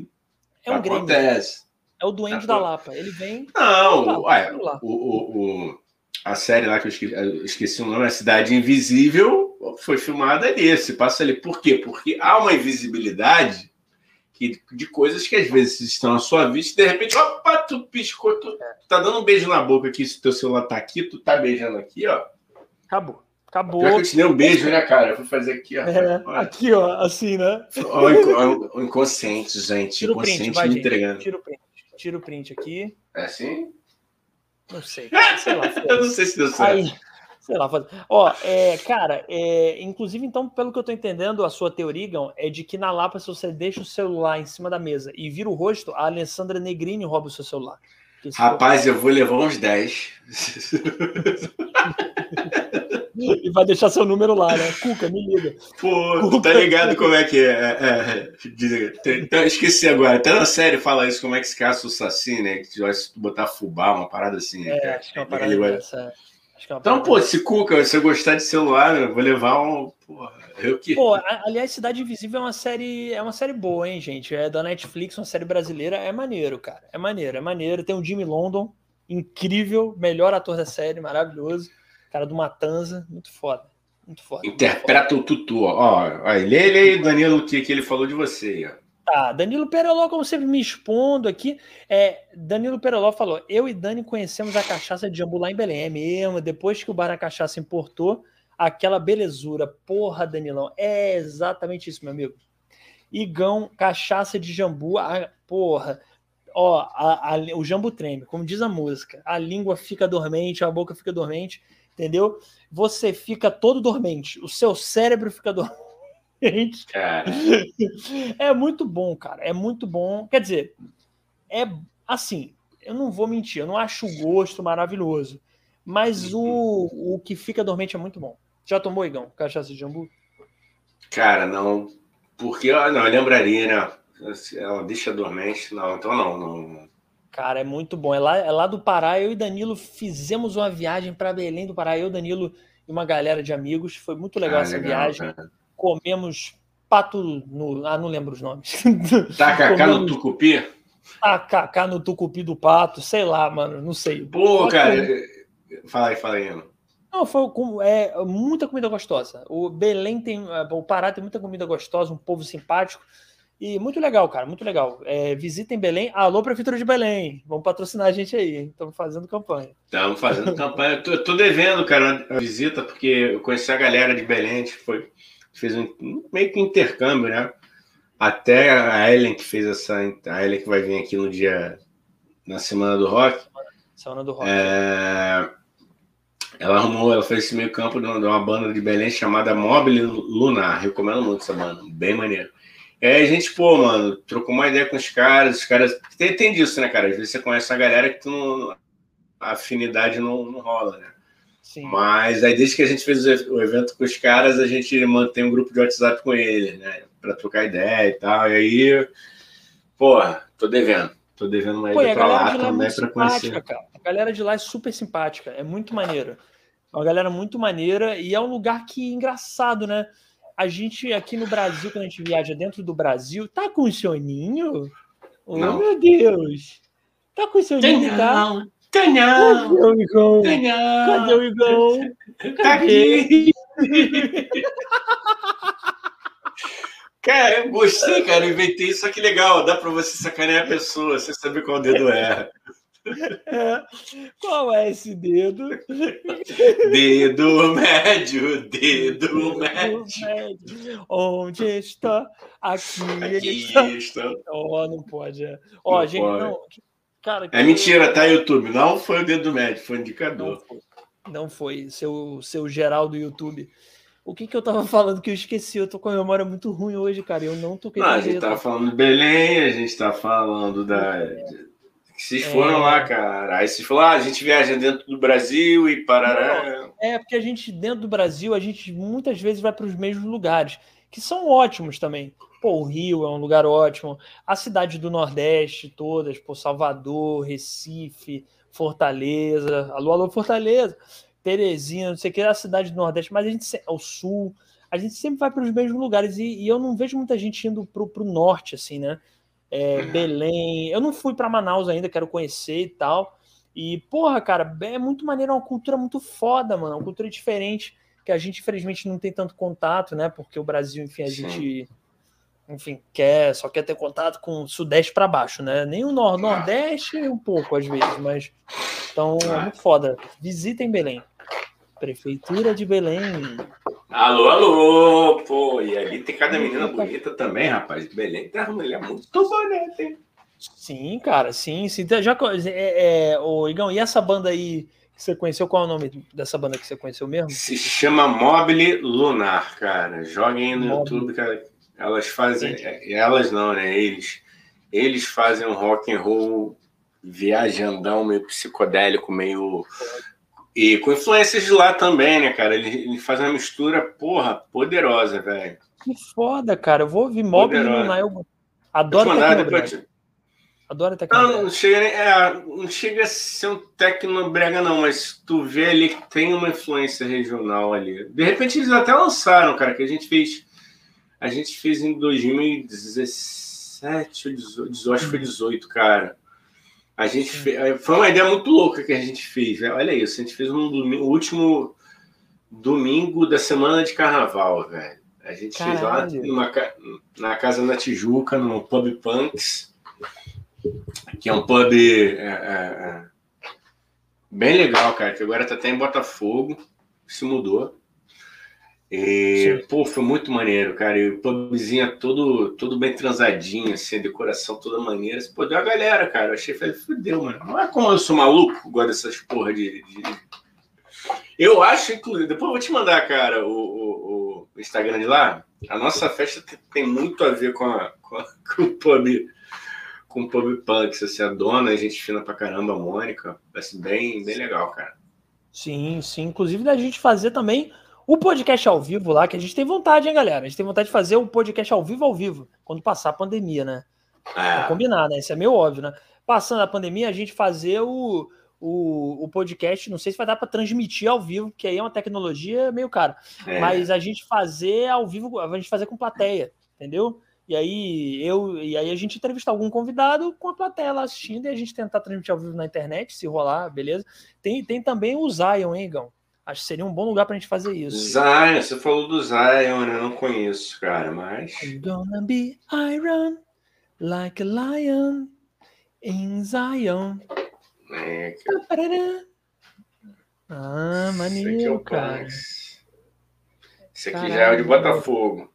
É um Acontece. É o doente da Lapa. Ele vem. Não, ué, o, o, o, a série lá que eu esqueci, eu esqueci o nome, a Cidade Invisível, foi filmada ali. Se passa ali. Por quê? Porque há uma invisibilidade que, de coisas que às vezes estão à sua vista e de repente, opa, tu piscou, tu, tu tá dando um beijo na boca aqui, se teu celular tá aqui, tu tá beijando aqui, ó. Acabou. Acabou. Pior que eu te dei um beijo, né, cara? Eu fui fazer aqui, ó. É, aqui, ó, assim, né? O, inconsciente, gente. Tira o inconsciente print, vai, me entregando. Tira o print. Tira o print aqui. É assim? Não sei. (laughs) Sei lá. eu não sei se deu certo. Aí, Sei lá, fazer. Ó, é, cara, é, inclusive, então, pelo que eu tô entendendo, a sua teoria, é de que na Lapa, se você deixa o celular em cima da mesa e vira o rosto, a Alessandra Negrini rouba o seu celular. Rapaz, eu vou levar uns 10. (laughs) e vai deixar seu número lá, né? Cuca, me liga. Pô, Cuca. tá ligado como é que é? é, é então, esqueci agora. Até na série fala isso, como é que se caça o Saci, né? Que vai botar fubá, uma parada assim. É, acho que é uma parada dessa. É então, pô, se Cuca, se eu gostar de celular, eu vou levar um. Porra, eu que. Pô, aliás, Cidade Invisível é uma série. É uma série boa, hein, gente? É da Netflix, uma série brasileira. É maneiro, cara. É maneiro, é maneiro. Tem o Jimmy London, incrível, melhor ator da série, maravilhoso. Cara do Matanza, muito foda. Muito foda. Interpreta muito foda. o Tutu, ó. ó lê ele aí, Danilo, o que, que ele falou de você, ó. Tá, Danilo Pereló, como sempre, me expondo aqui. É, Danilo Pereló falou: eu e Dani conhecemos a cachaça de jambu lá em Belém. É mesmo, depois que o Bar Cachaça importou, aquela belezura. Porra, Danilão, é exatamente isso, meu amigo. Igão, cachaça de jambu, a, porra. Ó, a, a, o jambu treme, como diz a música. A língua fica dormente, a boca fica dormente, entendeu? Você fica todo dormente, o seu cérebro fica (laughs) dormente gente. (laughs) É muito bom, cara. É muito bom. Quer dizer, é assim, eu não vou mentir, eu não acho o gosto maravilhoso. Mas o, o que fica dormente é muito bom. Já tomou, Igão, cachaça de jambu? Cara, não. Porque ah, não, eu lembraria, né? Ela deixa dormente. Não, então não, não. Cara, é muito bom. É lá, é lá do Pará. Eu e Danilo fizemos uma viagem para Belém do Pará. Eu, Danilo e uma galera de amigos. Foi muito legal ah, essa legal, viagem. Cara comemos pato no. Ah, não lembro os nomes. (laughs) Tacacá no tucupi? Tacacá no tucupi do pato, sei lá, mano, não sei. Pô, cara, fala aí, fala aí, Ana. Não, foi é, muita comida gostosa. O Belém tem. O Pará tem muita comida gostosa, um povo simpático. E muito legal, cara, muito legal. É, visitem Belém. Alô, Prefeitura de Belém. Vamos patrocinar a gente aí. Estamos fazendo campanha. Estamos fazendo campanha. Tô, tô devendo, cara, a visita, porque eu conheci a galera de Belém. A gente foi fez um meio que intercâmbio, né? Até a Ellen que fez essa. A Ellen que vai vir aqui no dia. Na semana do rock. Semana do rock. É, ela arrumou, ela fez esse meio campo de uma banda de Belém chamada Mobile Lunar. Recomendo muito essa banda, bem maneiro. E aí a gente, pô, mano, trocou uma ideia com os caras, os caras. Tem, tem disso, né, cara? Às vezes você conhece a galera que tu não, a afinidade não, não rola, né? Sim. Mas aí, desde que a gente fez o evento com os caras, a gente mantém um grupo de WhatsApp com eles, né? Pra trocar ideia e tal. E aí, porra, tô devendo. Tô devendo uma ida pra lá é também é pra conhecer. Cara. A galera de lá é super simpática, é muito maneira. É uma galera muito maneira e é um lugar que engraçado, né? A gente aqui no Brasil, quando a gente viaja dentro do Brasil, tá com soninho? Oh, meu Deus! Tá com seu nome, tá? Tá não! Cadê o Igão? Não! Cadê o Igão? Tá aqui! (laughs) Cara, eu gostei, cara. Eu inventei isso aqui legal. Dá pra você sacanear a pessoa, você saber qual dedo é. é. (laughs) Qual é esse dedo? Dedo médio, dedo médio. médio. Onde está? Aqui, Aqui está. está. Oh, não pode. É. Ó, Não gente, pode. não. Cara, É mentira, tá, YouTube? Não foi o dedo médio, foi o indicador. Não foi. Seu, seu geral do YouTube. O que que eu tava (laughs) falando que eu esqueci? Eu tô com a memória muito ruim hoje, cara. Eu não toquei Não, a no gente tá falando de Belém, a gente tá falando da. Que vocês foram É. lá, cara. Aí vocês falaram, ah, a gente viaja dentro do Brasil e parará. É, porque a gente, dentro do Brasil, a gente muitas vezes vai para os mesmos lugares, que são ótimos também. Pô, o Rio é um lugar ótimo, a cidade do Nordeste todas, pô, Salvador, Recife, Fortaleza, alô, alô, Fortaleza, Teresina, não sei o que, a cidade do Nordeste, mas a gente, o Sul, a gente sempre vai para os mesmos lugares e, e eu não vejo muita gente indo pro, pro Norte, assim, né? É, Belém, eu não fui para Manaus ainda, quero conhecer e tal. E, porra, cara, é muito maneiro, é uma cultura muito foda, mano. Uma cultura diferente, que a gente, infelizmente, não tem tanto contato, né? Porque o Brasil, enfim, a Sim. Enfim, quer, só quer ter contato com o Sudeste para baixo, né? Nem o Nor Nordeste, um pouco, às vezes, mas. Então, é muito foda. Visitem Belém. Prefeitura de Belém. Alô, alô! Pô, e ali tem cada menina bonita também, rapaz. Belém tem uma mulher muito bonita, hein? Sim, cara, sim, sim. Já, co- é, é, ô, Igão, e essa banda aí que você conheceu? Qual é o nome dessa banda que você conheceu mesmo? Se chama Mobile Lunar, cara. Joguem aí no Mobile. YouTube, cara. Elas fazem. é, Elas não, né? Eles. Eles fazem um rock and roll viajandão, meio psicodélico, meio. E com influências de lá também, né, cara? Ele, ele faz uma mistura, porra, poderosa, velho. Que foda, cara. Eu vou ouvir Mob Poderosa. Lunar. Eu Vou te adoro Tecnobrega. Adoro Não, Tecnobrega. não chega, nem- é, não chega a ser um tecnobrega, não, mas tu vê ali que tem uma influência regional ali. De repente eles até lançaram, cara, que a gente fez. A gente fez em 2017 ou 18, acho que foi 18, cara. A gente fe- foi uma ideia muito louca que a gente fez. velho. Olha isso, a gente fez um domingo, o último domingo da semana de carnaval, velho. A gente fez lá Caralho. numa na casa na Tijuca, no Pub Punks, que é um pub é, é, é, bem legal, cara, que agora tá até em Botafogo, se mudou. E, pô, foi muito maneiro, cara. E o pubzinho é todo, todo bem transadinho, assim, a decoração toda maneira. Pô, deu a galera, cara. Eu achei, falei, fudeu, mano. Não é como eu sou maluco, gosto dessas porra de. de- Eu acho, inclusive, depois eu vou te mandar, cara, o, o- o Instagram de lá. A nossa festa tem- muito a ver com, a, com, a- (laughs) com o pub. Com o pub punks, assim, a dona, a gente fina pra caramba, a Mônica. Vai ser bem, bem legal, cara. Sim, sim. Inclusive da gente fazer também o podcast ao vivo lá, que a gente tem vontade, hein, galera? A gente tem vontade de fazer o podcast ao vivo ao vivo, quando passar a pandemia, né? É, combinar, né? Isso é meio óbvio, né? Passando a pandemia, a gente fazer o, o, o podcast, não sei se vai dar para transmitir ao vivo, porque aí é uma tecnologia meio cara. é. Mas a gente fazer ao vivo, a gente fazer com plateia, entendeu? E aí eu e aí a gente entrevistar algum convidado com a plateia lá assistindo e a gente tentar transmitir ao vivo na internet, se rolar, beleza? Tem, tem também o Zion, hein, Igão? Acho que seria um bom lugar pra gente fazer isso. Zion, você falou do Zion, né? eu não conheço, cara, mas. I'm gonna be iron like a lion in Zion. É, Parará. Ah, Esse aqui é maneiro, o cara. Punks. Esse aqui Caralho. já é o de Botafogo.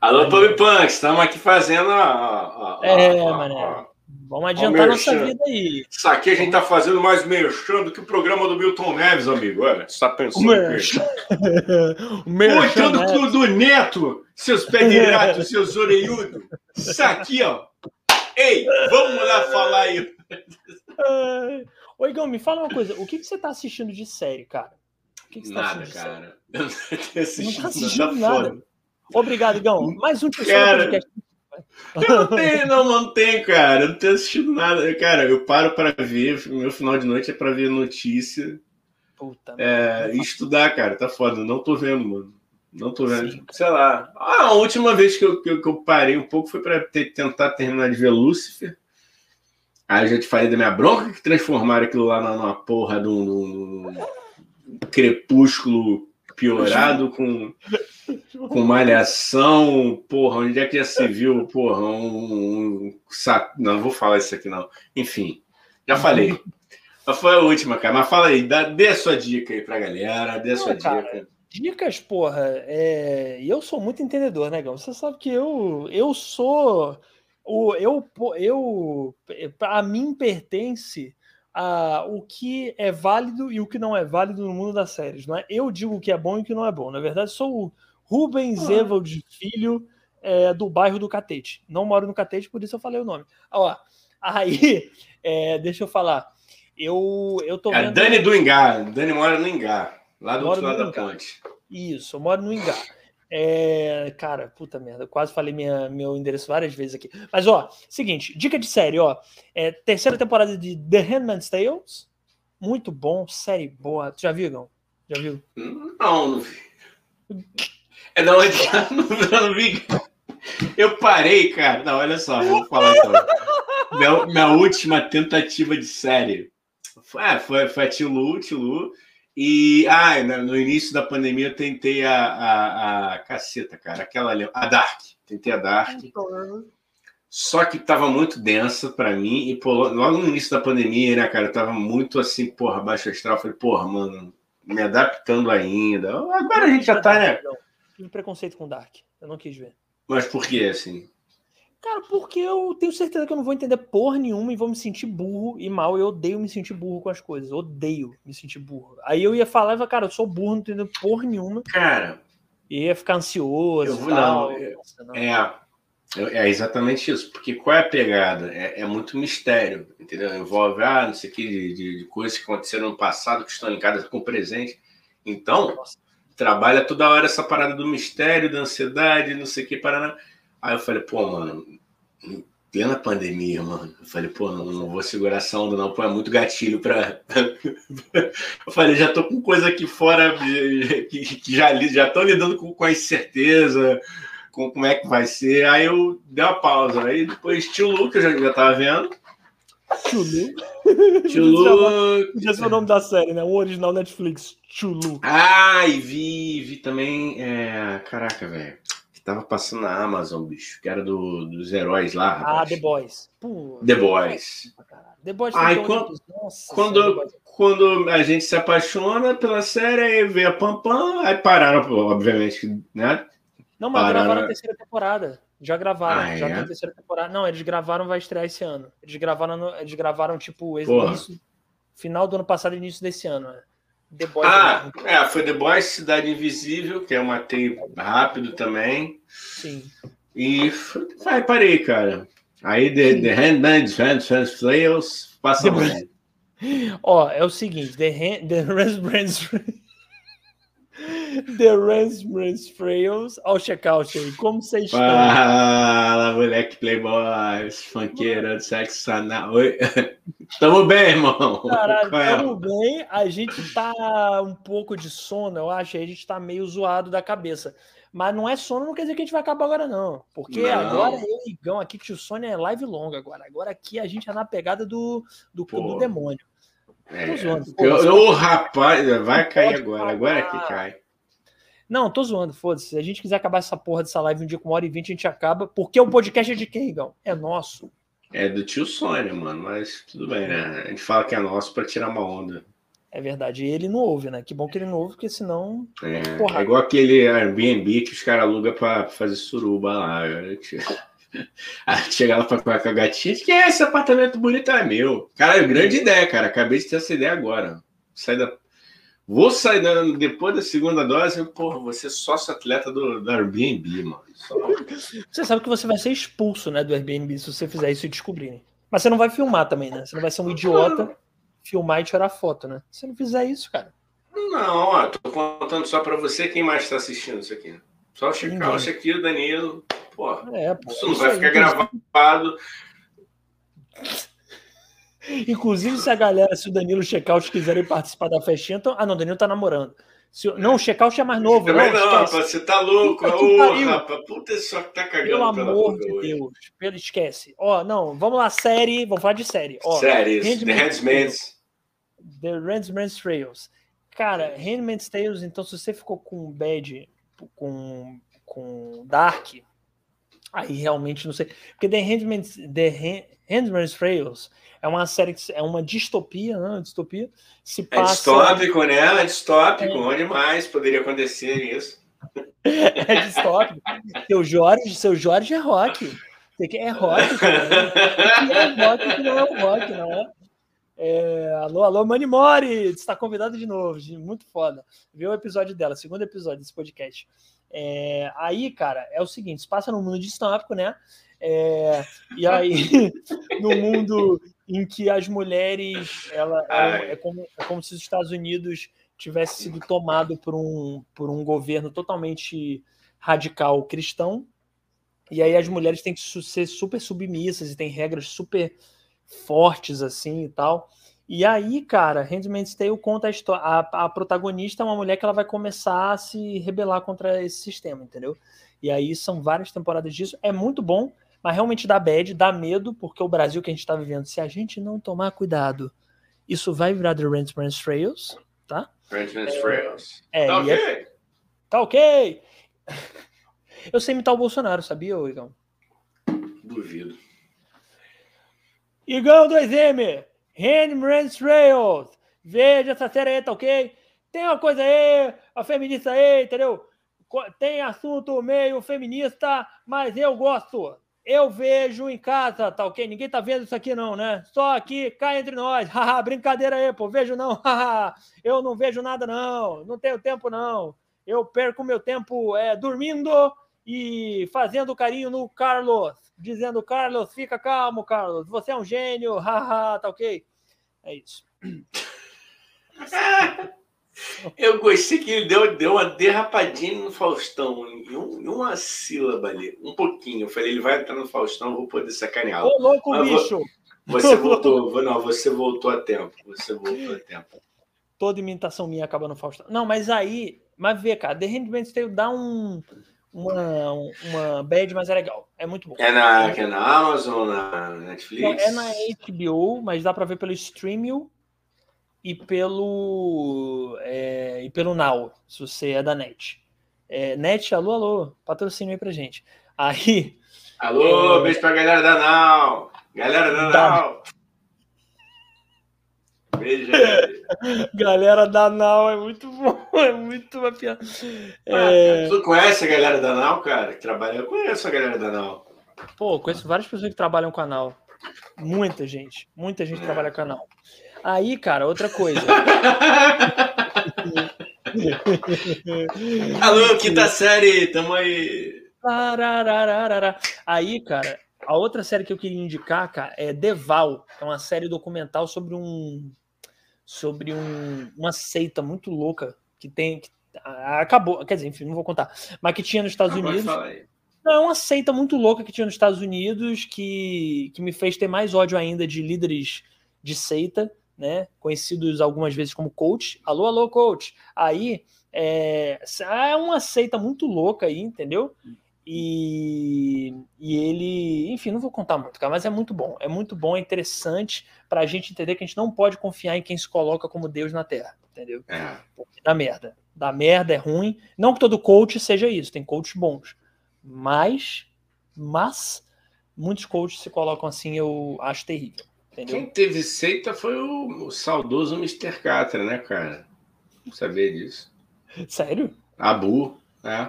Alô, Pub Punks, estamos aqui fazendo a. a- a- É, a- mané. a- Vamos adiantar nossa vida aí. Isso aqui a gente tá fazendo mais merchan do que o programa do Milton Neves, amigo. Olha, você tá pensando O merchan. (laughs) o merchan, né? do, do Neto, seus pé de rato, (laughs) seus orelhudos. Isso aqui, ó. Ei, vamos lá falar aí. Ai. Ô, Igão, me fala uma coisa. O que, que você tá assistindo de série, cara? O que, que você tá Nada, assistindo de série? cara. Eu não tenho assistido, Não tá assistindo tá nada. foda. Obrigado, Igão. Mais um Cara. podcast. Eu não tenho, não, não tenho, cara. Eu não tenho assistido nada. Cara, eu paro para ver, meu final de noite é para ver notícia Puta é, e estudar, cara. Tá foda. Não tô vendo, mano. Não tô vendo. Sim. Sei lá. Ah, a última vez que eu, que eu, que eu parei um pouco foi para tentar terminar de ver Lúcifer. Aí eu já te falei da minha bronca que transformaram aquilo lá numa porra de um, de um crepúsculo piorado com, com malhação. Porra, onde é que já se viu? Porra, um, um saco. Não, não vou falar isso aqui, não. Enfim, já falei. Mas foi a última, cara. Mas fala aí, dá, dê a sua dica aí pra galera, dê a sua cara, dica. Dicas, porra, é... eu sou muito entendedor, né, Gão? Você sabe que eu, eu sou. O, eu, eu, a mim pertence a, o que é válido e o que não é válido no mundo das séries. Não é? Eu digo o que é bom e o que não é bom. Na verdade, sou o Rubens ah. Evald Filho é, do bairro do Catete. Não moro no Catete, por isso eu falei o nome. Ó, aí, (laughs) é, deixa eu falar. Eu, eu tô é vendo... Dani do Ingá. Dani mora no Ingá, lá do outro lado da ponte. Isso, eu moro no Ingá. É, cara, puta merda, eu quase falei minha, meu endereço várias vezes aqui. Mas, ó, seguinte, dica de série, ó. É, terceira temporada de The Handmaid's Tales. Muito bom, série boa. Tu já viu, Gão? Já viu? Não, não vi. (laughs) É da onde? não, não vi. Eu parei, cara. Não, olha só, vou falar então. minha, minha última tentativa de série. Foi, é, foi, foi a Tilu, Tilu. E ah, no início da pandemia eu tentei a, a, a caceta, cara, aquela ali, a Dark. Tentei a Dark. Só que tava muito densa para mim, e pô, logo no início da pandemia, né, cara, eu tava muito assim, porra, baixo astral. Falei, porra, mano, me adaptando ainda. Agora a gente já tá, né? Tive preconceito com Dark, eu não quis ver. Mas por que, assim? Cara, porque eu tenho certeza que eu não vou entender porra nenhuma e vou me sentir burro e mal. Eu odeio me sentir burro com as coisas. Odeio me sentir burro. Aí eu ia falar e falar, cara, eu sou burro, não entendo porra nenhuma. Cara. E ia ficar ansioso. Eu vou, tal. Não, Nossa, não. É, é exatamente isso. Porque qual é a pegada? É, é muito mistério, entendeu? Envolve, ah, não sei o que, de, de, de, coisas que aconteceram no passado, que estão em casa com o presente. Então, Nossa. Trabalha toda hora essa parada do mistério, da ansiedade, não sei o que, paraná. Aí eu falei, pô, mano, plena pandemia, mano. Eu falei, pô, não, não vou segurar essa onda, não, pô, é muito gatilho pra. (laughs) eu falei, já tô com coisa aqui fora (laughs) que, que já, já tô lidando com, com a incerteza, com como é que vai ser. Aí eu dei uma pausa. Aí depois Tio Lu, que eu já, já tava vendo. Tio Lu? Tio Lu. Podia ser o nome da série, né? O original Netflix. Tio Lu. Ah, e vi, vi também. É... Caraca, velho tava passando na Amazon, bicho, que era do, dos heróis lá. Ah, rapaz. The Boys. Pô, The Boys. The Boys Ai, quando, Nossa, quando, quando a gente se apaixona pela série, aí vê a Pam Pam, aí pararam, obviamente, né? Não, mas pararam... gravaram a terceira temporada. Já gravaram, ah, já é? tem a terceira temporada. Não, eles gravaram, vai estrear esse ano. Eles gravaram, no, eles gravaram tipo, início, final do ano passado, início desse ano. Né? The Boys. Ah, é, foi The Boys, Cidade Invisível, que é uma matei rápido também. Sim. E aí parei, cara. Aí The, the Handmaid's Hands Flails passa. Ó, é o seguinte, The, hand, the Raspberries The Raspberries Frails ao checkout aí. Como vocês estão? Fala, moleque playboy, funkeira sexo anal. (laughs) Tamo bem, irmão. Caralho, é? tamo bem. A gente tá um pouco de sono, eu acho. A gente tá meio zoado da cabeça. Mas não é sono, não quer dizer que a gente vai acabar agora, não. Porque não. agora eu e Igão aqui, que o sono é live longa agora. Agora aqui a gente é na pegada do, do Clube do Demônio. É, tô zoando. Ô, rapaz, vai cair agora. Agora é que cai. Não, tô zoando, foda-se. Se a gente quiser acabar essa porra dessa live um dia com uma hora e vinte, a gente acaba. Porque o podcast é de quem, Igão? É nosso. É do tio Sônia, mano. Mas tudo bem, né? A gente fala que é nosso pra tirar uma onda. É verdade. E ele não ouve, né? Que bom que ele não ouve, porque senão. É, é igual aquele Airbnb que os caras alugam pra fazer suruba lá. (laughs) Aí chega lá pra falar com a gatinha, que é esse apartamento bonito é meu. Cara, grande ideia, cara. Acabei de ter essa ideia agora. Sai da. Vou sair da... depois da segunda dose, porra, você é sócio atleta do, do Airbnb, mano. Só... (laughs) Você sabe que você vai ser expulso, né, do Airbnb se você fizer isso e descobrirem. Mas você não vai filmar também, né? Você não vai ser um idiota, filmar e tirar foto, né? Se você não fizer isso, cara. Não, ó, tô contando só pra você quem mais tá assistindo isso aqui. Só o Chical, aqui, o Danilo. É, pô, isso não vai ficar gravado. Inclusive, se a galera, se o Danilo Checkout quiserem participar da festinha, então... ah, não, o Danilo tá namorando. Se, não, o checkout é mais novo. Também não, não, rapaz, você tá louco. Ô, rapaz, puta, só que tá cagando Pelo amor de hoje. Deus. Pelo, esquece. Ó, não, vamos lá, série. Vamos falar de série. Ó, Séries. The Handmaid's. The Handmaid's Trails. Cara, Handmaid's Tales, então se você ficou com bad, com, com Dark, aí realmente não sei. Porque The Handmaid's, The Handmaid's Trails é uma série que é uma distopia, né? Distopia. Se é passa... É distópico, né? É distópico, é. onde mais poderia acontecer isso? (laughs) é distópico. Seu Jorge, seu Jorge é rock. É rock, cara. que é rock que não é o rock, não é? é alô, alô, Mani Mori, está convidado de novo, muito foda. Vê o episódio dela, segundo episódio desse podcast. É, aí, cara, é o seguinte: se passa no mundo distópico, né? É, e aí, (laughs) no mundo em que as mulheres, ela, é, é, como, é como se os Estados Unidos tivesse sido tomado por um, por um governo totalmente radical cristão, e aí as mulheres têm que ser super submissas e tem regras super fortes assim e tal. E aí, cara, Handmaid's Tale conta a história. A, a, protagonista é uma mulher que ela vai começar a se rebelar contra esse sistema, entendeu? E aí são várias temporadas disso. É muito bom mas realmente dá bad, dá medo, porque o Brasil que a gente está vivendo, se a gente não tomar cuidado, isso vai virar The Ranchman's Trails, tá? Ranchman's Trails. É, tá é ok. É... Tá ok. (laughs) Eu sei imitar o Bolsonaro, sabia, Igão? Duvido. Igão 2M, Ranchman's Trails. Veja essa série aí, tá ok? Tem uma coisa aí, a feminista aí, entendeu? Tem assunto meio feminista, mas eu gosto. Eu vejo em casa, tá ok? Ninguém tá vendo isso aqui, não, né? Só aqui, cá entre nós. (laughs) Haha, brincadeira aí, pô. Vejo não. (laughs) Haha, eu não vejo nada, não. Não tenho tempo, não. Eu perco meu tempo é, dormindo e fazendo carinho no Carlos. Dizendo, Carlos, fica calmo, Carlos. Você é um gênio. (laughs) Haha, tá ok? É isso. (laughs) Eu gostei que ele deu, deu uma derrapadinha no Faustão, em, um, em uma sílaba ali, um pouquinho. Eu falei, ele vai entrar no Faustão, vou poder sacaneá-lo. Ô, louco, Mas bicho! Você (laughs) voltou, não, você voltou a tempo. Você voltou a tempo. Toda imitação minha acaba no Faustão. Não, mas aí, mas vê, cara, The Handmaid's Tale dá um, uma, uma bad, mas é legal. É muito bom. É na, é na Amazon, na Netflix? Não, é na HBO, mas dá pra ver pelo Streamio e pelo é, e pelo Now, se você é da NET. É, NET, alô, alô, patrocínio aí pra gente. Aí. Alô, é, beijo pra galera da Now! Galera da, da... Now! Beijo (laughs) aí. galera da Now é muito bom, (laughs) é muito uma piada. É... tu conhece a galera da Now, cara? Que trabalha? Eu conheço a galera da Now. Pô, conheço várias pessoas que trabalham com a Now. Muita gente, muita gente é. trabalha com a Now. Aí, cara, outra coisa. (laughs) Alô, quinta série, tamo aí. Aí, cara, a outra série que eu queria indicar, cara, é Deval, é uma série documental sobre um sobre um, uma seita muito louca que tem que acabou, quer dizer, enfim, não vou contar, mas que tinha nos Estados Unidos. Não, é uma seita muito louca que tinha nos Estados Unidos que, que me fez ter mais ódio ainda de líderes de seita né? Conhecidos algumas vezes como coach. Alô, alô, coach. Aí é, é uma seita muito louca aí, entendeu? E, e ele, enfim, não vou contar muito, cara, mas é muito bom. É muito bom, é interessante para a gente entender que a gente não pode confiar em quem se coloca como Deus na Terra, entendeu? É. Dá merda. Dá merda, é ruim. Não que todo coach seja isso, tem coaches bons. Mas, mas, muitos coaches se colocam assim, eu acho terrível. Entendeu? Quem teve seita foi o, o saudoso Mr. Catra, né, cara? Não sabia disso. Sério? Abu, é.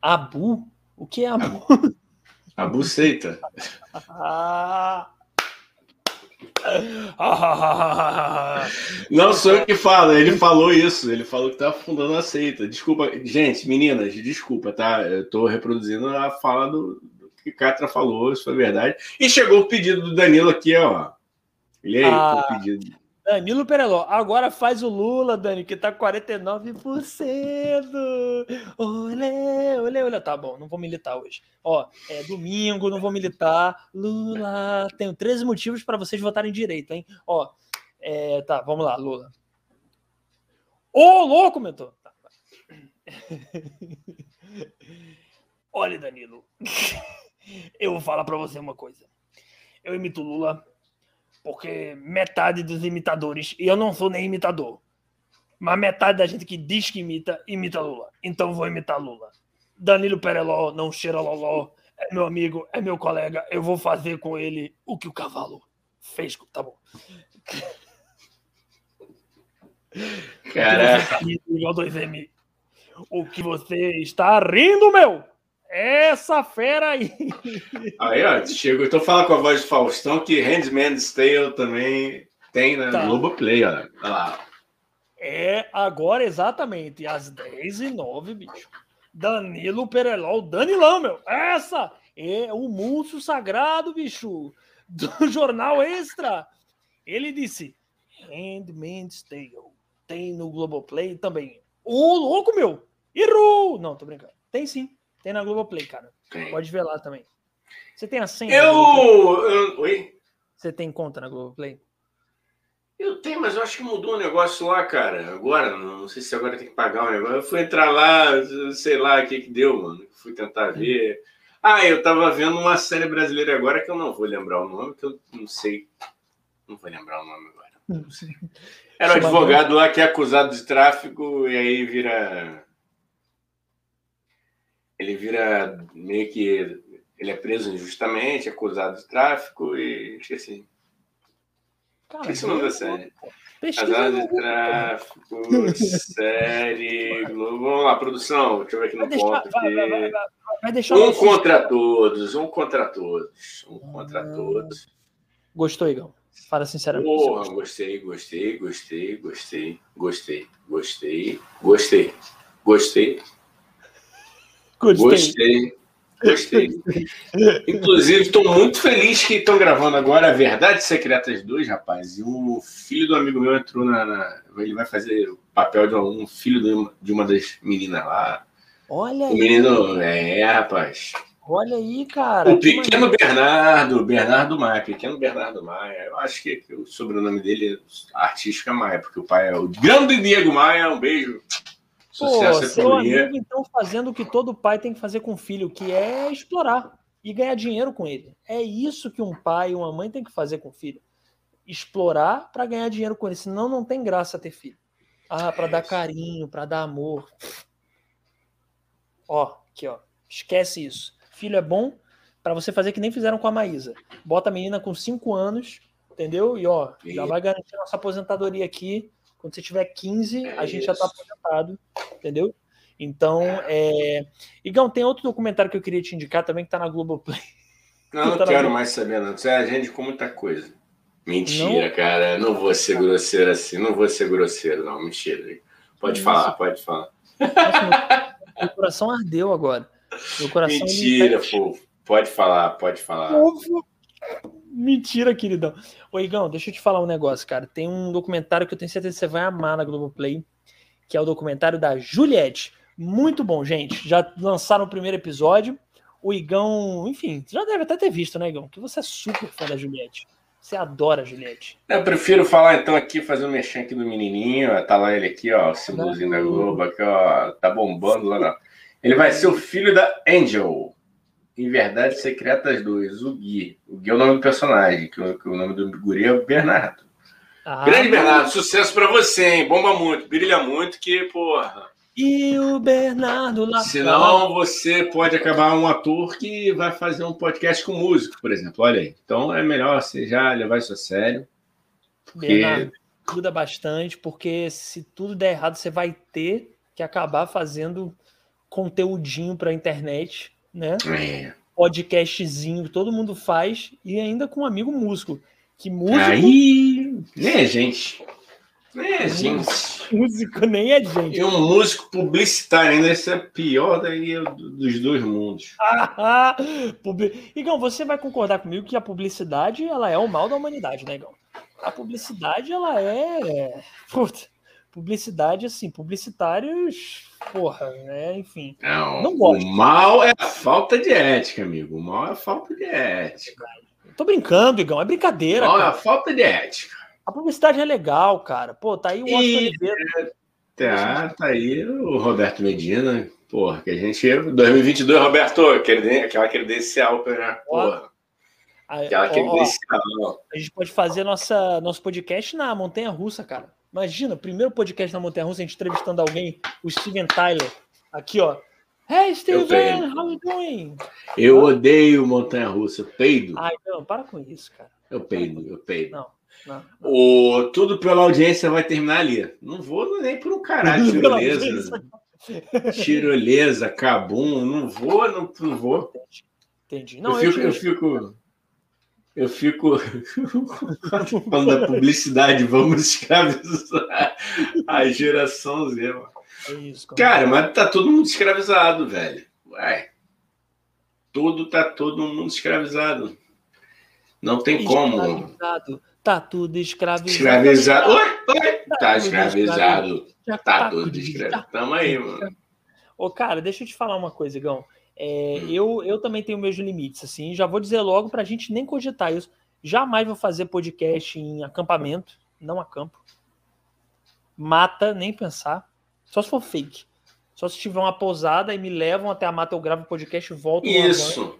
Abu? O que é Abu? Abu seita. (laughs) Não sou eu que falo, ele falou isso. Ele falou que tá fundando a seita. Desculpa, gente, meninas, desculpa, tá? Eu tô reproduzindo a fala do, do que Catra falou, isso foi verdade. E chegou o pedido do Danilo aqui, ó. E aí, ah, pedido. Danilo Pereló, agora faz o Lula, Dani, que tá 49%. Olê, olê, olê. Tá bom, não vou militar hoje. Ó, é domingo, não vou militar. Lula, tenho 13 motivos para vocês votarem direito, hein? Ó, é, tá, vamos lá, Lula. Ô, louco, mentor! Tá, (laughs) Olha, Danilo, (laughs) eu vou falar para você uma coisa. Eu imito Lula porque metade dos imitadores, e eu não sou nem imitador, mas metade da gente que diz que imita, imita Lula. Então vou imitar Lula. Danilo Pereló não cheira loló, é meu amigo, é meu colega, eu vou fazer com ele o que o cavalo fez. Tá bom. Caraca. (laughs) O que você está rindo, meu? Essa fera aí. Aí, ó, chegou. Então fala com a voz de Faustão que Handmaid's Tale também tem na tá. Globoplay, ó. Olha lá. É agora exatamente às 10 e 09 bicho. Danilo Pereló, Danilão, meu. Essa é o múcio sagrado, bicho, do (laughs) Jornal Extra. Ele disse: Handmaid's Tale. Tem no Globoplay também. Ô, louco, meu! Errou! Não, tô brincando. Tem sim. Tem na Globoplay, cara. Tem. Pode ver lá também. Você tem a senha? Eu... eu... Oi? Você tem conta na Globoplay? Eu tenho, mas eu acho que mudou um negócio lá, cara. Agora, não sei se agora tem que pagar um negócio. Eu fui entrar lá, sei lá o que que deu, mano. Fui tentar ver. Ah, eu tava vendo uma série brasileira agora que eu não vou lembrar o nome, que eu não sei. Não vou lembrar o nome agora. Não sei. Era um advogado lá que é acusado de tráfico e aí vira ele vira meio que. Ele é preso injustamente, acusado de tráfico e esqueci. Cara, é o nome da série. Casado de tráfico, série, Globo. Vamos lá, produção. Deixa eu ver aqui no ponto. Um contra todos, um contra todos. Um contra ah, todos. Gostou, Igão? Fala sinceramente. Porra, gostei, gostei, gostei, gostei, gostei, gostei, gostei, gostei. Gostei. Gostei. Inclusive, estou muito feliz que estão gravando agora a Verdade Secretas 2, rapaz. E o filho do amigo meu entrou na. na ele vai fazer o papel de um filho de uma, de uma das meninas lá. Olha o aí. O menino. É, rapaz. Olha aí, cara. O pequeno Bernardo, Bernardo Maia, pequeno Bernardo Maia. Eu acho que o sobrenome dele é artístico é Maia, porque o pai é o grande Diego Maia. Um beijo. Pô, seu amigo, então, fazendo o que todo pai tem que fazer com o filho, que é explorar e ganhar dinheiro com ele. É isso que um pai e uma mãe tem que fazer com o filho. Explorar para ganhar dinheiro com ele, senão não tem graça ter filho. Ah, para dar carinho, para dar amor. Ó, aqui, ó. Esquece isso. Filho é bom para você fazer que nem fizeram com a Maísa. Bota a menina com 5 anos, entendeu? E ó, já vai garantir nossa aposentadoria aqui quando você tiver 15, é a gente isso. já está aposentado, entendeu? Então, é... Igão, tem outro documentário que eu queria te indicar também que está na Globoplay. Não, não (laughs) tá quero mais saber, não. Você é agente com muita coisa. Mentira, não? cara. Não vou ser grosseiro assim. Não vou ser grosseiro, não. Mentira. Pode falar, pode falar. Nossa, meu, meu, coração ardeu agora. Meu coração Mentira, pô. Pode falar, pode falar. Fofo. Mentira, queridão. Ô, Igão, deixa eu te falar um negócio, cara. Tem um documentário que eu tenho certeza que você vai amar na Globoplay, que é o documentário da Juliette. Muito bom, gente. Já lançaram o primeiro episódio. O Igão, enfim, já deve até ter visto, né, Igão? Que você é super fã da Juliette. Você adora a Juliette. Eu prefiro falar então aqui, fazer um mexer aqui do menininho. Tá lá ele aqui, ó, o símbolozinho da Globo, aqui, ó, tá bombando lá. Não. Ele vai ser o filho da Angel em Verdades Secretas 2, o Gui. O Gui é o nome do personagem, que o, que o nome do guri é o Bernardo. Ah, Grande Bernardo, sucesso para você, hein? Bomba muito, brilha muito, que, porra. E o Bernardo lá. Senão você pode acabar um ator que vai fazer um podcast com músico, por exemplo. Olha aí. Então é melhor você já levar isso a sério. Porque... Bernardo, ajuda bastante, porque se tudo der errado, você vai ter que acabar fazendo conteúdinho para a internet né? É. Podcastzinho, todo mundo faz, e ainda com um amigo músico. Que músico. Aí, nem é gente. Nem é gente. Músico nem é gente. E um músico publicitário, ainda esse é pior daí dos dois mundos. (laughs) Ah, Igão, você vai concordar comigo que a publicidade ela é o mal da humanidade, né, Igão? A publicidade ela é. Puta, publicidade, assim, publicitários, porra, né? Enfim. Não, não gosto. O mal é a falta de ética, amigo. O mal é a falta de ética. Tô brincando, Igão, é brincadeira. O mal cara. é a falta de ética. A publicidade é legal, cara. Pô, tá aí o Washington Oliveira. Tá, tá aí o Roberto Medina, porra, que a gente. 2022, Roberto, aquela credencial, né? Porra. Aquela credencial. A gente pode fazer nossa, nosso podcast na Montanha Russa, cara. Imagina, primeiro podcast na Montanha Russa, a gente entrevistando alguém, o Steven Tyler. Aqui, ó. Hey, Steven, how you doing? Eu odeio Montanha Russa, peido. Ai, não, para com isso, cara. Eu peido, eu peido. Não. Não, não. O, tudo pela audiência vai terminar ali. Não vou nem por um caralho, tirolesa. tirolesa, cabum, não vou, não, não vou. Entendi. Não, eu, fico, eu, eu fico. Eu fico (laughs) falando da publicidade, vamos escravizar a geração Z. Mano. É isso, Cara, mas tá todo mundo escravizado, velho. Ué. Tudo tá todo mundo escravizado. Não tem como. Tá tudo escravizado. Escravizado. Oi, oi. Tá, tá escravizado. Tá, tá tudo escravizado. Tamo aí, mano. Ô, cara, deixa eu te falar uma coisa, Igão. É, hum. eu, eu também tenho meus limites, assim, já vou dizer logo para a gente nem cogitar isso. Jamais vou fazer podcast em acampamento, não acampo. Mata, nem pensar. Só se for fake. Só se tiver uma pousada e me levam até a mata, eu gravo podcast e volto. Isso.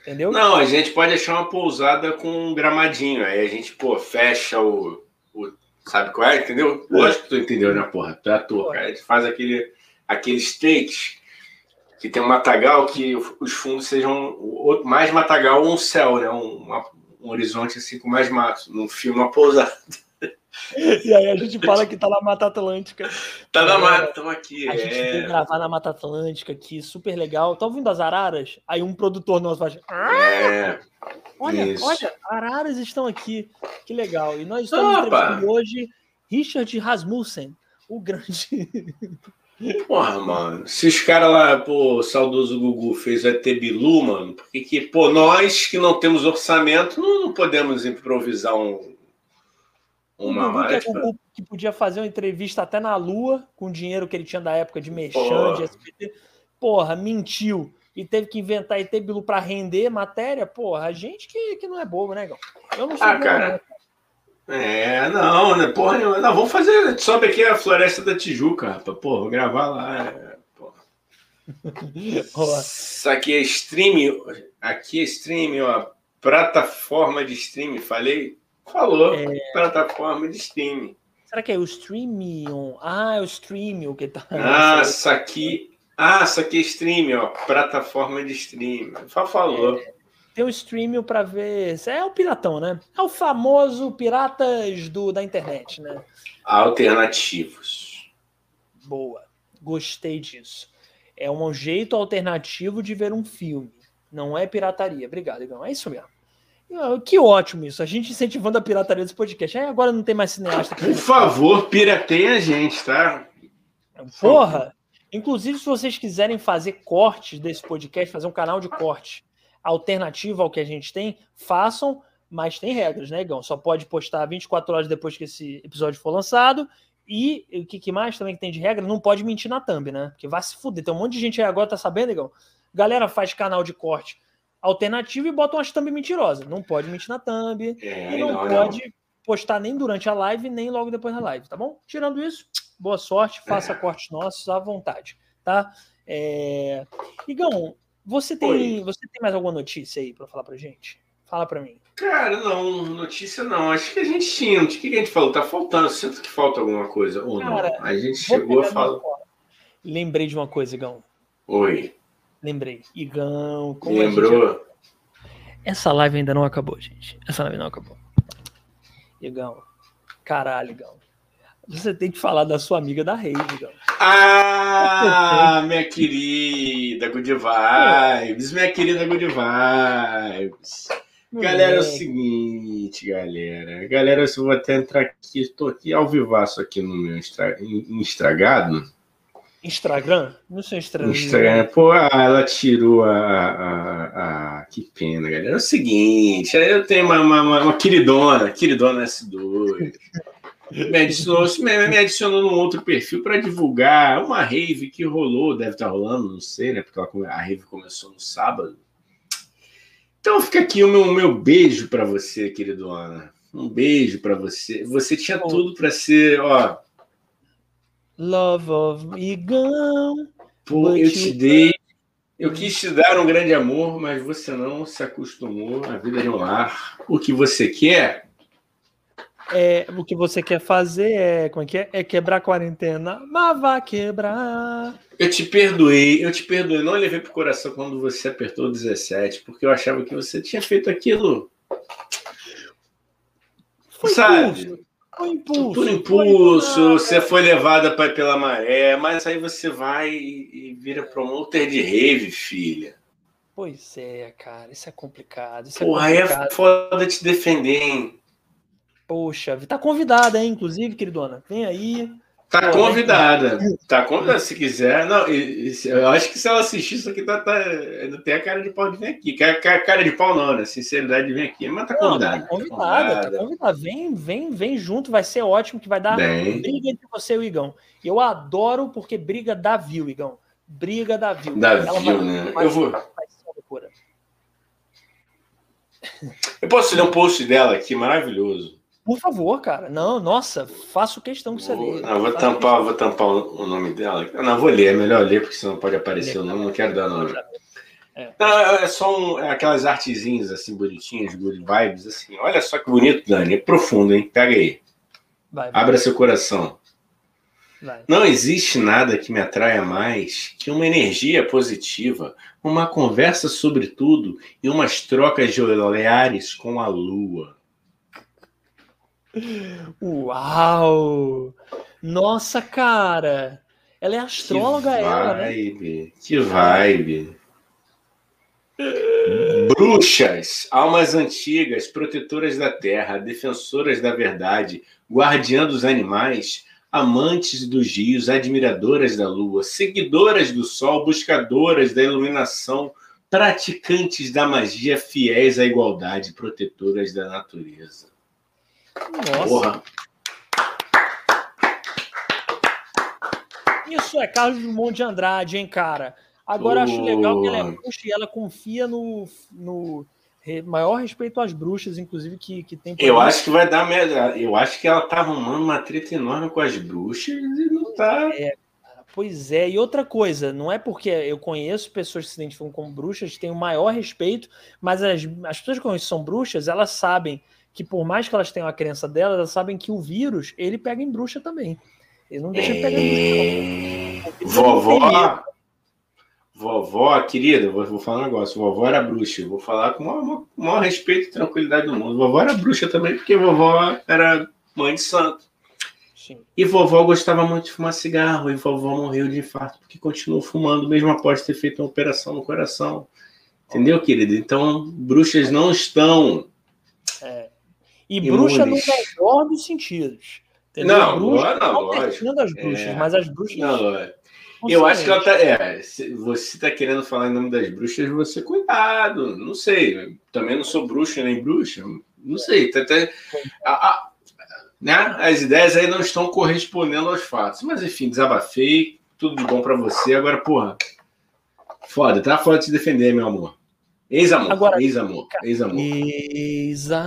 Entendeu? Não, a gente pode achar uma pousada com um gramadinho. Aí a gente, pô, fecha o. o sabe qual é? Entendeu? Lógico que tu entendeu, né, porra? Tu é ator, cara. A gente faz aquele, aquele state que tem um matagal que os fundos sejam mais matagal ou um céu, né? Um, um horizonte assim com mais mato. Não filma uma pousada. (laughs) E aí a gente fala que tá na Mata Atlântica. Tá na é, mata, estamos aqui. A é. gente veio gravar na Mata Atlântica aqui, super legal. Tá ouvindo as araras? Aí um produtor nosso vai. É. Olha, isso. olha, araras estão aqui. Que legal. E nós estamos entrevistando hoje Richard Rasmussen, o grande. (laughs) Porra, mano. Se os caras lá, pô, o saudoso Gugu fez o ET Bilu, mano, porque que, pô, nós que não temos orçamento não, não podemos improvisar um, uma mais. Que, pra... que podia fazer uma entrevista até na Lua, com o dinheiro que ele tinha da época de Mechan, de SBT. Porra, mentiu. E teve que inventar ET Bilu pra render matéria. Porra, a gente que, que não é bobo, né, Gão? Eu não sou ah, cara. É, não, né? Porra, não, não, vamos fazer. Sobe aqui a Floresta da Tijuca, rapaz. Porra, vou gravar lá. É. (laughs) Isso aqui é stream. Aqui é stream, ó. Plataforma de stream. Falei? Falou. É... Plataforma de stream. Será que é o Streamion? Ah, é o Streamio que tá. Ah, isso aqui. Ah, isso aqui é stream, ó. Plataforma de stream. Falou. É tem o streaming para ver. É o piratão, né? É o famoso piratas do, da internet, né? Alternativos. Boa. Gostei disso. É um jeito alternativo de ver um filme. Não é pirataria. Obrigado, Igão. É isso mesmo. Que ótimo isso. A gente incentivando a pirataria desse podcast. Aí agora não tem mais cineasta. Por favor, pirateia a gente, tá? Porra! Inclusive, se vocês quiserem fazer cortes desse podcast, fazer um canal de corte alternativa ao que a gente tem, façam, mas tem regras, né, Igão? Só pode postar 24 horas depois que esse episódio for lançado. E o que, que, mais também que tem de regra? Não pode mentir na thumb, né? Porque vai se fuder. Tem um monte de gente aí agora, tá sabendo, Igão? Galera faz canal de corte alternativo e bota umas thumb mentirosas. Não pode mentir na thumb. É, e não, não pode não. postar nem durante a live, nem logo depois da live, tá bom? Tirando isso, boa sorte, faça é. cortes nossos à vontade, tá? É... Igão, você tem, você tem mais alguma notícia aí para falar pra gente? Fala para mim. Cara, não, notícia não. Acho que a gente tinha. O que a gente falou? Tá faltando. Sinto que falta alguma coisa ou Cara, não. A gente chegou a falar. Lembrei de uma coisa, Igão. Oi. Lembrei. Igão. Como Lembrou? Gente... Essa live ainda não acabou, gente. Essa live não acabou. Igão. Caralho, Igão. Você tem que falar da sua amiga da Rede, Igão. Ah, minha querida Good Vibes, minha querida Good Vibes. Galera, é o seguinte, galera. Galera, eu vou até entrar aqui, estou aqui ao vivaço aqui no meu Instagram. Instagram? No seu Instagram. Instagram. Pô, ah, ela tirou a, a, a, Que pena, galera. É o seguinte, eu tenho uma, uma, uma queridona, queridona S2. Me adicionou, me, me adicionou num outro perfil para divulgar uma rave que rolou, deve estar tá rolando, não sei, né? Porque ela, a rave começou no sábado. Então fica aqui o meu, meu beijo para você, querido Ana. Um beijo para você. Você tinha tudo para ser, ó. Love of Igão. Pô, eu te dei. Eu quis te dar um grande amor, mas você não se acostumou à vida de um lar. O que você quer? É, o que você quer fazer é, como é que é? É quebrar a quarentena, mas vai quebrar. Eu te perdoei, eu te perdoei. Não levei pro coração quando você apertou 17, porque eu achava que você tinha feito aquilo. Foi Sabe? impulso. Foi impulso. Por impulso, você foi levada pra, pela maré, mas aí você vai e, e vira promoter de rave, filha. Pois é, cara, isso é complicado. Isso Porra, é complicado. é foda te defender, hein? Poxa, tá convidada, hein, inclusive, queridona. Vem aí. Tá Pô, convidada. Tá convidada se quiser. Não, eu acho que se ela assistir isso aqui, tá, tá, ainda tem a cara de pau de vir aqui. Ca- ca- Cara de pau não, né? Sinceridade de vir aqui. Mas tá Não, convidada. tá convidada, tá convidada. Vem, vem, vem junto, vai ser ótimo, que vai dar Bem. briga entre você e o Igão. Eu adoro porque briga dá view, Igão. Briga dá view. Dá Ela view, vai- né? vai- Eu vou-. Eu posso ler um post dela aqui, maravilhoso. Por favor, cara. Não, nossa, faço questão que você Vou, lê. não, vou tampar, vou tampar o, o nome dela. Não, vou ler, é melhor ler, porque senão pode aparecer o nome, não quero dar nome. É. Não, é só um- é aquelas artezinhas assim, bonitinhas, good vibes, assim. Olha só que bonito, Dani. É profundo, hein? Pega aí. Vai, vai, Abra seu coração. vai. Não existe nada que me atraia mais que uma energia positiva, uma conversa sobre tudo e umas trocas de olhares com a lua. Uau! Nossa, cara! Ela é astróloga, que ela, né? vibe, Que vibe. Bruxas, almas antigas, protetoras da terra, defensoras da verdade, guardiã dos animais, amantes dos rios, admiradoras da lua, seguidoras do sol, buscadoras da iluminação, praticantes da magia, fiéis à igualdade, protetoras da natureza. Nossa, Porra, isso é Carlos Drummond de Andrade, hein, cara? Agora eu acho legal que ela é bruxa e ela confia no, no maior respeito às bruxas, inclusive, que, que tem eu acho que vai dar merda. Eu acho que ela tá arrumando uma treta enorme com as bruxas e não tá. Pois é, e outra coisa, não é porque eu conheço pessoas que se identificam como bruxas, têm o maior respeito, mas as, as pessoas que são bruxas, elas sabem que por mais que elas tenham a crença delas, elas sabem que o vírus, ele pega em bruxa também. Ele não deixa de pegar em bruxa, não. Vovó, vovó, querida, vou, vou falar um negócio. Vovó era bruxa. Vou falar com o maior, maior respeito e tranquilidade do mundo. Vovó era bruxa também, porque vovó era mãe de santo. Sim. E vovó gostava muito de fumar cigarro. E vovó morreu de infarto porque continuou fumando, mesmo após ter feito uma operação no coração. Entendeu, querida? Então, bruxas não estão. E Imunes. bruxa no melhor dos sentidos. Entendeu? Não, bruxa, não, não lógico. as bruxas, É. mas as bruxas. Não, Eu acho que ela tá. É, você tá querendo falar em nome das bruxas, você cuidado. Não sei. Também não sou bruxa nem bruxa. Não sei. Tá, tá- a- a- né? As ideias aí não estão correspondendo aos fatos. Mas enfim, desabafei. Tudo de bom pra você. Agora, porra. Foda, tá foda de se defender, meu amor. Ex-amor. Agora- Ex-amor. Ex-amor. Exa.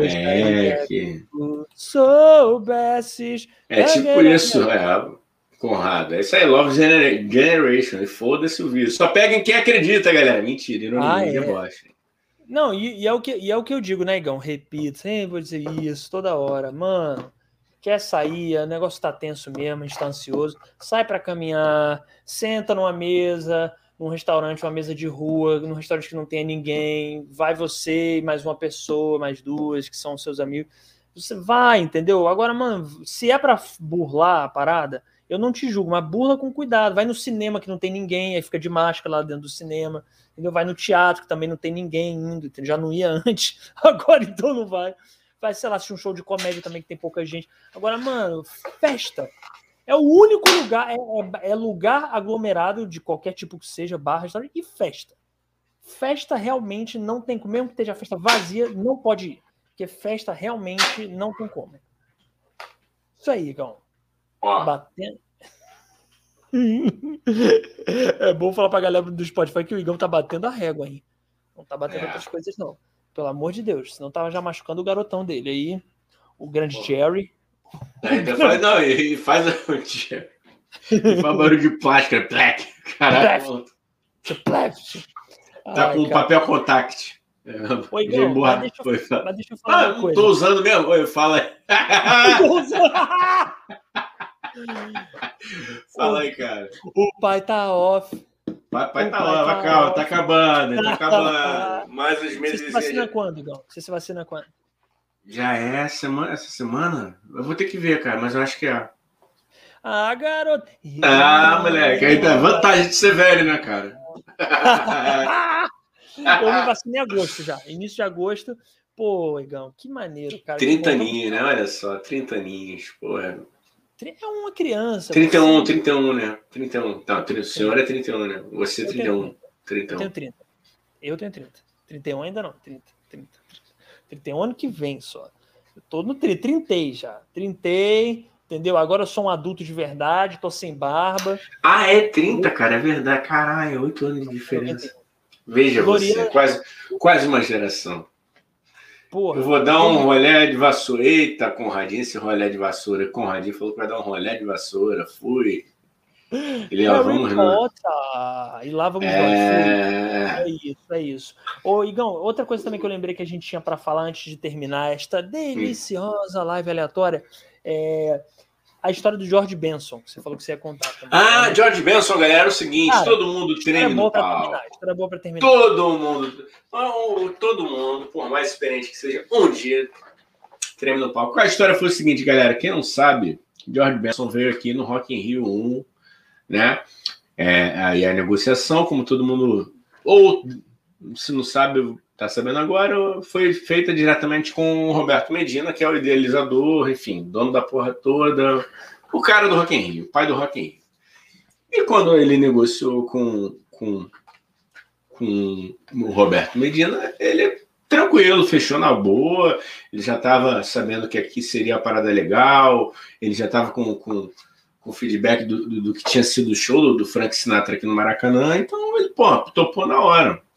É, que... Soubesses. é tipo isso, é, Conrado. É isso aí, Love Genera- Generation. Foda-se o vírus. Só peguem quem acredita, galera. Mentira, ironia, Ah, é. deboche. Não, e, e é o que, e é o que eu digo, né, Igão? Repito, sempre vou dizer isso toda hora. Mano, quer sair, o negócio tá tenso mesmo, a gente tá ansioso. Sai pra caminhar, senta numa mesa, num restaurante, uma mesa de rua, num restaurante que não tenha ninguém. Vai você mais uma pessoa, mais duas, que são seus amigos. Você vai, entendeu? Agora, mano, se é pra burlar a parada, eu não te julgo, mas burla com cuidado. Vai no cinema que não tem ninguém, aí fica de máscara lá dentro do cinema entendeu? Vai no teatro, que também não tem ninguém indo, já não ia (laughs) antes, agora então não vai. Vai, sei lá, assistir um show de comédia também que tem pouca gente. Agora, mano, festa. É o único lugar, é, é- é lugar aglomerado de qualquer tipo que seja, barra, restaurante, e festa. Festa realmente não tem como, mesmo que esteja festa vazia, não pode ir. Porque festa realmente não tem como. Isso aí, Igão. Ó, Batendo. (laughs) é bom falar pra galera do Spotify que o Igão tá batendo a régua aí. Não tá batendo É. outras coisas, não. Pelo amor de Deus. Senão tava já machucando o garotão dele. Aí, o grande Pô. Jerry. Ainda faz, não, e faz, e faz barulho de plástico, é plec. Caralho. Tá com Ai, papel contact. Oi, Igão, mas deixa, eu, mas deixa eu falar ah, uma coisa. Tô usando mesmo? Oi, fala aí. (laughs) fala aí, cara. O pai tá off. Pai, pai tá lá, tá, calma, tá acabando, tá (laughs) acabando. Mais uns meses. Você se vacina quando, Igão? Você se vacina quando? Já é semana, essa semana? Eu vou ter que ver, cara, mas eu acho que é. Ah, garoto. Ah, moleque, aí tá vantagem de ser velho, né, cara? (laughs) eu me vacinei em agosto já. Início de agosto. Pô, Igão, que maneiro, cara. 30 aninhos, né? Olha só, 30 aninhos, porra. É uma criança. 31, você... 31, né? 31. Tá, o senhor é 31, né? Você é 31. 31. Eu tenho 30. Eu tenho 30. 31 ainda não. 30. 30. 31 ano que vem só. Eu tô no 30. Trintei já. Trintei. Entendeu? Agora eu sou um adulto de verdade, tô sem barba. Ah, é 30, cara, é verdade. Caralho, 8 anos de diferença. Veja você, quase, quase uma geração. Porra, eu vou dar um rolé de vassoura. Eita, Conradinho, esse rolé de vassoura. Conradinho falou que vai dar um rolé de vassoura. Fui. Ele, é, vamos, E lá vamos é... é isso, é isso. Ô, Igão, outra coisa também que eu lembrei que a gente tinha para falar antes de terminar esta deliciosa live aleatória é a história do George Benson, que você falou que você ia contar também. Ah, George Benson, galera, é o seguinte, Cara, todo mundo treme no pau. História boa para terminar. Todo mundo, todo mundo, por mais experiente que seja, um dia treme no palco. A história foi o seguinte, galera, quem não sabe, George Benson veio aqui no Rock in Rio 1, né? É, aí a negociação, como todo mundo, ou se não sabe, tá sabendo agora, foi feita diretamente com o Roberto Medina, que é o idealizador, enfim, dono da porra toda, o cara do Rock in Rio, o pai do Rock in Rio. E quando ele negociou com, com, com o Roberto Medina, ele tranquilo, fechou na boa, ele já estava sabendo que aqui seria a parada legal, ele já estava com, com, com feedback do, do, do, que tinha sido o show do, do Frank Sinatra aqui no Maracanã, então ele, pô, topou na hora.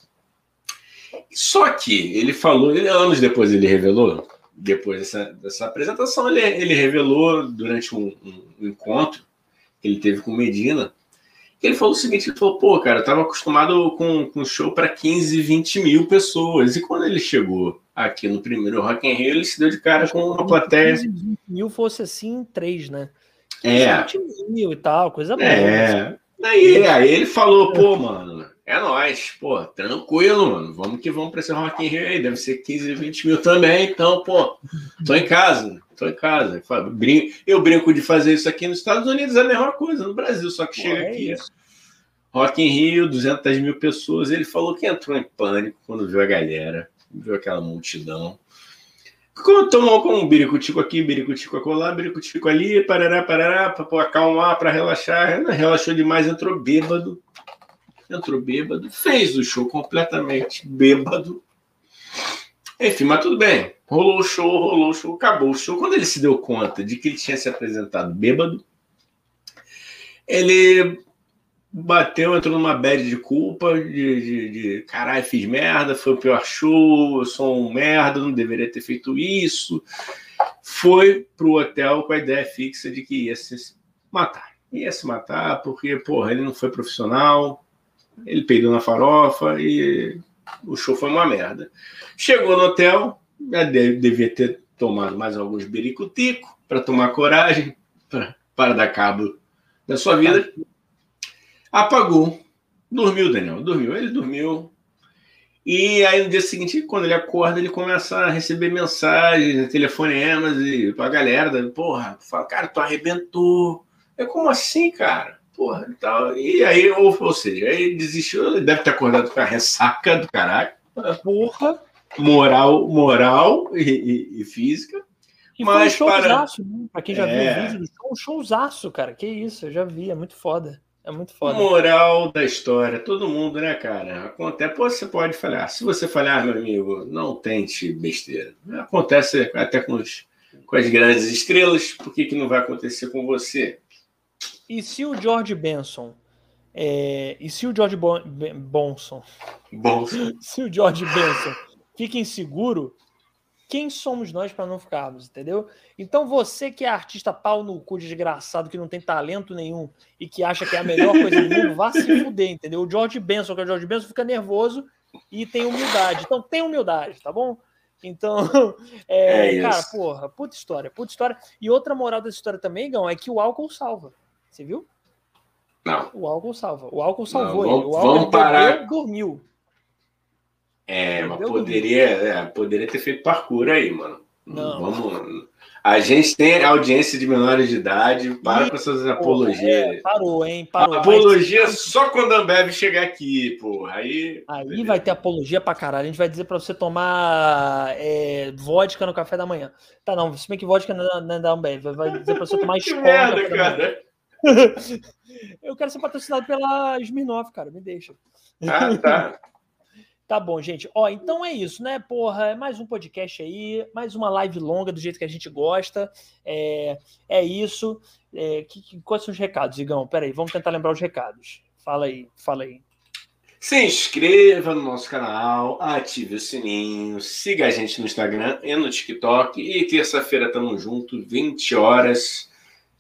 Só que ele falou, ele, anos depois ele revelou, depois dessa, dessa apresentação, ele, ele revelou durante um, um, encontro que ele teve com Medina. Ele falou o seguinte: ele falou, pô, cara, eu tava acostumado com, com show para 15, 20 mil pessoas. E quando ele chegou aqui no primeiro Rock in Rio, ele se deu de cara com uma plateia. 15, 20 mil fosse assim, três, né? É. 20 mil e tal, coisa boa. É. Aí, aí ele falou, pô, mano, é nóis, pô, tranquilo, mano. Vamos que vamos para esse Rock in Rio aí. Deve ser 15, 20 mil também. Então, pô, tô em casa, tô em casa. Eu brinco de fazer isso aqui nos Estados Unidos, é a mesma coisa no Brasil, só que pô, chega é aqui. Isso. Rock in Rio, 200 mil pessoas. Ele falou que entrou em pânico quando viu a galera, viu aquela multidão. Tomou com um biricutico aqui, biricutico acolá, biricutico ali, parará, parará, para acalmar, para relaxar. Relaxou demais, entrou bêbado entrou bêbado, fez o show completamente bêbado. Enfim, mas tudo bem. Rolou o show, rolou o show, acabou o show. Quando ele se deu conta de que ele tinha se apresentado bêbado, ele bateu, entrou numa bad de culpa, de, de, de caralho, fiz merda, foi o pior show, eu sou um merda, não deveria ter feito isso. Foi pro hotel com a ideia fixa de que ia se matar. Ia se matar porque, porra, ele não foi profissional, ele peidou na farofa e o show foi uma merda. Chegou no hotel, devia ter tomado mais alguns bericutico para tomar coragem, para dar cabo da sua vida. Apagou. Dormiu, Daniel. Dormiu. Ele dormiu. E aí no dia seguinte, quando ele acorda, ele começa a receber mensagens, telefonemas e pra galera, porra, fala, cara, tu arrebentou. É como assim, cara? Porra, e tal. E aí, ou, ou seja, aí desistiu, ele deve ter acordado com a ressaca do caralho. Porra. Moral, moral e, e, e física. E mas foi um showzaço, para... né? Pra quem já é... viu o vídeo do show, um showzaço, cara. Que isso, eu já vi, é muito foda. É muito foda. Moral da história, todo mundo, né, cara? Acontece, você pode falhar. Se você falhar, meu amigo, não tente besteira. Acontece até com, os, com as grandes estrelas, por que, que não vai acontecer com você? E se o George Benson. É, e se o George bon, Bonson. Bonson. (laughs) Se o George Benson fica inseguro, quem somos nós para não ficarmos, entendeu? Então você que é artista pau no cu desgraçado, que não tem talento nenhum e que acha que é a melhor coisa do mundo, vá se fuder, entendeu? O George Benson, que é o George Benson, fica nervoso e tem humildade. Então tem humildade, tá bom? Então, (laughs) é, é cara, porra, puta história, puta história. E outra moral dessa história também, Gão, é que o álcool salva. Você viu? Não. O álcool salva. O álcool salvou não, vamos, ele. O álcool vamos parar. dormiu. É, mas poderia, é, poderia ter feito parkour aí, mano. Não. Vamos. A gente tem audiência de menores de idade, para e, com essas apologias. É, parou, hein? Parou. Apologia mas... só quando a Ambev chegar aqui, porra. Aí, aí vai ter apologia pra caralho. A gente vai dizer pra você tomar é, vodka no café da manhã. Tá, não, se bem que vodka não é da Ambev. Vai dizer pra você tomar (laughs) escola. merda, cara. (laughs) Eu quero ser patrocinado pela Smirnoff, cara. Me deixa. Ah, tá. (laughs) Tá bom, gente. Ó, então é isso, né? Porra, é mais um podcast aí, mais uma live longa do jeito que a gente gosta. É, é isso. É, que, que, quais são os recados, Igão? Peraí, vamos tentar lembrar os recados. Fala aí, fala aí. Se inscreva no nosso canal, ative o sininho, siga a gente no Instagram e no TikTok. E terça-feira tamo junto, 20 horas.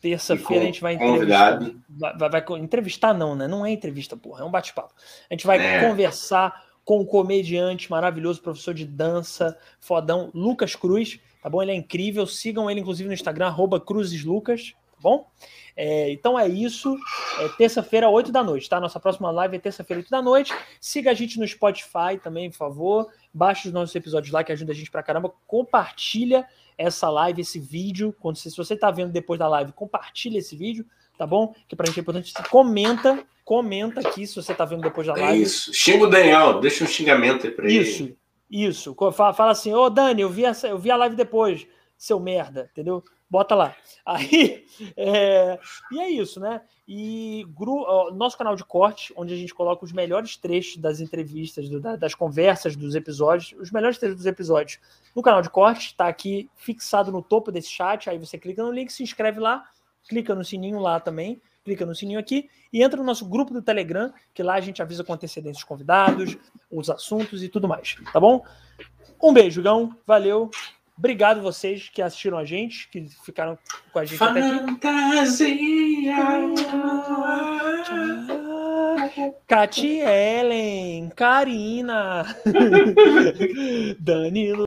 Terça-feira a gente vai entrevistar. Vai, vai, vai, entrevistar, não, né? Não é entrevista, porra, é um bate-papo. A gente vai é. conversar com o comediante maravilhoso, professor de dança, fodão, Lucas Cruz, tá bom? Ele é incrível, sigam ele inclusive no Instagram, arroba cruzeslucas, tá bom? É, então é isso, é terça-feira, 8 da noite, tá? Nossa próxima live é terça-feira, 8 da noite. Siga a gente no Spotify também, por favor. Baixe os nossos episódios lá, que ajuda a gente pra caramba. Compartilha essa live, esse vídeo. Quando, se você tá vendo depois da live, compartilha esse vídeo, tá bom? Que pra gente é importante. Comenta comenta aqui se você está vendo depois da é live. É isso. Xinga o Daniel, deixa um xingamento aí para ele. Isso, isso. Fala, fala assim, ô Dani, eu vi, essa, eu vi a live depois, seu merda, entendeu? Bota lá. Aí, (laughs) é, e é isso, né? E gru, nosso canal de corte, onde a gente coloca os melhores trechos das entrevistas, do, das conversas, dos episódios, os melhores trechos dos episódios no canal de corte, está aqui fixado no topo desse chat. Aí você clica no link, se inscreve lá, clica no sininho lá também clica no sininho aqui e entra no nosso grupo do Telegram, que lá a gente avisa com antecedência os convidados, os assuntos e tudo mais, tá bom? Um beijo, Gão, valeu. Obrigado vocês que assistiram a gente, que ficaram com a gente Fantasia. até aqui. Cati Ellen, Karina, (laughs) Danilo.